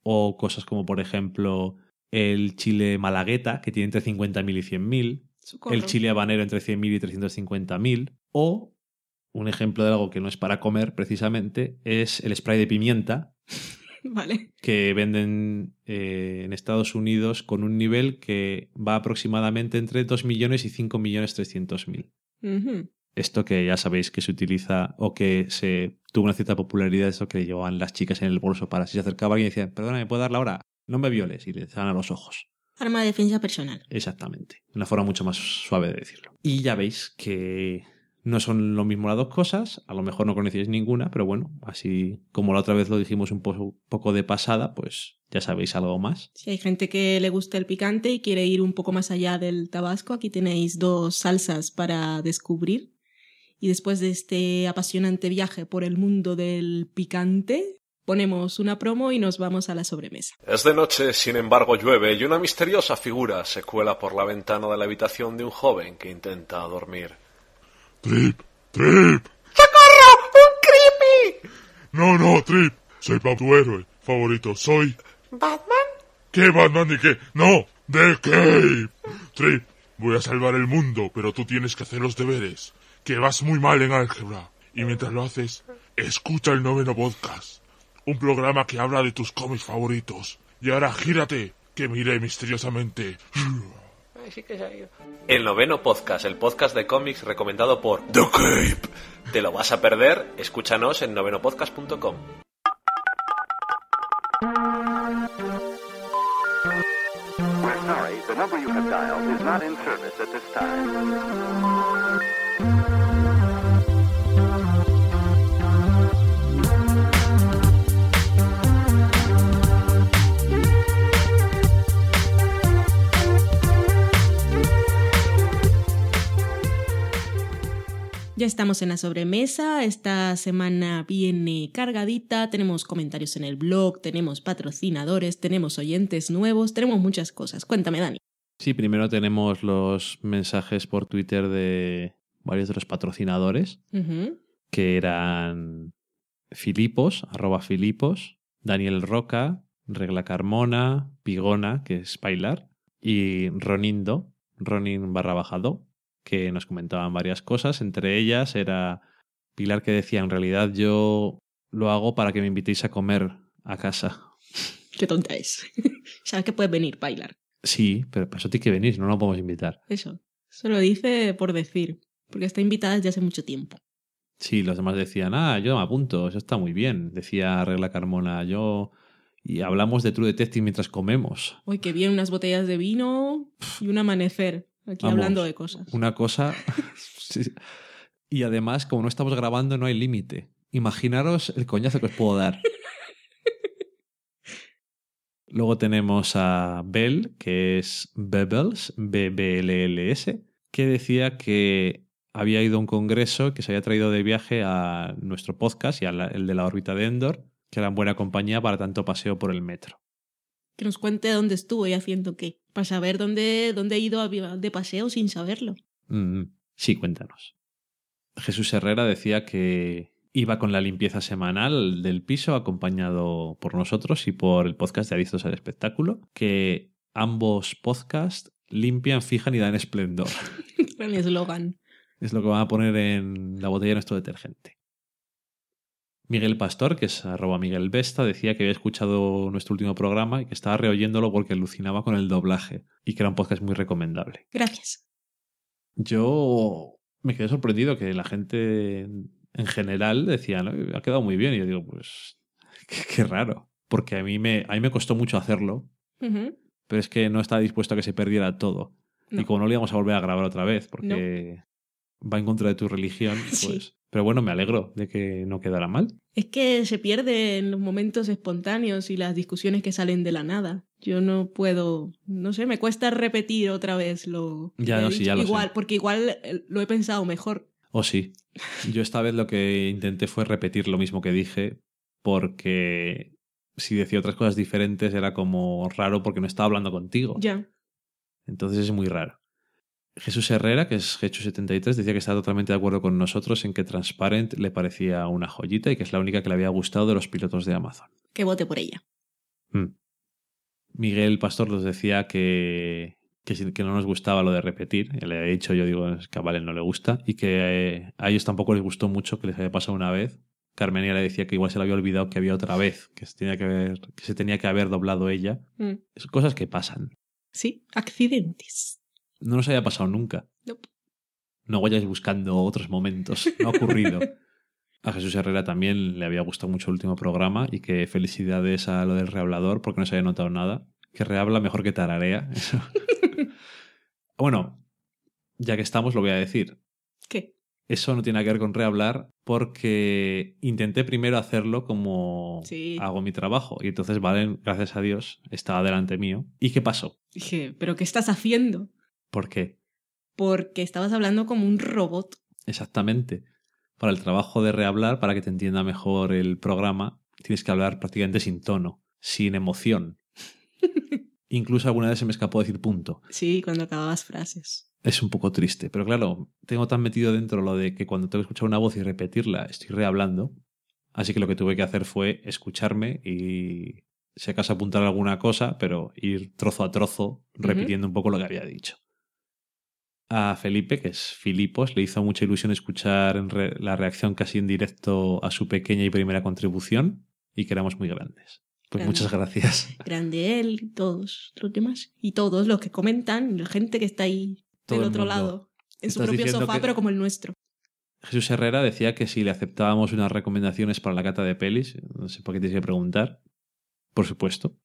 O cosas como, por ejemplo, el chile malagueta, que tiene entre 50.000 y 100.000. Socorro. El chile habanero entre 100.000 y 350.000. O, un ejemplo de algo que no es para comer precisamente, es el spray de pimienta, [LAUGHS] Vale. que venden eh, en Estados Unidos con un nivel que va aproximadamente entre 2 millones y 5 millones 300 mil. Esto que ya sabéis que se utiliza o que se tuvo una cierta popularidad, eso que llevaban las chicas en el bolso para si se acercaba alguien y decían, perdona, ¿me puedo dar la hora? No me violes y le daban a los ojos. Arma de defensa personal. Exactamente. Una forma mucho más suave de decirlo. Y ya veis que no son lo mismo las dos cosas. A lo mejor no conocíais ninguna, pero bueno, así como la otra vez lo dijimos un po- poco de pasada, pues ya sabéis algo más. Si hay gente que le gusta el picante y quiere ir un poco más allá del tabasco, aquí tenéis dos salsas para descubrir. Y después de este apasionante viaje por el mundo del picante, ponemos una promo y nos vamos a la sobremesa. Es de noche, sin embargo llueve y una misteriosa figura se cuela por la ventana de la habitación de un joven que intenta dormir. Trip, Trip. ¡Socorro! ¡Un creepy! No, no, Trip. Soy tu héroe favorito. Soy. ¿Batman? ¿Qué Batman y qué? No, The Cape. Trip, voy a salvar el mundo, pero tú tienes que hacer los deberes. Que vas muy mal en álgebra. Y mientras lo haces, escucha el noveno podcast. Un programa que habla de tus cómics favoritos. Y ahora gírate, que miré misteriosamente. El noveno podcast, el podcast de cómics recomendado por The Cape. ¿Te lo vas a perder? Escúchanos en novenopodcast.com. We're sorry, the number you have dialed is not in service at this time. Ya estamos en la sobremesa, esta semana viene cargadita, tenemos comentarios en el blog, tenemos patrocinadores, tenemos oyentes nuevos, tenemos muchas cosas. Cuéntame, Dani. Sí, primero tenemos los mensajes por Twitter de varios de los patrocinadores, que eran Filipos, arroba Filipos, Daniel Roca, Regla Carmona, Pigona, que es bailar, y Ronindo, Ronin barra bajado, que nos comentaban varias cosas. Entre ellas era Pilar que decía, en realidad yo lo hago para que me invitéis a comer a casa. Qué tonta es. [LAUGHS] Sabes que puedes venir, bailar. Sí, pero para eso tiene que venir, no, no lo podemos invitar. Eso. Eso lo dice por decir, porque está invitada desde hace mucho tiempo. Sí, los demás decían, ah, yo me apunto, eso está muy bien. Decía Regla Carmona, yo... Y hablamos de True Detective mientras comemos. Uy, que bien, unas botellas de vino y un amanecer. Aquí Vamos, hablando de cosas. Una cosa... [LAUGHS] sí. Y además, como no estamos grabando, no hay límite. Imaginaros el coñazo que os puedo dar. [LAUGHS] Luego tenemos a Bell, que es Bebels, B-B-L-L-S, que decía que había ido a un congreso que se había traído de viaje a nuestro podcast y al de la órbita de Endor, que eran buena compañía para tanto paseo por el metro. Que nos cuente dónde estuvo y haciendo qué. Para saber dónde, dónde he ido de paseo sin saberlo. Mm, sí, cuéntanos. Jesús Herrera decía que iba con la limpieza semanal del piso, acompañado por nosotros y por el podcast de Adictos al Espectáculo, que ambos podcasts limpian, fijan y dan esplendor. [LAUGHS] Gran eslogan. Es lo que van a poner en la botella de nuestro detergente. Miguel Pastor, que es arroba Miguel Vesta, decía que había escuchado nuestro último programa y que estaba reoyéndolo porque alucinaba con el doblaje y que era un podcast muy recomendable. Gracias. Yo me quedé sorprendido que la gente en general decía, "No, ha quedado muy bien. Y yo digo, pues, qué, qué raro. porque a mí me, a mí me costó mucho hacerlo, pero es que no estaba dispuesto a que se perdiera todo. No. Y como no lo íbamos a volver a grabar otra vez, porque va en contra de tu religión, [LAUGHS] Sí. pues... Pero bueno, me alegro de que no quedara mal. Es que se pierde en los momentos espontáneos y las discusiones que salen de la nada. Yo no puedo, no sé, me cuesta repetir otra vez lo que Ya, he no, sí, ya lo sé. igual, porque igual eh, lo he pensado mejor. O sí. Yo esta vez lo que intenté fue repetir lo mismo que dije, porque si decía otras cosas diferentes era como raro porque no estaba hablando contigo. Ya. Entonces es muy raro. Jesús Herrera, que es Jesús73, decía que estaba totalmente de acuerdo con nosotros en que Transparent le parecía una joyita y que es la única que le había gustado de los pilotos de Amazon. Que vote por ella. Mm. Miguel Pastor nos decía que, que, que no nos gustaba lo de repetir. Le he dicho, yo digo, es que a Valen no le gusta. Y que eh, a ellos tampoco les gustó mucho que les había pasado una vez. Carmenia le decía que igual se le había olvidado que había otra vez, que se tenía que haber, que se tenía que haber doblado ella. Mm. Cosas que pasan. Sí, accidentes. No nos había pasado nunca. Nope. No vayáis buscando otros momentos. No ha ocurrido. A Jesús Herrera también le había gustado mucho el último programa y que felicidades a lo del rehablador porque no se había notado nada. Que rehabla mejor que tararea. [LAUGHS] Eso. bueno, ya que estamos lo voy a decir. ¿Qué? Eso no tiene que ver con rehablar porque intenté primero hacerlo como Sí. hago mi trabajo. Y entonces Valen, gracias a Dios, estaba delante mío. ¿Y qué pasó? Dije, ¿pero qué estás haciendo? ¿Por qué? Porque estabas hablando como un robot. Exactamente. Para el trabajo de rehablar, para que te entienda mejor el programa, tienes que hablar prácticamente sin tono, sin emoción. [LAUGHS] Incluso alguna vez se me escapó decir punto. Sí, cuando acababas frases. Es un poco triste, pero claro, tengo tan metido dentro lo de que cuando tengo que escuchar una voz y repetirla, estoy rehablando. Así que lo que tuve que hacer fue escucharme y, si acaso, apuntar alguna cosa, pero ir trozo a trozo repitiendo un poco lo que había dicho. A Felipe, que es Filipos, le hizo mucha ilusión escuchar re- la reacción casi en directo a su pequeña y primera contribución y que éramos muy grandes. Pues Grande. muchas gracias. [LAUGHS] Grande él y todos los demás. Y todos los que comentan, la gente que está ahí Todo del el otro lado. En su propio sofá, que- pero como el nuestro. Jesús Herrera decía que si le aceptábamos unas recomendaciones para la cata de pelis, no sé por qué tienes que preguntar. Por supuesto.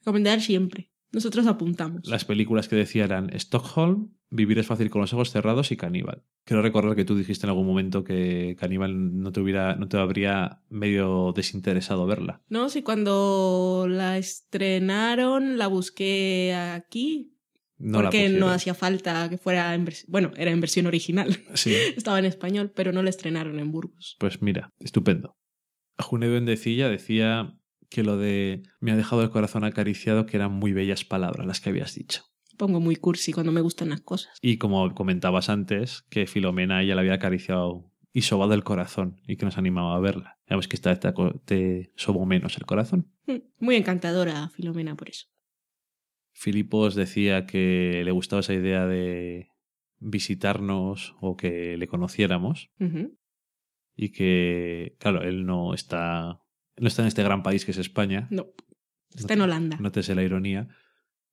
Recomendar siempre. Nosotros apuntamos. Las películas que decía eran Stockholm, Vivir es fácil con los ojos cerrados y Caníbal. Quiero recordar que tú dijiste en algún momento que Caníbal no te, hubiera, no te habría medio desinteresado verla. No, sí, cuando la estrenaron la busqué aquí. No la porque no hacía falta que fuera en versión. Bueno, era en versión original. [LAUGHS] Sí, Estaba en español, pero no la estrenaron en Burgos. pues mira, estupendo. June Bendecilla decía que lo de me ha dejado el corazón acariciado que eran muy bellas palabras las que habías dicho. Pongo muy cursi cuando me gustan las cosas. Y como comentabas antes, que Filomena ella le había acariciado y sobado el corazón y que nos animaba a verla. Sabes que esta vez te, te sobó menos el corazón. Mm, Muy encantadora, Filomena, por eso. Filipos decía que le gustaba esa idea de visitarnos o que le conociéramos y que, claro, él no está, no está en este gran país que es España. No. Está en Holanda. Nótese la ironía.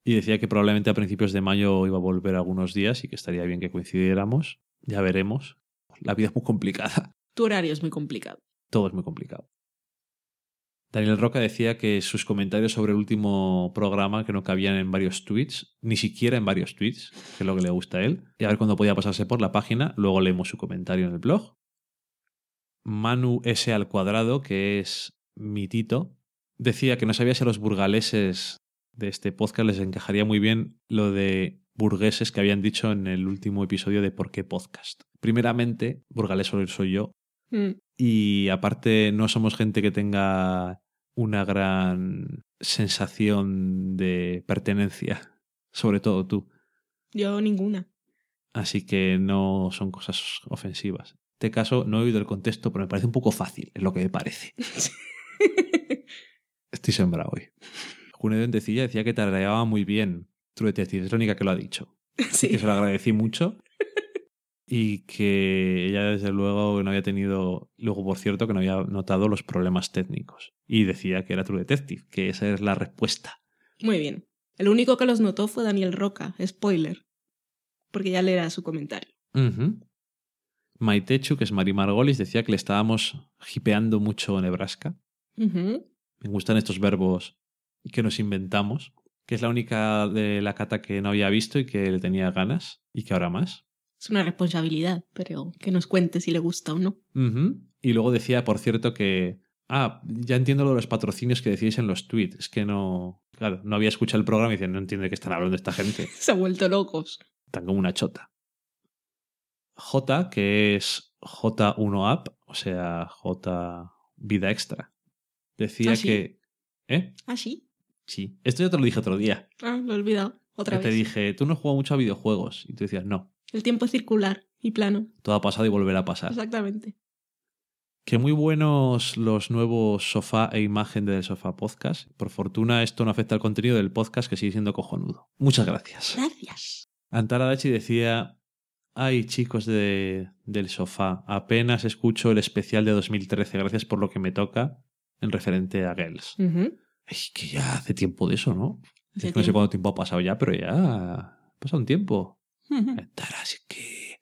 Y decía que probablemente a principios de mayo iba a volver algunos días y que estaría bien que coincidiéramos. Ya veremos. La vida es muy complicada. Tu horario es muy complicado. Todo es muy complicado. Daniel Roca decía que sus comentarios sobre el último programa que no cabían en varios tweets, ni siquiera en varios tweets, que es lo que le gusta a él, y a ver cuándo podía pasarse por la página, luego leemos su comentario en el blog. Manu S al cuadrado, que es mi tito, decía que no sabía si a los burgaleses de este podcast les encajaría muy bien lo de burgueses que habían dicho en el último episodio de Por qué Podcast. Primeramente, burgalés solo soy yo, Mm, y aparte no somos gente que tenga una gran sensación de pertenencia, sobre todo tú. Yo ninguna. Así que no son cosas ofensivas. En este caso no he oído el contexto, pero me parece un poco fácil, es lo que me parece. [LAUGHS] Estoy sembrado hoy. Junedo en Decilla decía que tarareaba muy bien True Detective, es la única que lo ha dicho. [LAUGHS] sí. que se lo agradecí mucho [LAUGHS] y que ella desde luego no había tenido, luego por cierto que no había notado los problemas técnicos y decía que era True Detective, que esa es la respuesta. Muy bien. El único que los notó fue Daniel Roca. Spoiler. Porque ya leerá su comentario. Ujú. Maitechu, que es Mari Margolis, decía que le estábamos hipeando mucho Nebraska. Ujú. Me gustan estos verbos que nos inventamos, que es la única de la cata que no había visto y que le tenía ganas y que ahora más. Es una responsabilidad, pero que nos cuente si le gusta o no. Y luego decía, por cierto, que... Ah, ya entiendo lo de los patrocinios que decís en los tweets. Es que no... Claro, no había escuchado el programa y decía, no entiende de qué están hablando esta gente. [LAUGHS] Se ha vuelto locos. Están como una chota. J, que es J1App, o sea, J Vida Extra. Decía ¿Ah, sí? que... ¿Eh? Ah, sí. Sí. Esto ya te lo dije otro día. Ah, lo he olvidado. Otra Yo te vez. dije, tú no has jugado mucho a videojuegos. Y tú decías, no, El tiempo es circular y plano. todo ha pasado y volverá a pasar. Exactamente. Que muy buenos los nuevos sofá e imagen del sofá podcast. Por fortuna esto no afecta al contenido del podcast que sigue siendo cojonudo. Muchas gracias. Gracias. Antara Dachi decía, ay chicos de, del sofá, apenas escucho el especial de 2013, gracias por lo que me toca en referente a Girls. Ay, que ya hace tiempo de eso, ¿no? Es que no sé cuánto tiempo ha pasado ya, pero ya ha pasado un tiempo. Ujú. Antara, así que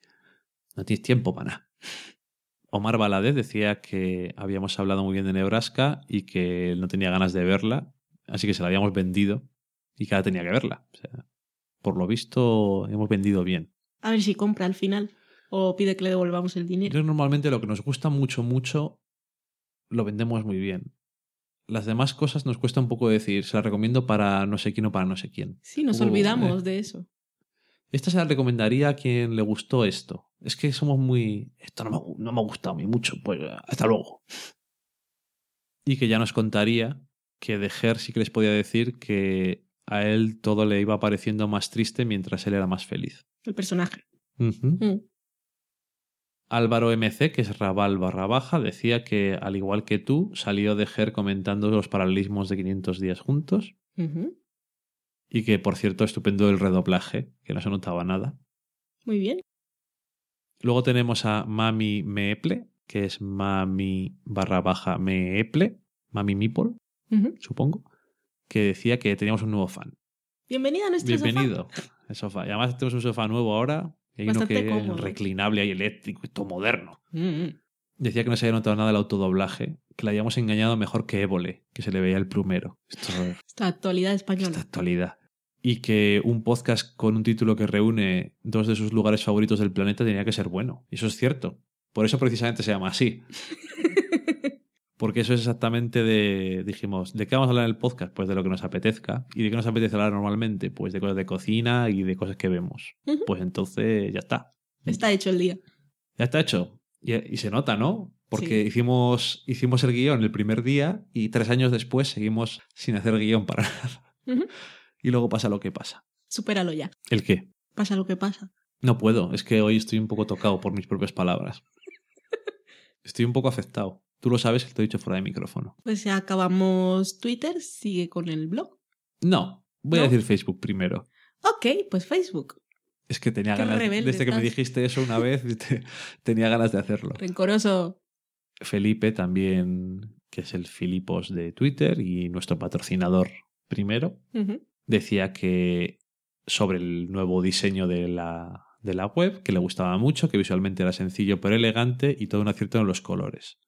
no tienes tiempo para nada. Omar Valadez decía que habíamos hablado muy bien de Nebraska y que él no tenía ganas de verla, así que se la habíamos vendido y que ahora tenía que verla. O sea, por lo visto, hemos vendido bien. A ver si compra al final. O pide que le devolvamos el dinero. Yo normalmente lo que nos gusta mucho, mucho, lo vendemos muy bien. Las demás cosas nos cuesta un poco decir, se la recomiendo para no sé quién o para no sé quién. Sí, nos olvidamos eh. de eso. Esta se la recomendaría a quien le gustó esto. Es que somos muy... Esto no me, no me ha gustado a mí mucho, pues hasta luego. Y que ya nos contaría que de Her sí que les podía decir que a él todo le iba pareciendo más triste mientras él era más feliz. El personaje. Mm. Álvaro MC, que es Raval barra baja, decía que, al igual que tú, salió de Her comentando los paralelismos de 500 días juntos y que, por cierto, estupendo el redoblaje, que no se notaba nada. Muy bien. Luego tenemos a Mami Meeple, que es Mami barra baja Meeple, Mami Meeple, supongo, que decía que teníamos un nuevo fan. Bienvenida a nuestro Bienvenido. El sofá. Y además tenemos un sofá nuevo ahora, hay uno Bastante que es cómodo. reclinable y eléctrico y todo moderno. sofá. Mm. Decía que no se había notado nada el autodoblaje, que la habíamos engañado mejor que Évole, que se le veía el plumero. Esto Esta actualidad española. esta actualidad. Y que un podcast con un título que reúne dos de sus lugares favoritos del planeta tenía que ser bueno. Y eso es cierto. Por eso precisamente se llama así. [LAUGHS] Porque eso es exactamente de, dijimos, ¿de qué vamos a hablar en el podcast? Pues de lo que nos apetezca. ¿Y de qué nos apetece hablar normalmente? Pues de cosas de cocina y de cosas que vemos. Pues entonces ya está. Está hecho el día. Ya está hecho. Y, y se nota, ¿no? Porque Sí. hicimos, hicimos el guion el primer día y tres años después seguimos sin hacer guion para [LAUGHS] nada. Y luego pasa lo que pasa. Supéralo ya. ¿El qué? Pasa lo que pasa. No puedo, es que hoy estoy un poco tocado por mis propias palabras. [LAUGHS] Estoy un poco afectado. Tú lo sabes que te he dicho fuera de micrófono. Pues ya acabamos Twitter. Sigue con el blog. No, voy a decir Facebook primero. Ok, pues Facebook. Es que tenía Qué ganas, rebelde desde que me dijiste eso una vez, [LAUGHS] te- tenía ganas de hacerlo. Rencoroso. Felipe también, que es el Filipos de Twitter y nuestro patrocinador primero, decía que sobre el nuevo diseño de la, de la web, que le gustaba mucho, que visualmente era sencillo pero elegante y todo un acierto en los colores.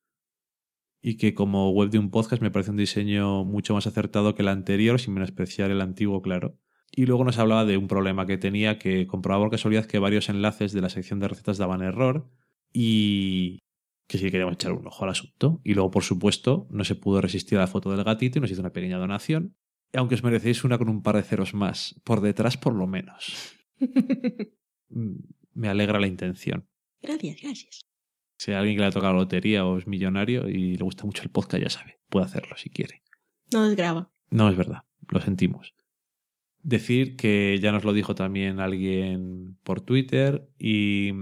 Y que como web de un podcast me parece un diseño mucho más acertado que el anterior, sin menospreciar el antiguo, claro. Y luego nos hablaba de un problema que tenía, que comprobaba por casualidad que varios enlaces de la sección de recetas daban error y que sí queríamos echar un ojo al asunto. Y luego, por supuesto, no se pudo resistir a la foto del gatito y nos hizo una pequeña donación. Y aunque os merecéis una con un par de ceros más, por detrás por lo menos. [LAUGHS] Mm, Me alegra la intención. gracias, gracias. Si hay alguien que le ha tocado la lotería o es millonario y le gusta mucho el podcast, ya sabe, puede hacerlo si quiere. No desgraba. No es verdad, lo sentimos. Decir que ya nos lo dijo también alguien por Twitter y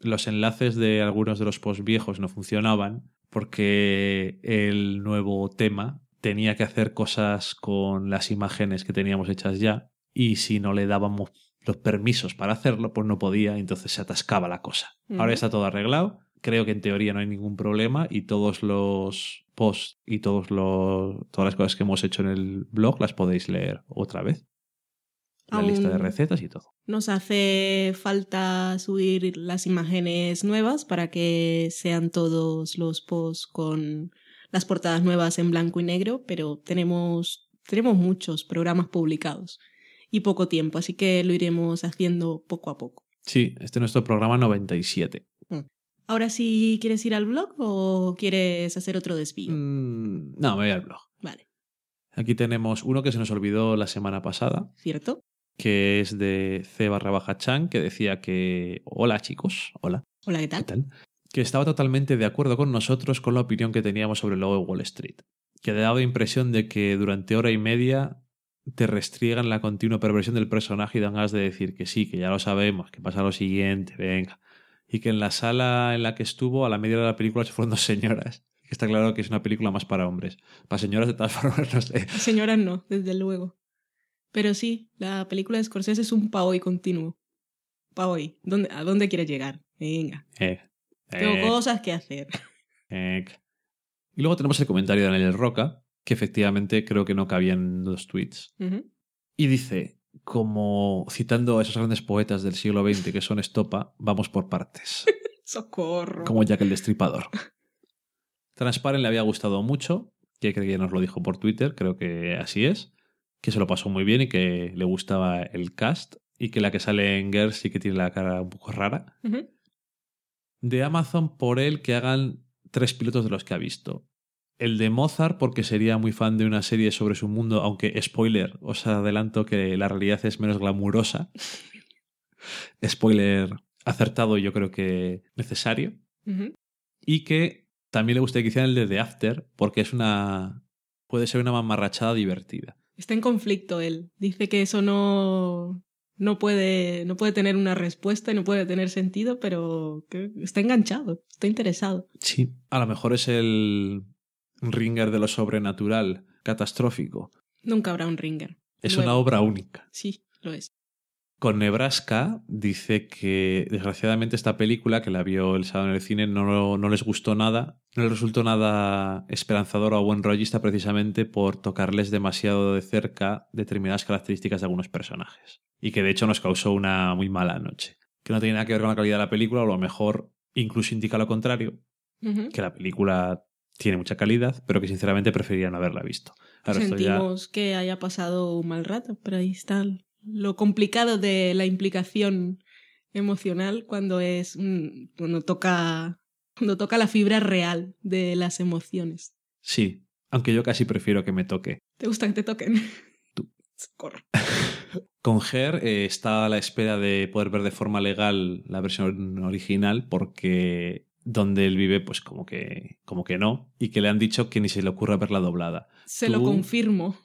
los enlaces de algunos de los posts viejos no funcionaban porque el nuevo tema tenía que hacer cosas con las imágenes que teníamos hechas ya y si no le dábamos los permisos para hacerlo, pues no podía, entonces se atascaba la cosa. Ahora está todo arreglado, creo que en teoría no hay ningún problema y todos los posts y todos los, todas las cosas que hemos hecho en el blog las podéis leer otra vez. La Aún- lista de recetas y todo. Nos hace falta subir las imágenes nuevas para que sean todos los posts con las portadas nuevas en blanco y negro, pero tenemos, tenemos muchos programas publicados y poco tiempo, así que lo iremos haciendo poco a poco. Sí, este es nuestro programa 97. Ahora sí, ¿quieres ir al blog o quieres hacer otro desvío? Mm, no, me voy al blog. Vale, Aquí tenemos uno que se nos olvidó la semana pasada, ¿cierto? que es de C barra baja Chan, que decía que... Hola chicos, hola, Hola, ¿qué ¿qué tal? tal? Que estaba totalmente de acuerdo con nosotros con la opinión que teníamos sobre el logo de Wall Street. Que daba impresión de que durante hora y media te restriegan la continua perversión del personaje y dan ganas de decir que sí, que ya lo sabemos, que pasa lo siguiente, venga. Y que en la sala en la que estuvo, a la media de la película, se fueron dos señoras. Está claro que es una película más para hombres. Para señoras, de todas formas, [LAUGHS] no sé. Señoras no, desde luego. Pero sí, la película de Scorsese es un paoi continuo. Paoi, ¿dónde, ¿a dónde quieres llegar? Venga, Eh, tengo eh, cosas que hacer. eh. Y luego tenemos el comentario de Daniel Roca, que efectivamente creo que no cabían dos tweets. Y dice, como citando a esos grandes poetas del siglo XX que son estopa, vamos por partes. [LAUGHS] Socorro. como Jack el Destripador. Transparent le había gustado mucho, que creo que nos lo dijo por Twitter, creo que así es, que se lo pasó muy bien y que le gustaba el cast y que la que sale en Girls sí que tiene la cara un poco rara. De Amazon por él que hagan tres pilotos de los que ha visto. El de Mozart porque sería muy fan de una serie sobre su mundo, aunque spoiler, os adelanto que la realidad es menos glamurosa. [LAUGHS] spoiler acertado yo creo que necesario. Y que también le gustaría que hicieran el de The After, porque es una. puede ser una mamarrachada divertida. Está en conflicto él. Dice que eso no, no, puede, no puede tener una respuesta y no puede tener sentido, pero que está enganchado, está interesado. Sí. A lo mejor es el ringer de lo sobrenatural, catastrófico. Nunca habrá un ringer. Es Luego. una obra única. Sí, lo es. Con Nebraska dice que desgraciadamente esta película, que la vio el sábado en el cine, no, no les gustó nada, no les resultó nada esperanzadora o buen rollista precisamente por tocarles demasiado de cerca determinadas características de algunos personajes. Y que de hecho nos causó una muy mala noche. Que no tiene nada que ver con la calidad de la película, o a lo mejor incluso indica lo contrario, que la película tiene mucha calidad, pero que sinceramente preferiría no haberla visto. Ahora esto ya- Sentimos que haya pasado un mal rato, pero ahí está lo complicado de la implicación emocional cuando es mm, cuando toca cuando toca la fibra real de las emociones. Sí, aunque yo casi prefiero que me toque. ¿Te gusta que te toquen? Tú. [LAUGHS] Socorro. [LAUGHS] Con Her eh, está a la espera de poder ver de forma legal la versión original porque donde él vive pues como que como que no y que le han dicho que ni se le ocurra verla doblada. Se Tú- lo confirmo.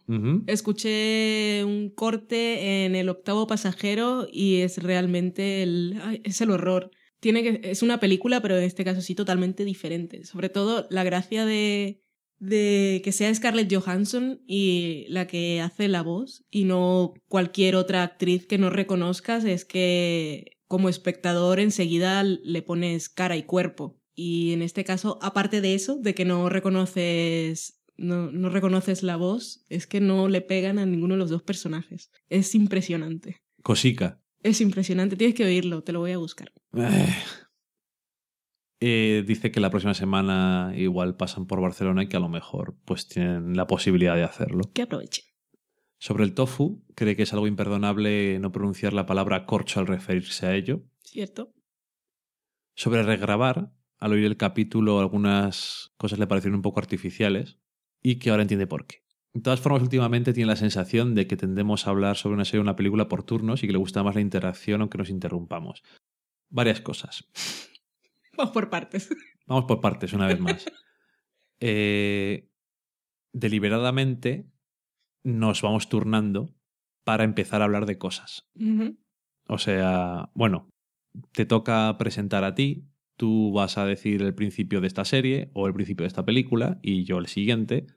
Escuché un corte en el octavo pasajero y es realmente el, ay, es el horror. Tiene que, es una película, pero en este caso sí totalmente diferente. Sobre todo la gracia de, de que sea Scarlett Johansson y la que hace la voz y no cualquier otra actriz que no reconozcas es que como espectador enseguida le pones cara y cuerpo. Y en este caso, aparte de eso, de que no reconoces no, no reconoces la voz, es que no le pegan a ninguno de los dos personajes. Es impresionante. Cosica. Es impresionante. Tienes que oírlo, te lo voy a buscar. Eh. Dice que la próxima semana igual pasan por Barcelona y que a lo mejor pues tienen la posibilidad de hacerlo. Que aproveche. Sobre el tofu, cree que es algo imperdonable no pronunciar la palabra corcho al referirse a ello. ¿Cierto? Sobre regrabar, al oír el capítulo algunas cosas le parecieron un poco artificiales y que ahora entiende por qué. De todas formas, últimamente tiene la sensación de que tendemos a hablar sobre una serie o una película por turnos y que le gusta más la interacción aunque nos interrumpamos. Varias cosas. [LAUGHS] Vamos por partes. [LAUGHS] Vamos por partes, una vez más. Eh, deliberadamente nos vamos turnando para empezar a hablar de cosas. O sea, bueno, te toca presentar a ti, tú vas a decir el principio de esta serie o el principio de esta película y yo el siguiente,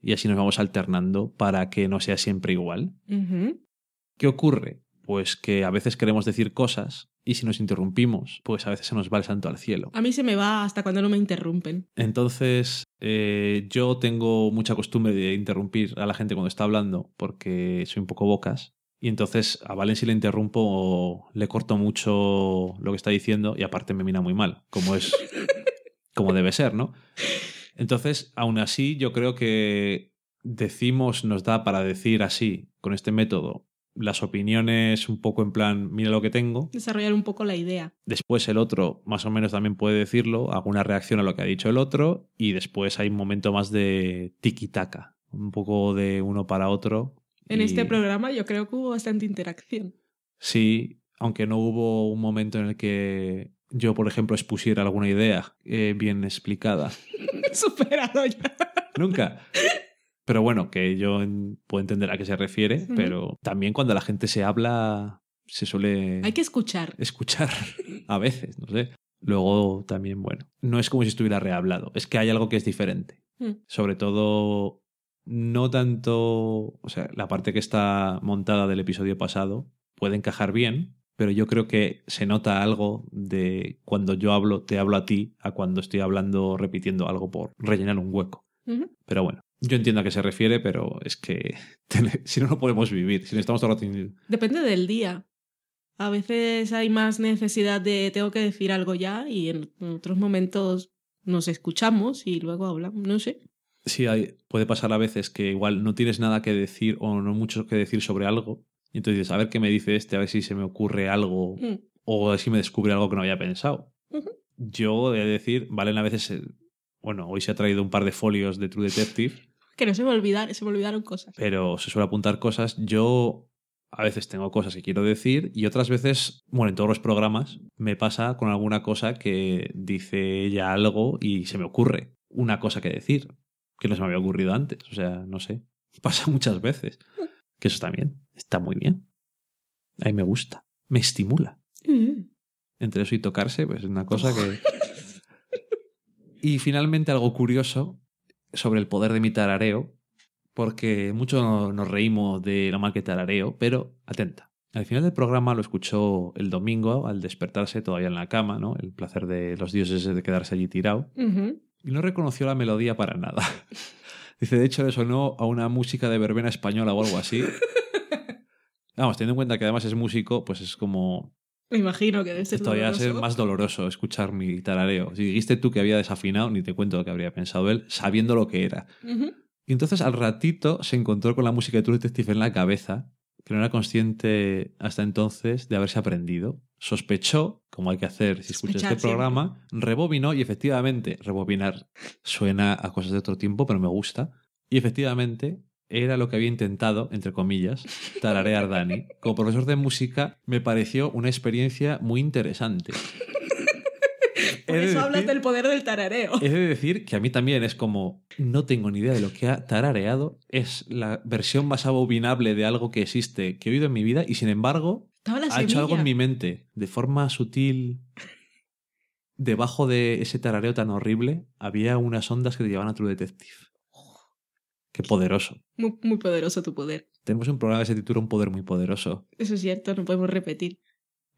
y así nos vamos alternando para que no sea siempre igual. ¿Qué ocurre? Pues que a veces queremos decir cosas y si nos interrumpimos, pues a veces se nos va el santo al cielo. A mí se me va hasta cuando no me interrumpen. Entonces, eh, yo tengo mucha costumbre de interrumpir a la gente cuando está hablando porque soy un poco bocas. Y entonces a Valen si le interrumpo o le corto mucho lo que está diciendo y aparte me mira muy mal, como es [LAUGHS] como debe ser, ¿no? Entonces, aún así, yo creo que decimos, nos da para decir así, con este método, las opiniones un poco en plan, mira lo que tengo. Desarrollar un poco la idea. Después el otro más o menos también puede decirlo, alguna reacción a lo que ha dicho el otro, y después hay un momento más de tiki-taka, un poco de uno para otro. En y- este programa yo creo que hubo bastante interacción. Sí, aunque no hubo un momento en el que yo, por ejemplo, expusiera alguna idea eh, bien explicada. [LAUGHS] Superado ya. Nunca. Pero bueno, que yo en- puedo entender a qué se refiere, pero también cuando la gente se habla, se suele Hay que escuchar. escuchar [LAUGHS] a veces, no sé. Luego también, bueno, no es como si estuviera rehablado, es que hay algo que es diferente. Mm. Sobre todo, no tanto, o sea, la parte que está montada del episodio pasado puede encajar bien, pero yo creo que se nota algo de cuando yo hablo, te hablo a ti, a cuando estoy hablando, repitiendo algo por rellenar un hueco. Pero bueno, yo entiendo a qué se refiere, pero es que [LAUGHS] si no, no podemos vivir. Si no estamos todo el rato Depende del día. A veces hay más necesidad de tengo que decir algo ya y en otros momentos nos escuchamos y luego hablamos. No sé. Sí, hay, puede pasar a veces que igual no tienes nada que decir o no mucho que decir sobre algo. Y entonces dices, a ver qué me dice este, a ver si se me ocurre algo Mm. o a ver si me descubre algo que no había pensado. Yo he de decir, Valen a veces, eh, bueno, hoy se ha traído un par de folios de True Detective, Que no se me olvidar, se me olvidaron cosas. pero se suele apuntar cosas. Yo a veces tengo cosas que quiero decir y otras veces, bueno, en todos los programas me pasa con alguna cosa que dice ella algo y se me ocurre una cosa que decir que no se me había ocurrido antes. O sea, no sé. [LAUGHS] Pasa muchas veces. Que eso está bien. Está muy bien. A mí me gusta. Me estimula. Mm. Entre eso y tocarse, pues es una cosa que... [LAUGHS] Y finalmente algo curioso sobre el poder de mi tarareo, porque mucho nos reímos de lo mal que tarareo, pero atenta. Al final del programa lo escuchó el domingo al despertarse todavía en la cama, ¿no? El placer de los dioses de quedarse allí tirado. Y no reconoció la melodía para nada. [LAUGHS] Dice, de hecho, le sonó a una música de verbena española o algo así. [LAUGHS] Vamos, teniendo en cuenta que además es músico, pues es como Me imagino que debe ser todavía doloroso. ser más doloroso escuchar mi tarareo. Si dijiste tú que había desafinado, ni te cuento lo que habría pensado él, sabiendo lo que era. Y entonces al ratito se encontró con la música de True Detective en la cabeza, que no era consciente hasta entonces de haberse aprendido. Sospechó, como hay que hacer si escuchas este programa, rebobinó y efectivamente, rebobinar suena a cosas de otro tiempo, pero me gusta. Y efectivamente era lo que había intentado, entre comillas, tararear Dani. Como profesor de música me pareció una experiencia muy interesante. [LAUGHS] Por de eso hablas decir- del poder del tarareo. He de decir que a mí también es como, no tengo ni idea de lo que ha tarareado, es la versión más abominable de algo que existe, que he oído en mi vida, y sin embargo, ha hecho algo en mi mente, de forma sutil. Debajo de ese tarareo tan horrible, había unas ondas que te llevaban a True Detective. Qué poderoso. Muy, muy poderoso tu poder. Tenemos un programa que se titula Un poder muy poderoso. Eso es cierto, no podemos repetir.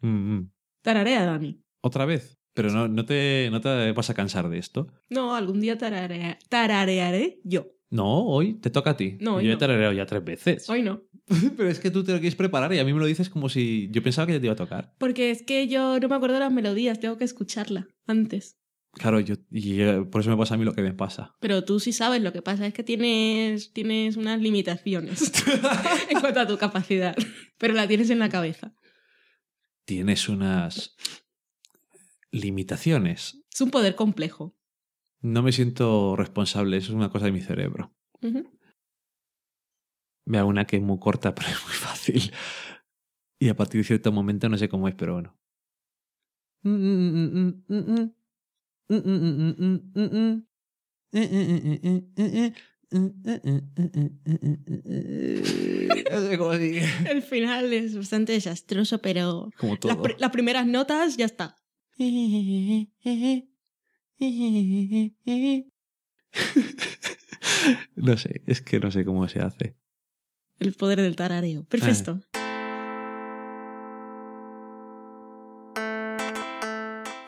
Mm, mm. Tararea, Dani. Otra vez. Pero no, no, te, no te vas a cansar de esto. No, algún día tararea- tararearé yo. No, hoy te toca a ti. No, hoy Yo he no. tarareado ya tres veces. Hoy no. [LAUGHS] Pero es que tú te lo quieres preparar y a mí me lo dices como si yo pensaba que ya te iba a tocar. Porque es que yo no me acuerdo de las melodías, tengo que escucharla antes. Claro, yo, y eh, por eso me pasa a mí lo que me pasa. Pero tú sí sabes, lo que pasa es que tienes, tienes unas limitaciones [LAUGHS] en cuanto a tu capacidad. Pero la tienes en la cabeza. Tienes unas limitaciones. Es un poder complejo. No me siento responsable, eso es una cosa de mi cerebro. Ujú. Me hago una que es muy corta, [LAUGHS] pero es muy fácil. Y a partir de cierto momento no sé cómo es, pero bueno. No sé cómo sigue. El final es bastante desastroso, pero Como las primeras notas ya está. No sé, es que no sé cómo se hace. El poder del tarareo. Perfecto.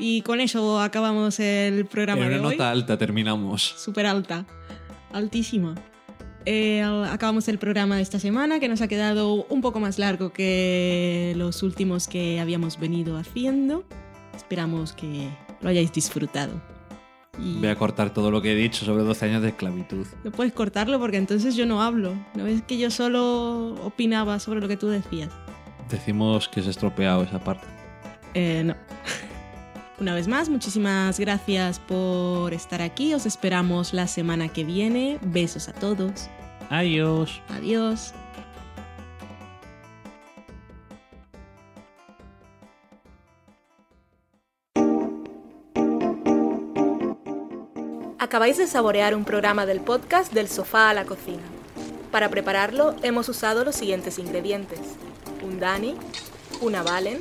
Y con eso acabamos el programa En de una hoy. nota alta terminamos. Súper alta. Altísima. Eh, acabamos el programa de esta semana que nos ha quedado un poco más largo que los últimos que habíamos venido haciendo. Esperamos que lo hayáis disfrutado. Y Voy a cortar todo lo que he dicho sobre 12 años de esclavitud. no puedes cortarlo porque entonces yo no hablo. ¿No ves que yo solo opinaba sobre lo que tú decías? Decimos que se ha estropeado esa parte. Eh, no. Una vez más, muchísimas gracias por estar aquí. Os esperamos la semana que viene. Besos a todos. Adiós. Adiós. Acabáis de saborear un programa del podcast Del sofá a la cocina. Para prepararlo hemos usado los siguientes ingredientes. Un Dani, una Valen,